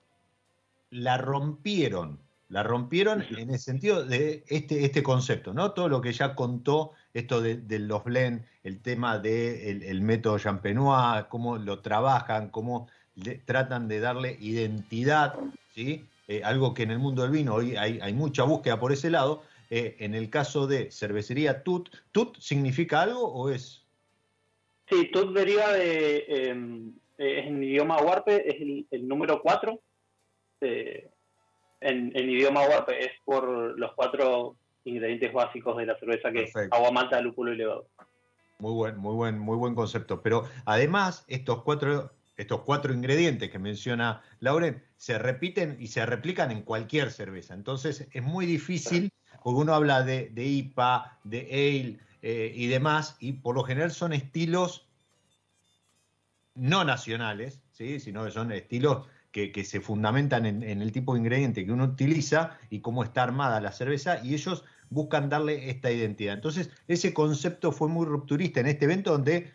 S5: la rompieron, la rompieron en el sentido de este, este concepto, ¿no? Todo lo que ya contó, esto de, de los blend, el tema del de el, método Champenois, cómo lo trabajan, cómo le, tratan de darle identidad ¿sí? Eh, algo que en el mundo del vino hoy hay, hay mucha búsqueda por ese lado. Eh, en el caso de cervecería TUT, ¿TUT significa algo o es?
S4: Sí, TUT deriva de, eh, es en idioma huarpe, es el, el número 4. Eh, en, en, idioma huarpe es por los cuatro ingredientes básicos de la cerveza que es agua, malta, lúpulo y levadura.
S5: Muy buen, muy buen, muy buen concepto. Pero además, estos cuatro estos cuatro ingredientes que menciona Lauren se repiten y se replican en cualquier cerveza. Entonces es muy difícil, porque uno habla de, de IPA, de Ale eh, y demás, y por lo general son estilos no nacionales, ¿sí? sino que son estilos que, que se fundamentan en, en, el tipo de ingrediente que uno utiliza y cómo está armada la cerveza, y ellos buscan darle esta identidad. Entonces, ese concepto fue muy rupturista en este evento donde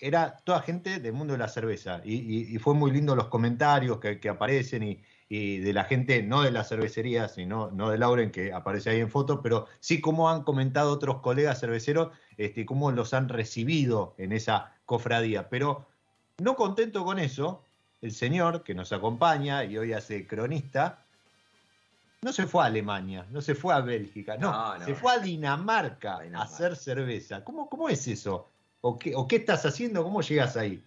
S5: era toda gente del mundo de la cerveza. Y, fue muy lindo los comentarios que, aparecen y, de la gente, no de la cervecería, sino no de Lauren, que aparece ahí en foto, pero sí cómo han comentado otros colegas cerveceros, este, cómo los han recibido en esa cofradía. Pero no contento con eso, el señor que nos acompaña y hoy hace cronista, no se fue a Alemania, no se fue a Bélgica, no, se fue a Dinamarca, a hacer cerveza. ¿Cómo, ¿Cómo es eso? ¿O qué, ¿O qué estás haciendo? ¿Cómo llegas ahí?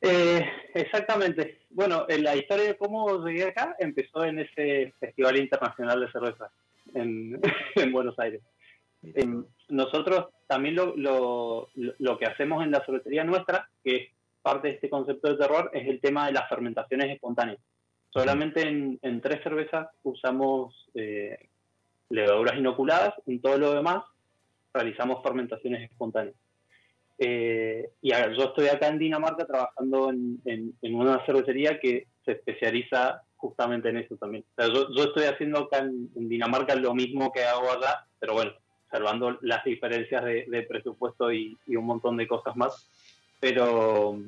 S4: Eh, exactamente. Bueno, en la historia de cómo llegué acá empezó en ese Festival Internacional de Cerveza en, Buenos Aires. nosotros también lo, lo, lo, que hacemos en la cervecería nuestra, que es parte de este concepto de terror, es el tema de las fermentaciones espontáneas. Solamente en, tres cervezas usamos eh, levaduras inoculadas, en todo lo demás realizamos fermentaciones espontáneas. Eh, y yo estoy acá en Dinamarca trabajando en, una cervecería que se especializa justamente en eso también. yo, estoy haciendo acá en, Dinamarca lo mismo que hago allá, pero bueno, salvando las diferencias de, presupuesto y, un montón de cosas más. Pero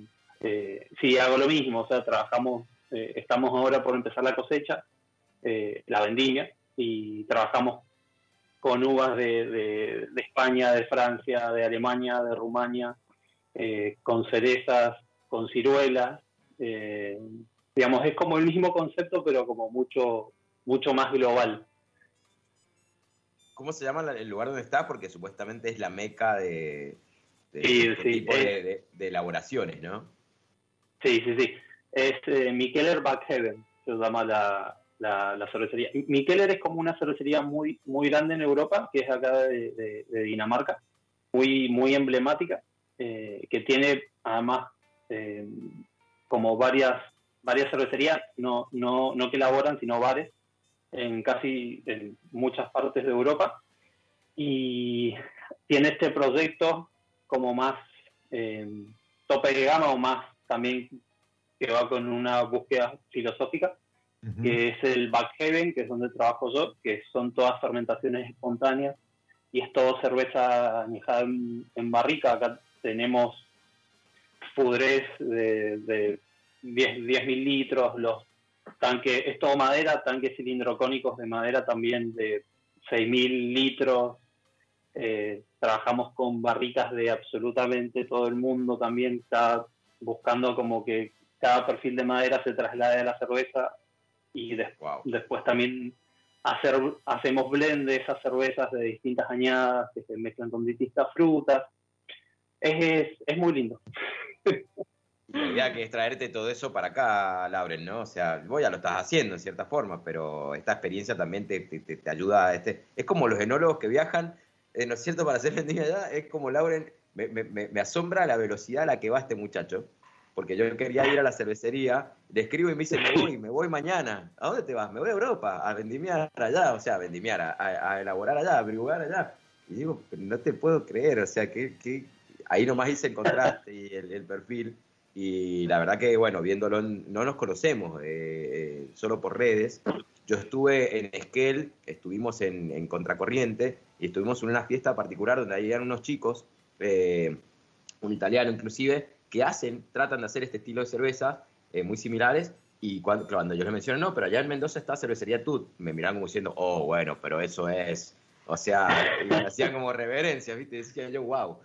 S4: eh, sí, hago lo mismo, o sea, trabajamos eh, estamos ahora por empezar la cosecha, eh, la vendimia, y trabajamos con uvas de, España, de Francia, de Alemania, de Rumania, eh, con cerezas, con ciruelas. digamos, es como el mismo concepto, pero como mucho, mucho más global.
S6: ¿Cómo se llama el lugar donde está? Porque supuestamente es la meca de, este tipo de, de elaboraciones, ¿no?
S4: Sí, sí, sí es eh, Mikeller Backhaven, se llama la, la, cervecería. Mikeller es como una cervecería muy, muy grande en Europa, que es acá de, Dinamarca, muy, muy emblemática, eh, que tiene además eh, como varias, varias cervecerías, no, no, no que elaboran, sino bares, en casi en muchas partes de Europa. Y tiene este proyecto como más tope de gama o más también que va con una búsqueda filosófica, que es el Backhaven, que es donde trabajo yo, que son todas fermentaciones espontáneas y es todo cerveza añejada en, barrica. Acá tenemos fudres de, de 10 mil litros, los tanques, es todo madera, tanques cilindrocónicos de madera también de 6.000 litros. Eh, trabajamos con barricas de absolutamente todo el mundo también, está buscando como que cada perfil de madera se traslade a la cerveza y después también hacer, hacemos blend de esas cervezas de distintas añadas que se mezclan con distintas frutas. Es, es, muy lindo.
S6: La idea que es traerte todo eso para acá, Lauren, ¿no? O sea, vos ya lo estás haciendo en cierta forma, pero esta experiencia también te, te, ayuda a este... Es como los enólogos que viajan, eh, ¿no es cierto? Para hacer vendimia allá, es como Lauren, me, me, me asombra la velocidad a la que va este muchacho porque yo quería ir a la cervecería, le escribo y me dice, me voy, me voy mañana. ¿A dónde te vas? Me voy a Europa, a vendimiar allá, o sea, a vendimiar, a, elaborar allá, a brigar allá. Y digo, no te puedo creer, o sea, que, ahí nomás hice el contraste y el, perfil. Y la verdad que, bueno, viéndolo, no nos conocemos, eh, eh, solo por redes. Yo estuve en Esquel, estuvimos en, Contracorriente y estuvimos en una fiesta particular donde ahí eran unos chicos, eh, un italiano inclusive, que hacen, tratan de hacer este estilo de cerveza eh, muy similares. Y cuando, cuando yo les menciono, no, pero allá en Mendoza está Cervecería Tut, me miran como diciendo, oh, bueno, pero eso es. O sea, me hacían como reverencia, ¿viste? Decía yo, wow,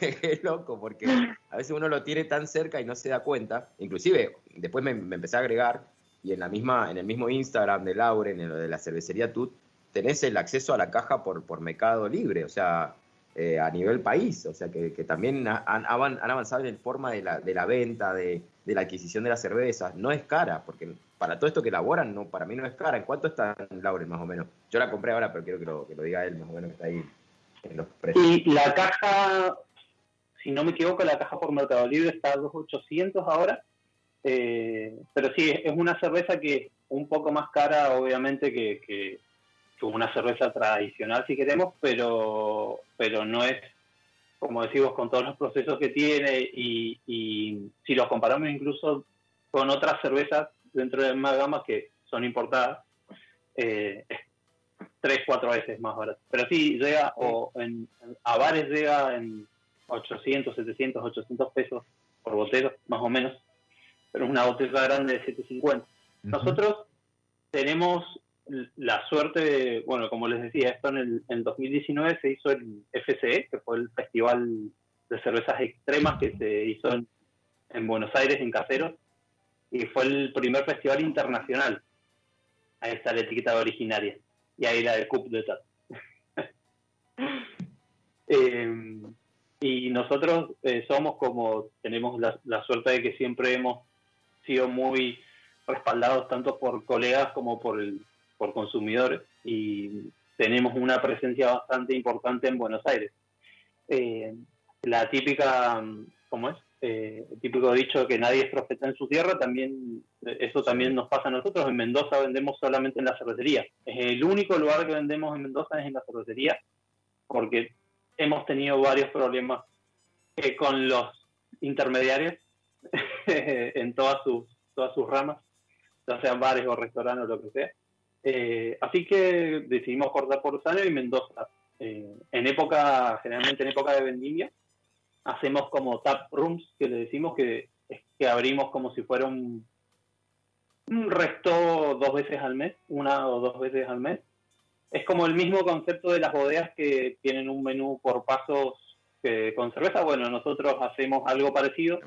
S6: es loco, porque a veces uno lo tiene tan cerca y no se da cuenta. Inclusive, después me, empecé a agregar, y en, la misma, en el mismo Instagram de Lauren, en lo de la cervecería Tut, tenés el acceso a la caja por, por Mercado Libre. O sea, eh, a nivel país, o sea que, también han, avanzado en forma de la, de la venta, de, la adquisición de las cervezas. No es cara, porque para todo esto que elaboran, no, para mí no es cara. ¿En cuánto está Lauren más o menos? Yo la compré ahora, pero quiero que lo, que lo diga él más o menos que está ahí
S4: en los precios. Y la caja, si no me equivoco, la caja por Mercado Libre está a 2.800 ahora. Eh, pero sí, es una cerveza que un poco más cara, obviamente, que como una cerveza tradicional si queremos, pero, pero no es, como decimos, con todos los procesos que tiene y, si los comparamos incluso con otras cervezas dentro de más gama que son importadas, eh, tres, cuatro veces más barato. Pero sí, llega, o en, a bares llega en 800, 700, 800 pesos por botella, más o menos, pero una botella grande de 750. Nosotros tenemos la suerte, bueno, como les decía, esto en el en 2019 se hizo el FCE, que fue el Festival de Cervezas Extremas que se hizo en, en Buenos Aires, en Caseros, y fue el primer festival internacional. Ahí está la etiqueta originaria, y ahí la de Cup de Tat. eh, y nosotros eh, somos como, tenemos la, la, suerte de que siempre hemos sido muy respaldados tanto por colegas como por, el, por consumidores y tenemos una presencia bastante importante en Buenos Aires. Eh, la típica, ¿cómo es? Eh, el típico dicho que nadie es profeta en su tierra, también eso también nos pasa a nosotros. En Mendoza vendemos solamente en la cervecería. Es el único lugar que vendemos en Mendoza es en la cervecería, porque hemos tenido varios problemas eh, con los intermediarios en todas sus, todas sus ramas, ya sean bares o restaurantes o lo que sea. Eh, así que decidimos cortar por Rosario y Mendoza. Eh, en época, generalmente en época de vendimia, hacemos como tap rooms, que le decimos que, que abrimos como si fuera un, un resto dos veces al mes, una o dos veces al mes. Es como el mismo concepto de las bodegas que tienen un menú por pasos que, con cerveza. Bueno, nosotros hacemos algo parecido.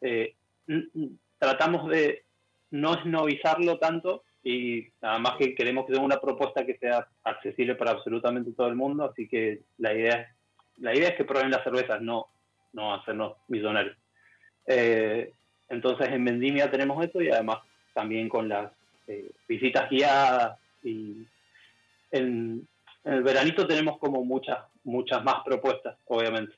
S4: Eh, tratamos de no esnovizarlo tanto y nada más que queremos que sea una propuesta que sea accesible para absolutamente todo el mundo, así que la idea, la idea es que prueben las cervezas, no, no hacernos millonarios. Eh, entonces en Vendimia tenemos esto y además también con las eh, visitas guiadas y en, el veranito tenemos como muchas, muchas más propuestas, obviamente.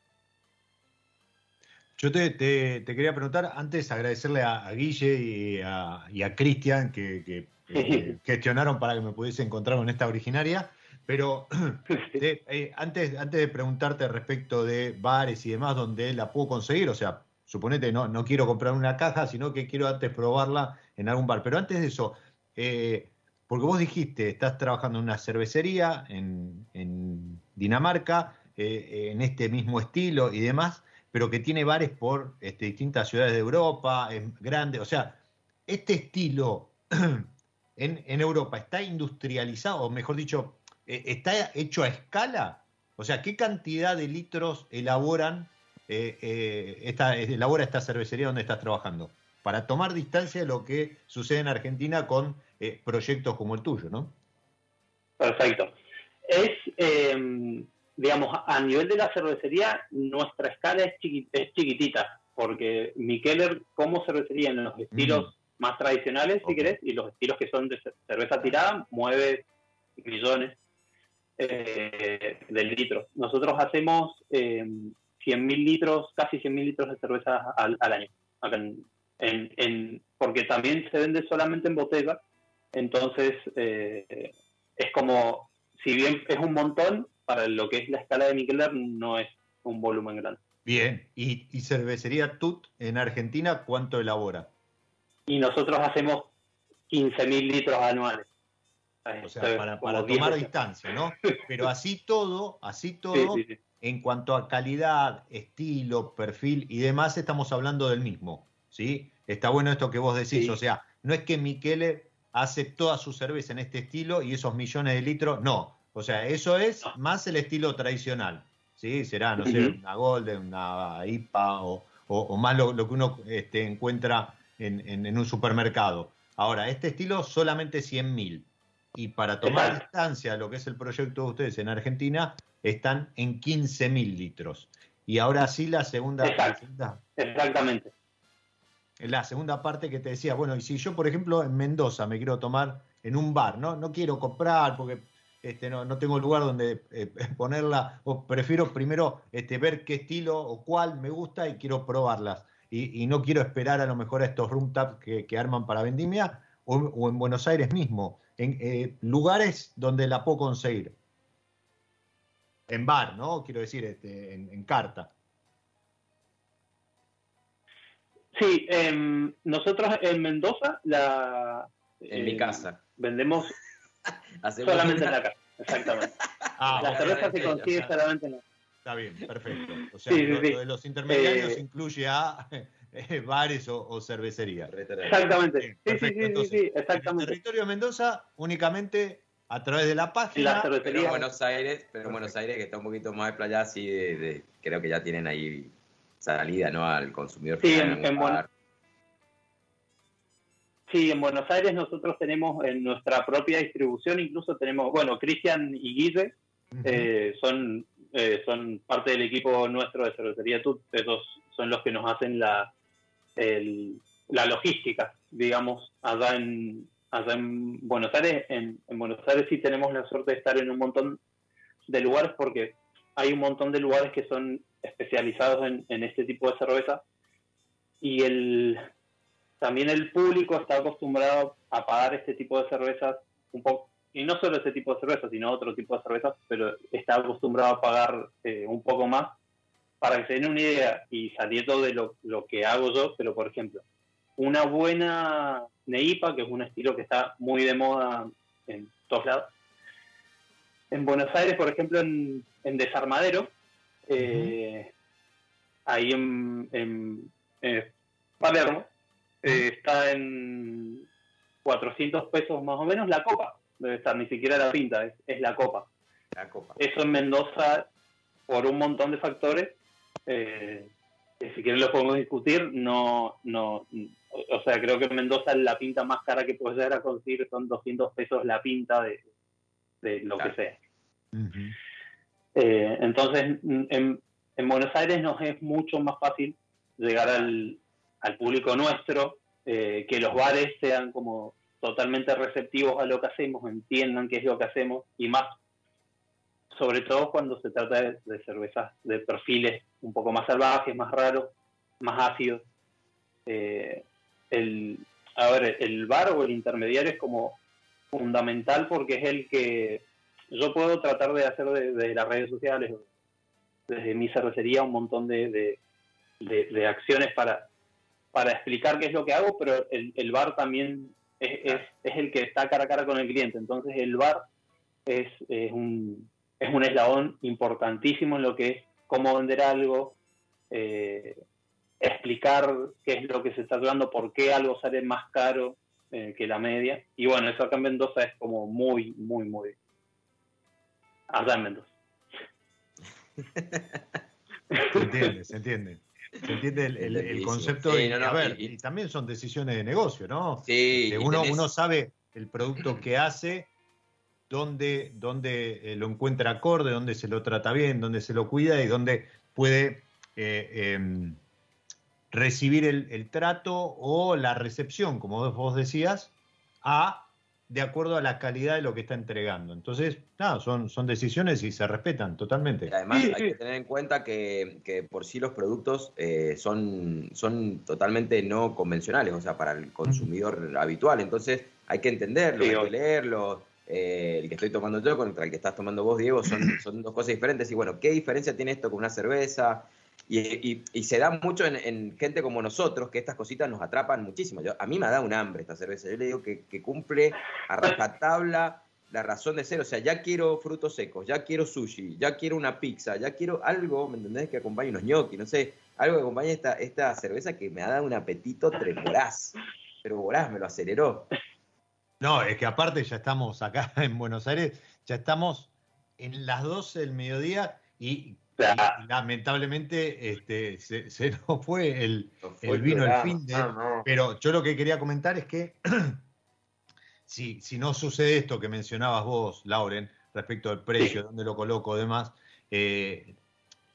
S5: Yo te, te, quería preguntar, antes agradecerle a, Guille y a, Cristian que eh, gestionaron para que me pudiese encontrar con esta originaria. Pero eh, antes, antes de preguntarte respecto de bares y demás, donde la puedo conseguir, o sea, suponete, no, no quiero comprar una caja, sino que quiero antes probarla en algún bar. Pero antes de eso, eh, porque vos dijiste, estás trabajando en una cervecería en, en Dinamarca, en este mismo estilo y demás, pero que tiene bares por este, distintas ciudades de Europa, es grande, o sea, este estilo en, en Europa está industrializado, o mejor dicho, ¿está hecho a escala? O sea, ¿qué cantidad de litros elaboran eh, eh, esta, elabora esta cervecería donde estás trabajando? Para tomar distancia de lo que sucede en Argentina con eh, proyectos como el tuyo, ¿no?
S4: Perfecto. Es, eh, digamos, a nivel de la cervecería, nuestra escala es chiquitita, porque Mikeller como cervecería en los estilos mm. Más tradicionales, okay. si querés, y los estilos que son de cerveza tirada, mueve millones eh, de litros. Nosotros hacemos eh, 100.000 litros, casi 100.000 litros de cerveza al, al año, en, en, en, porque también se vende solamente en botella, entonces eh, es como, si bien es un montón, para lo que es la escala de Mikeller no es un volumen grande.
S5: Bien, ¿y, y cervecería TUT en Argentina cuánto elabora?
S4: Y nosotros hacemos 15.000 litros anuales.
S5: O sea, para, para tomar distancia, ¿no? Pero así todo, así todo, sí, sí, sí. en cuanto a calidad, estilo, perfil y demás, estamos hablando del mismo, ¿sí? Está bueno esto que vos decís, o sea, no es que Michele hace toda su cerveza en este estilo y esos millones de litros, no. O sea, eso es no. más el estilo tradicional, ¿sí? Será, no uh -huh. sé, una Golden, una IPA o, o, o más lo, lo, que uno este, encuentra en, en, en, un supermercado. Ahora, este estilo solamente 100.000 y para tomar distancia lo que es el proyecto de ustedes en Argentina, están en 15.000 litros. Y ahora sí la segunda,
S4: Exacto.
S5: la segunda,
S4: Exactamente.
S5: La segunda parte que te decía, bueno, y si yo, por ejemplo, en Mendoza me quiero tomar en un bar, ¿no? No quiero comprar porque este, no, no tengo lugar donde eh, ponerla, o prefiero primero este, ver qué estilo o cuál me gusta y quiero probarlas. Y, y no quiero esperar a lo mejor a estos room taps que, que arman para vendimia o, o en Buenos Aires mismo en eh, lugares donde la puedo conseguir. En bar, ¿no? Quiero decir, este, en, en carta.
S4: Sí, eh, nosotros en Mendoza la...
S6: En eh, mi casa.
S4: Vendemos solamente en la casa, exactamente. Ah, la cerveza se consigue solamente en la
S5: Está Está bien, perfecto. O sea, lo, de los intermediarios
S4: Eh,
S5: incluye a eh, bares o, o cervecería.
S4: Exactamente. Sí, sí,
S5: Perfecto.
S4: sí, sí,
S5: Entonces,
S4: sí,
S5: En el
S4: exactamente.
S5: territorio de Mendoza, únicamente a través de la página.
S4: La
S6: Pero Buenos Aires, pero en
S5: Perfecto.
S6: Buenos Aires que está un poquito más desplayada, sí, de, de- creo que ya tienen ahí salida, ¿no? Al consumidor
S4: Sí,
S6: final
S4: en-
S6: un
S4: en Buen-
S6: bar.
S4: Sí, en Buenos Aires nosotros tenemos en nuestra propia distribución, incluso tenemos, bueno, Cristian y Guille eh, son, eh, son parte del equipo nuestro de cervecería TUT, esos son los que nos hacen la, el- la logística, digamos, allá en, allá en Buenos Aires. En, en Buenos Aires sí tenemos la suerte de estar en un montón de lugares porque hay un montón de lugares que son especializados en, en este tipo de cerveza y el también el público está acostumbrado a pagar este tipo de cervezas un poco y no solo ese tipo de cervezas sino otro tipo de cervezas pero está acostumbrado a pagar eh, un poco más. Para que se den una idea y saliendo de lo, lo que hago yo pero por ejemplo una buena Neipa que es un estilo que está muy de moda en todos lados. En Buenos Aires por ejemplo en, en Desarmadero eh, ahí en, en, Palermo eh, está en 400 pesos más o menos la copa debe estar ni siquiera la pinta es, es la copa
S6: La copa.
S4: eso en Mendoza por un montón de factores eh, que si quieren lo podemos discutir no no o sea creo que en Mendoza la pinta más cara que puedes llegar a conseguir son 200 pesos la pinta de, de lo
S6: Claro.
S4: que sea eh, entonces, en, en Buenos Aires nos es mucho más fácil llegar al, al público nuestro, eh, que los bares sean como totalmente receptivos a lo que hacemos, entiendan qué es lo que hacemos y más, sobre todo cuando se trata de, cervezas de perfiles un poco más salvajes, más raros, más ácidos. Eh, el, a ver, el bar o el intermediario es como fundamental porque es el que yo puedo tratar de hacer de, las redes sociales, desde mi cervecería, un montón de- de acciones para, para explicar qué es lo que hago, pero el, el bar también es, es, es el que está cara a cara con el cliente. Entonces el bar es, es, un, es un eslabón importantísimo en lo que es cómo vender algo, eh, explicar qué es lo que se está hablando, por qué algo sale más caro eh, que la media. Y bueno, eso acá en Mendoza es como muy, muy, muy... Allá en Mendoza.
S5: Se entiende, se entiende. Se entiende el, el- el
S6: Entendidísimo.
S5: concepto
S6: Sí,
S5: y,
S6: no, no,
S5: a ver,
S6: y-
S5: y también son decisiones de negocio, ¿no?
S6: Sí, y
S5: uno,
S6: tenés-
S5: uno sabe el producto que hace, dónde, dónde eh, lo encuentra acorde, dónde se lo trata bien, dónde se lo cuida y dónde puede eh, em, recibir el, el trato o la recepción, como vos decías, a de acuerdo a la calidad de lo que está entregando. Entonces, nada, son, son decisiones y se respetan totalmente.
S6: Y además hay que tener en cuenta que, que por sí los productos eh, son, son totalmente no convencionales, o sea, para el consumidor habitual. Entonces hay que entenderlo,
S4: Sí,
S6: hay que leerlo. Eh, el que estoy tomando yo contra el que estás tomando vos, Diego, son, son dos cosas diferentes. Y bueno, ¿qué diferencia tiene esto con una cerveza? Y, se da mucho en, en gente como nosotros, que estas cositas nos atrapan muchísimo. A mí me da un hambre esta cerveza. Yo le digo que, cumple a rajatabla la razón de ser. O sea, ya quiero frutos secos, ya quiero sushi, ya quiero una pizza, ya quiero algo, ¿me entendés? Que acompañe unos gnocchi, no sé. Algo que acompañe esta, esta cerveza que me ha dado un apetito tremoraz. Pero voraz, me lo aceleró.
S5: No, es que aparte ya estamos acá en Buenos Aires, ya estamos en las 12 del mediodía y, Y lamentablemente este, se, se nos fue el,
S6: No fue
S5: el vino el fin de...
S6: No, no.
S5: Pero yo lo que quería comentar es que si, si no sucede esto que mencionabas vos, Lauren, respecto al precio, dónde lo coloco, demás, eh,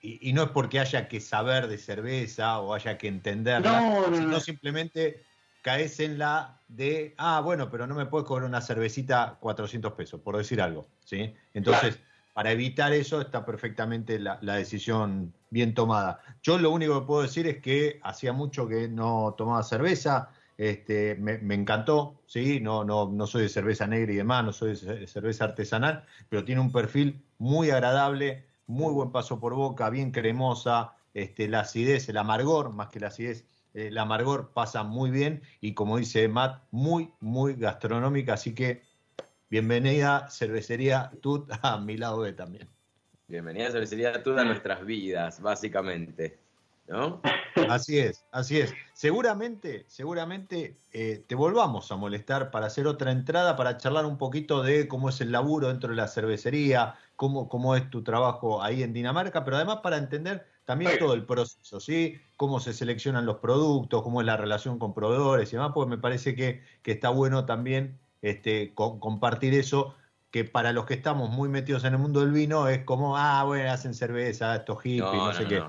S5: y, y no es porque haya que saber de cerveza o haya que entenderla,
S4: No, no,
S5: sino
S4: no.
S5: simplemente caes en la de, ah, bueno, pero no me puedes cobrar una cervecita 400 pesos, por decir algo, ¿sí? Entonces, para evitar eso está perfectamente la, decisión bien tomada. Yo lo único que puedo decir es que hacía mucho que no tomaba cerveza, este, me, me encantó, ¿sí? No, no, no soy de cerveza negra y demás, no soy de ce- cerveza artesanal, pero tiene un perfil muy agradable, muy buen paso por boca, bien cremosa, este, la acidez, el amargor, más que la acidez, el amargor pasa muy bien y como dice Matt, muy, muy gastronómica, así que bienvenida cervecería Tut a mi lado B también.
S6: Bienvenida a Cervecería Toda a nuestras vidas, básicamente. ¿No?
S5: Así es, así es. Seguramente, seguramente eh, te volvamos a molestar para hacer otra entrada, para charlar un poquito de cómo es el laburo dentro de la cervecería, cómo, cómo es tu trabajo ahí en Dinamarca, pero además para entender también todo el proceso, ¿sí? Cómo se seleccionan los productos, cómo es la relación con proveedores y demás, porque me parece que, que está bueno también este, compartir eso que para los que estamos muy metidos en el mundo del vino es como, ah, bueno, hacen cerveza, estos hippies, no, sé qué.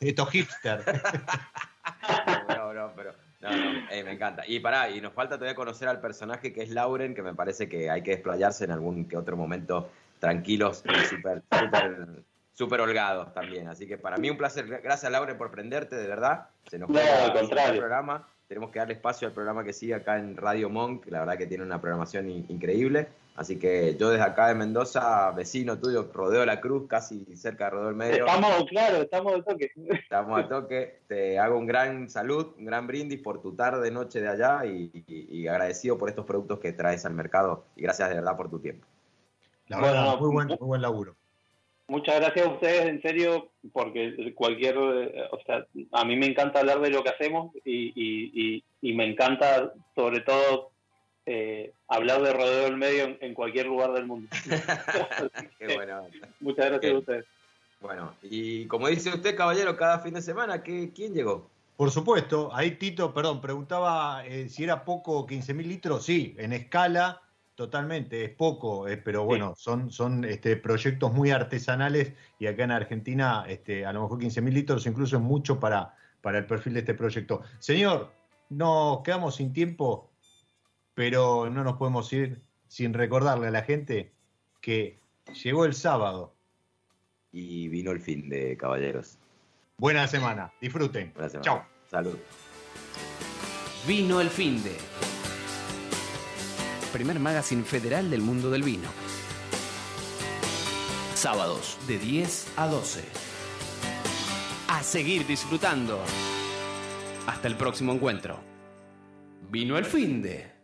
S5: Estos hipsters.
S6: no, no, pero. No, no, eh, me encanta. Y pará, y nos falta todavía conocer al personaje que es Lauren, que me parece que hay que desplayarse en algún que otro momento tranquilos y súper, súper, súper holgados también. Así que para mí un placer. Gracias, Lauren, por prenderte, de verdad. Se nos
S4: no, contrario.
S6: el programa. Tenemos que darle espacio al programa que sigue acá en Radio Monk. La verdad que tiene una programación increíble. Así que yo desde acá de Mendoza, vecino tuyo, Rodeo La Cruz, casi cerca de Rodeo del Medio.
S4: Estamos, claro, estamos de toque.
S6: Estamos a toque. Te hago un gran salud, un gran brindis por tu tarde, noche de allá y, agradecido por estos productos que traes al mercado. Y gracias de verdad por tu tiempo.
S5: La verdad, muy, buen, muy buen laburo.
S4: Muchas gracias a ustedes, en serio, porque cualquier, eh, o sea, a mí me encanta hablar de lo que hacemos y, y, y me encanta sobre todo eh, hablar de rodeo del medio en, cualquier lugar del mundo.
S6: Qué bueno.
S4: Muchas gracias a ustedes.
S6: Bueno, y como dice usted, caballero, cada fin de semana, ¿qué, ¿quién llegó?
S5: Por supuesto, ahí Tito, perdón, preguntaba eh, si era poco 15 mil litros. Sí, en escala, totalmente, es poco, eh, pero bueno, son, son este, proyectos muy artesanales y acá en Argentina este, a lo mejor 15 mil litros incluso es mucho para, para el perfil de este proyecto. Señor, nos quedamos sin tiempo pero no nos podemos ir sin recordarle a la gente que llegó el sábado.
S6: Y vino el fin de caballeros.
S5: Buena semana, disfruten. Chao.
S6: Salud.
S2: Vino el fin de. Primer magazine federal del mundo del vino. Sábados de 10 a 12. A seguir disfrutando. Hasta el próximo encuentro. Vino el fin de.